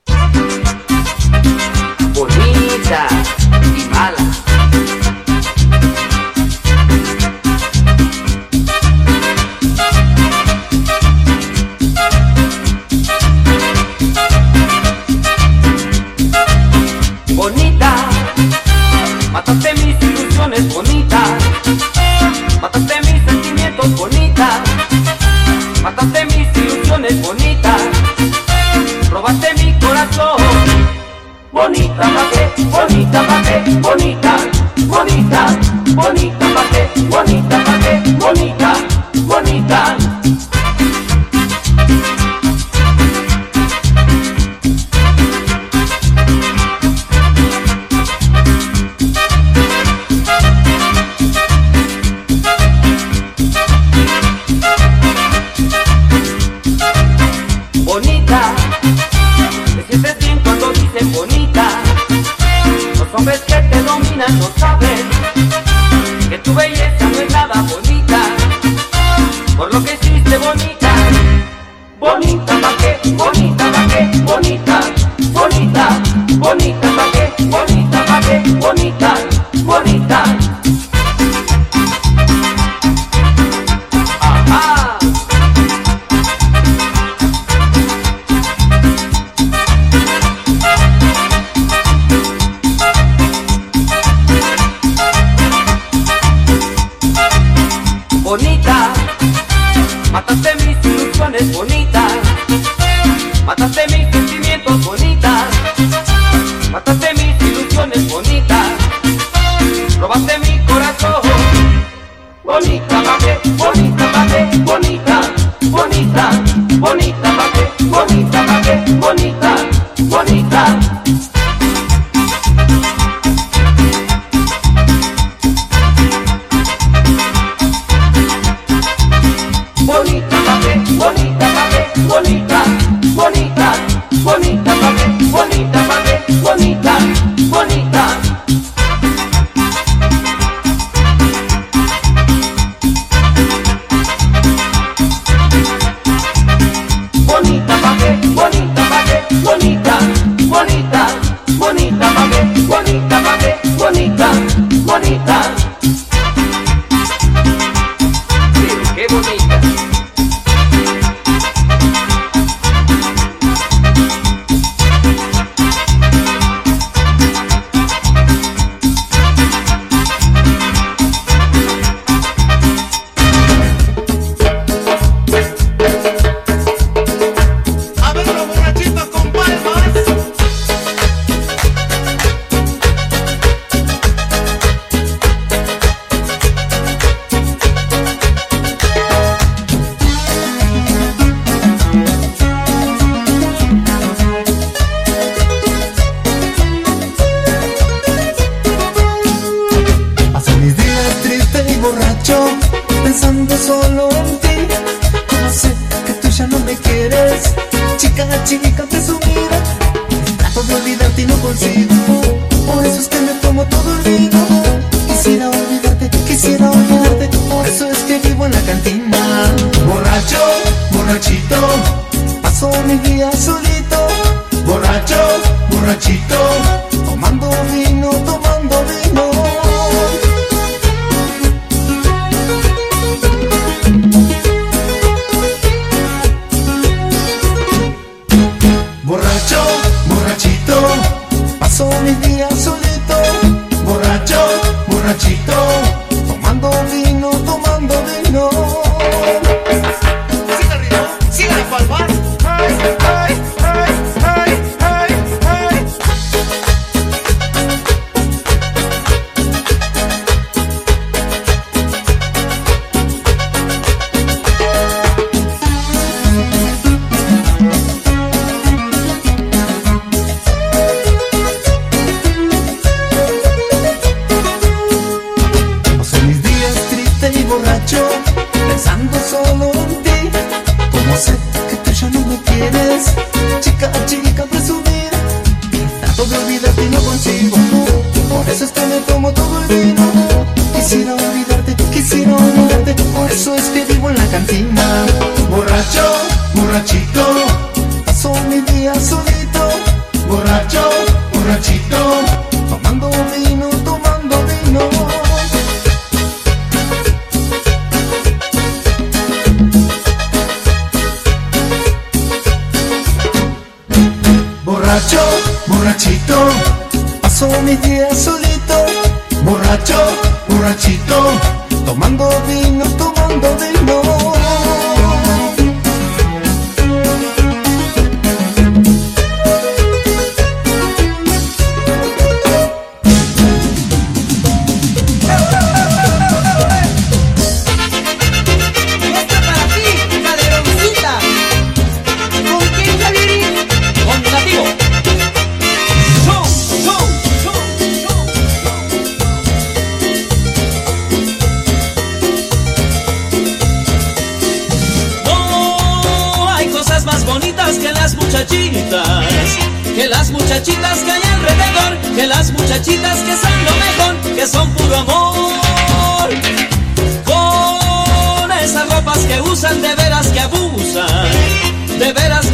bonita pate, bonita, bonita, bonita pate, bonita pate, bonita, bonita. bonita.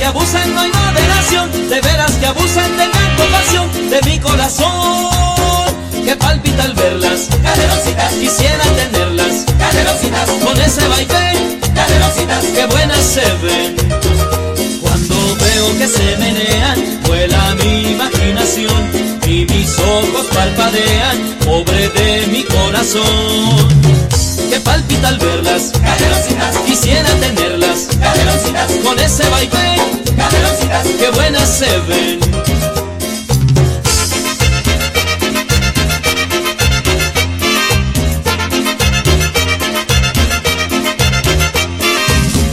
Abusan no hay moderación, de veras que abusan tengan compasión de mi corazón. Que palpita al verlas, caderositas, quisiera tenerlas, caderositas, con ese baile, caderositas, que buenas se ven. Cuando veo que se menean, vuela mi imaginación y mis ojos parpadean, pobre de mi corazón. Que palpita al verlas, caderositas, quisiera tenerlas, caderositas, con ese baile, que buenas se ven.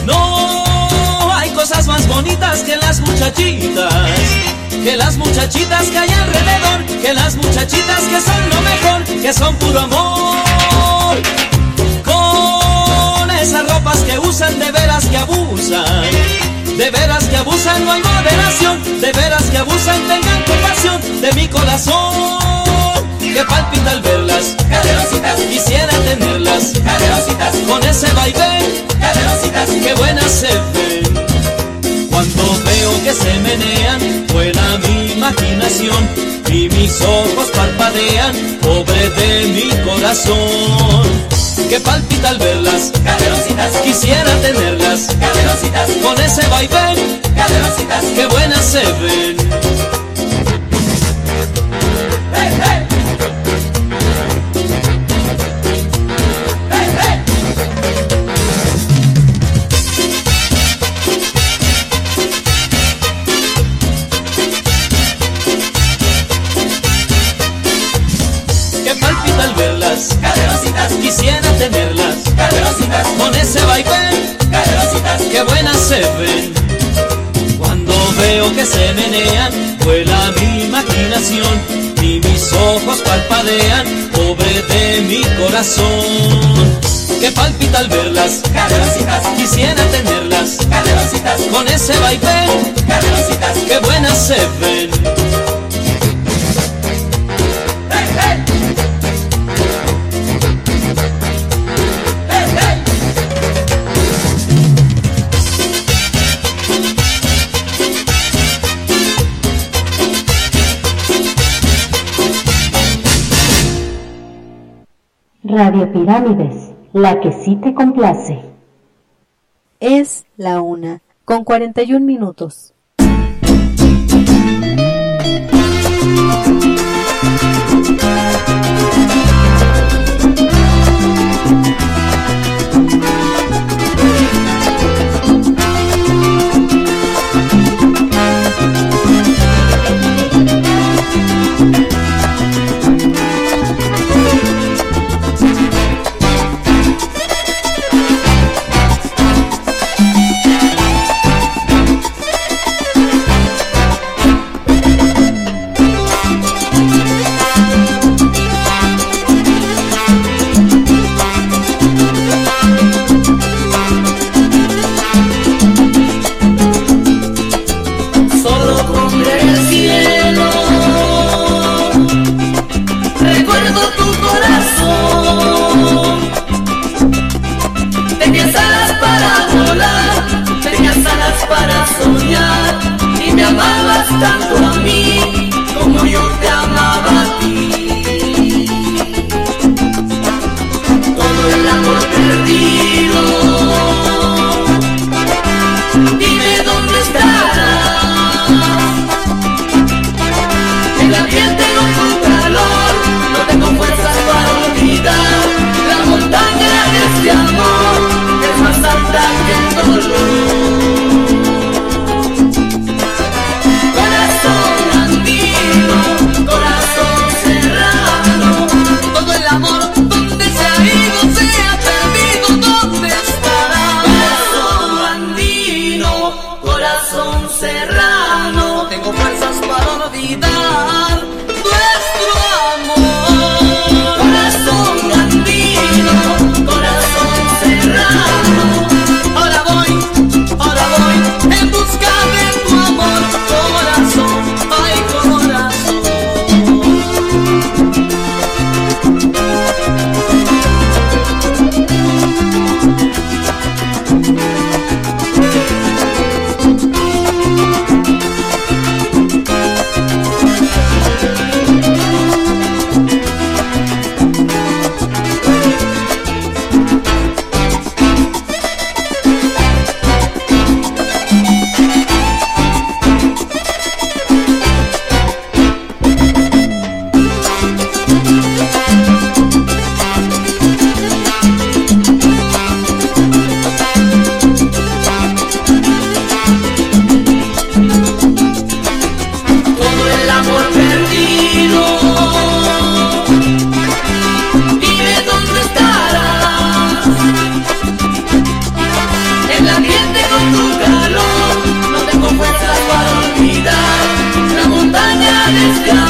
No hay cosas más bonitas que las muchachitas, que las muchachitas que hay alrededor, que las muchachitas que son lo mejor, que son puro amor. Con esas ropas que usan de veras que abusan, de veras que abusan no hay moderación, de veras que abusan tengan compasión de mi corazón. Que palpita al verlas, caderositas, quisiera tenerlas, caderositas, con ese baile, caderositas, que buenas se ven. Cuando veo que se menean, vuela mi imaginación y mis ojos parpadean, pobre de mi corazón. Que palpita al verlas, caderositas, quisiera tenerlas, caderositas, con ese baile, caderositas, que buenas se ven. Que se menean, vuela mi imaginación y mis ojos parpadean, pobre de mi corazón. Que palpita al verlas, caderositas, quisiera tenerlas, caderositas, con ese baile, caderositas, que buenas se ven. Radio Pirámides, la que sí te complace. Es la una, con 41 minutos. Montaña de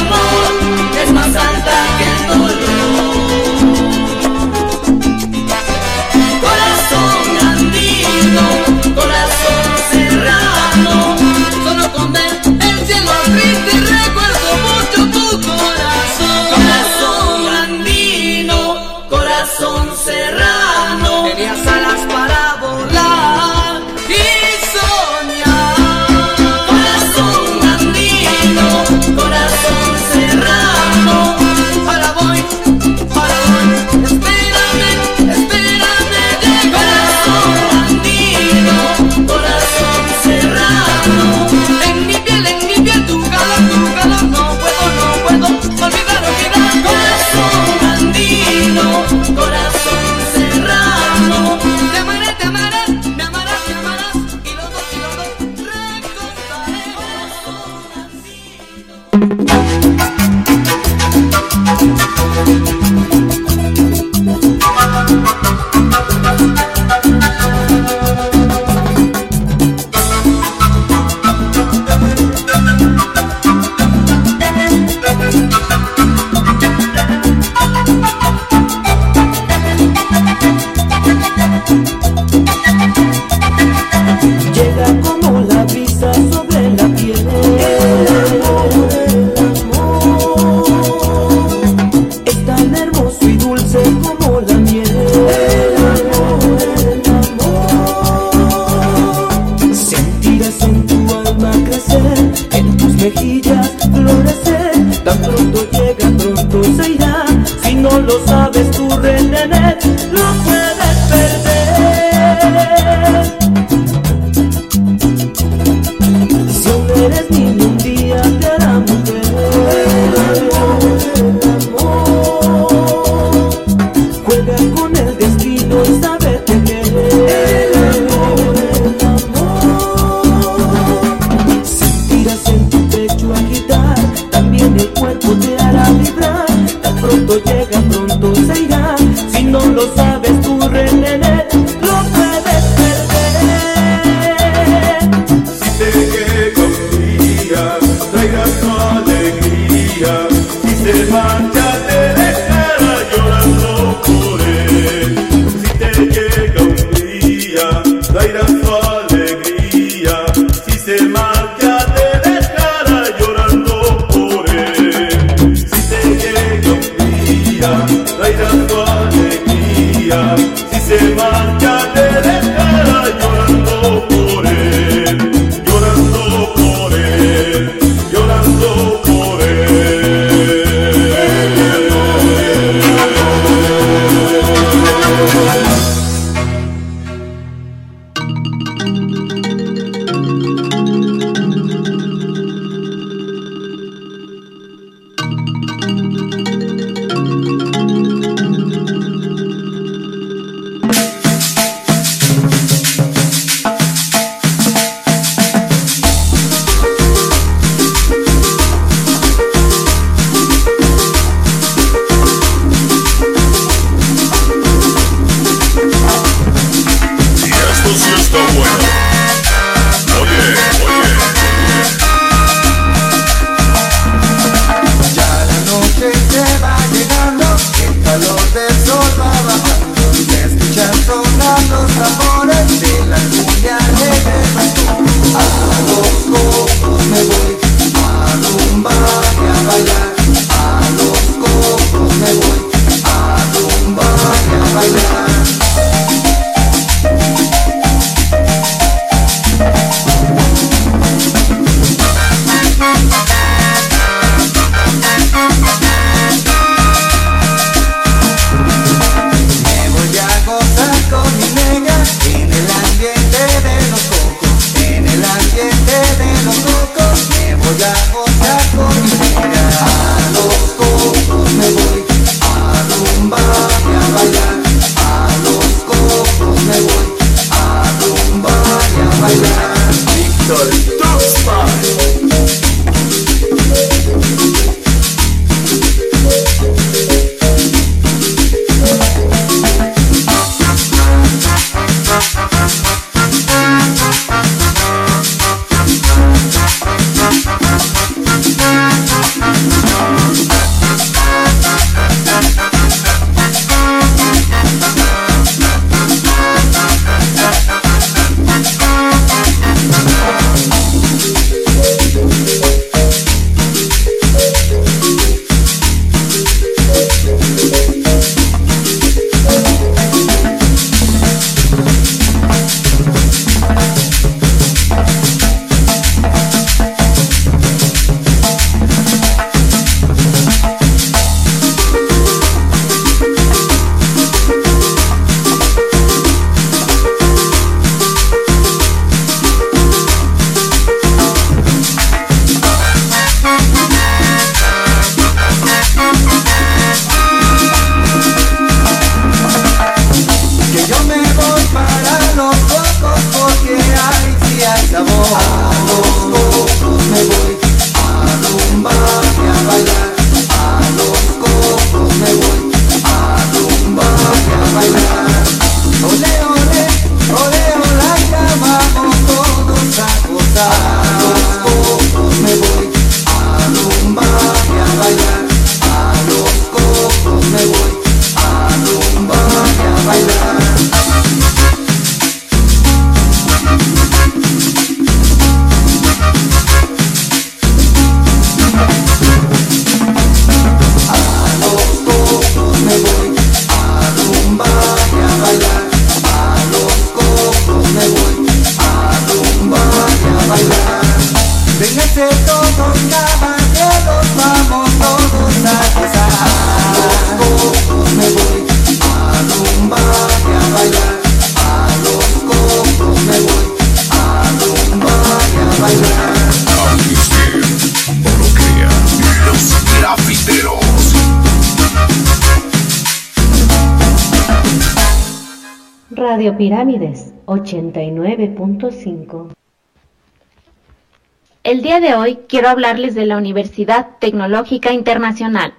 El día de hoy quiero hablarles de la Universidad Tecnológica Internacional,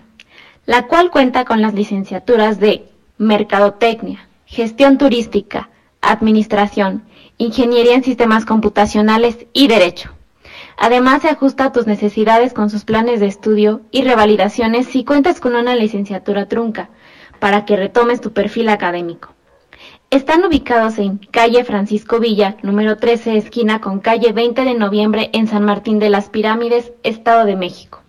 la cual cuenta con las licenciaturas de Mercadotecnia, Gestión Turística, Administración, Ingeniería en Sistemas Computacionales y Derecho. Además, se ajusta a tus necesidades con sus planes de estudio y revalidaciones si cuentas con una licenciatura trunca, para que retomes tu perfil académico. Están ubicados en calle Francisco Villa, número 13, esquina con calle 20 de noviembre en San Martín de las Pirámides, Estado de México.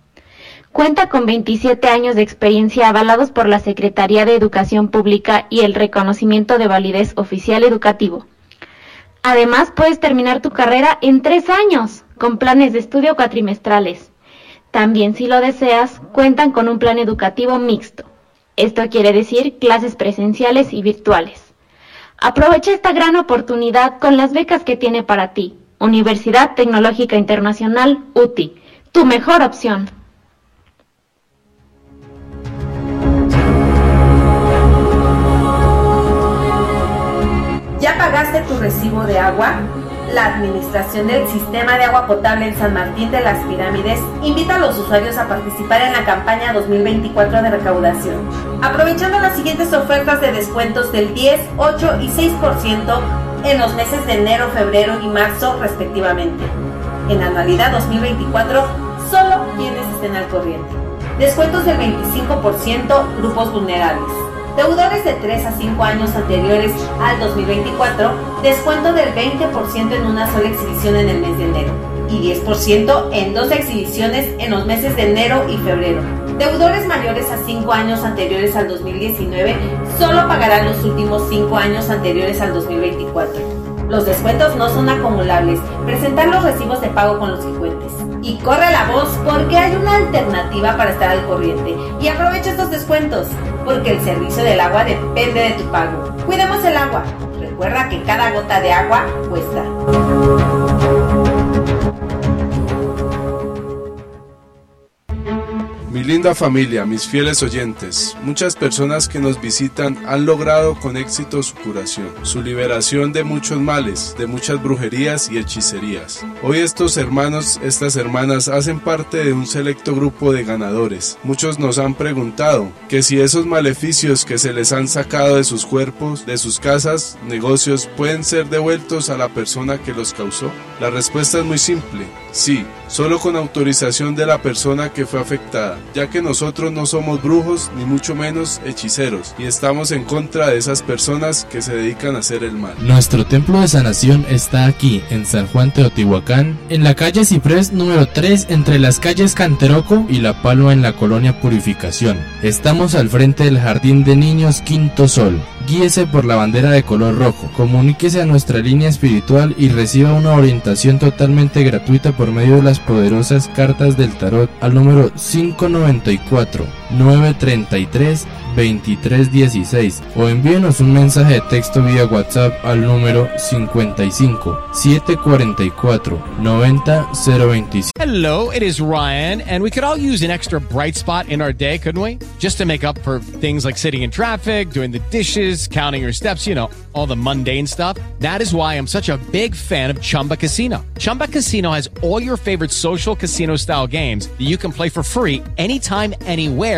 Cuenta con 27 años de experiencia avalados por la Secretaría de Educación Pública y el reconocimiento de validez oficial educativo. Además, puedes terminar tu carrera en tres años, con planes de estudio cuatrimestrales. También, si lo deseas, cuentan con un plan educativo mixto. Esto quiere decir clases presenciales y virtuales. Aprovecha esta gran oportunidad con las becas que tiene para ti. Universidad Tecnológica Internacional UTI, tu mejor opción. ¿Ya pagaste tu recibo de agua? La Administración del Sistema de Agua Potable en San Martín de las Pirámides invita a los usuarios a participar en la campaña 2024 de recaudación, aprovechando las siguientes ofertas de descuentos del 10, 8 y 6% en los meses de enero, febrero y marzo respectivamente. En anualidad 2024, solo quienes estén al corriente. Descuentos del 25% grupos vulnerables. Deudores de 3 a 5 años anteriores al 2024, descuento del 20% en una sola exhibición en el mes de enero y 10% en dos exhibiciones en los meses de enero y febrero. Deudores mayores a 5 años anteriores al 2019 solo pagarán los últimos 5 años anteriores al 2024. Los descuentos no son acumulables. Presentar los recibos de pago con los que. Y corre la voz porque hay una alternativa para estar al corriente. Y aprovecha estos descuentos porque el servicio del agua depende de tu pago. Cuidemos el agua. Recuerda que cada gota de agua cuesta. Linda familia, mis fieles oyentes, muchas personas que nos visitan han logrado con éxito su curación, su liberación de muchos males, de muchas brujerías y hechicerías. Hoy estos hermanos, estas hermanas hacen parte de un selecto grupo de ganadores. Muchos nos han preguntado que si esos maleficios que se les han sacado de sus cuerpos, de sus casas, negocios, pueden ser devueltos a la persona que los causó. La respuesta es muy simple, sí, solo con autorización de la persona que fue afectada, ya que nosotros no somos brujos ni mucho menos hechiceros y estamos en contra de esas personas que se dedican a hacer el mal. Nuestro templo de sanación está aquí, en San Juan Teotihuacán, en la calle Ciprés número 3, entre las calles Canteroco y La Palma en la colonia Purificación. Estamos al frente del Jardín de Niños Quinto Sol. Guíese por la bandera de color rojo, comuníquese a nuestra línea espiritual y reciba una orientación totalmente gratuita por medio de las poderosas cartas del tarot al número 594 933 2316 o envíenos un mensaje de texto vía WhatsApp al número 55 744 90 025. Hello, it is Ryan, and we could all use an extra bright spot in our day, couldn't we? Just to make up for things like sitting in traffic, doing the dishes, counting your steps, you know, all the mundane stuff. That is why I'm such a big fan of Chumba Casino. Chumba Casino has all your favorite social casino style games that you can play for free anytime, anywhere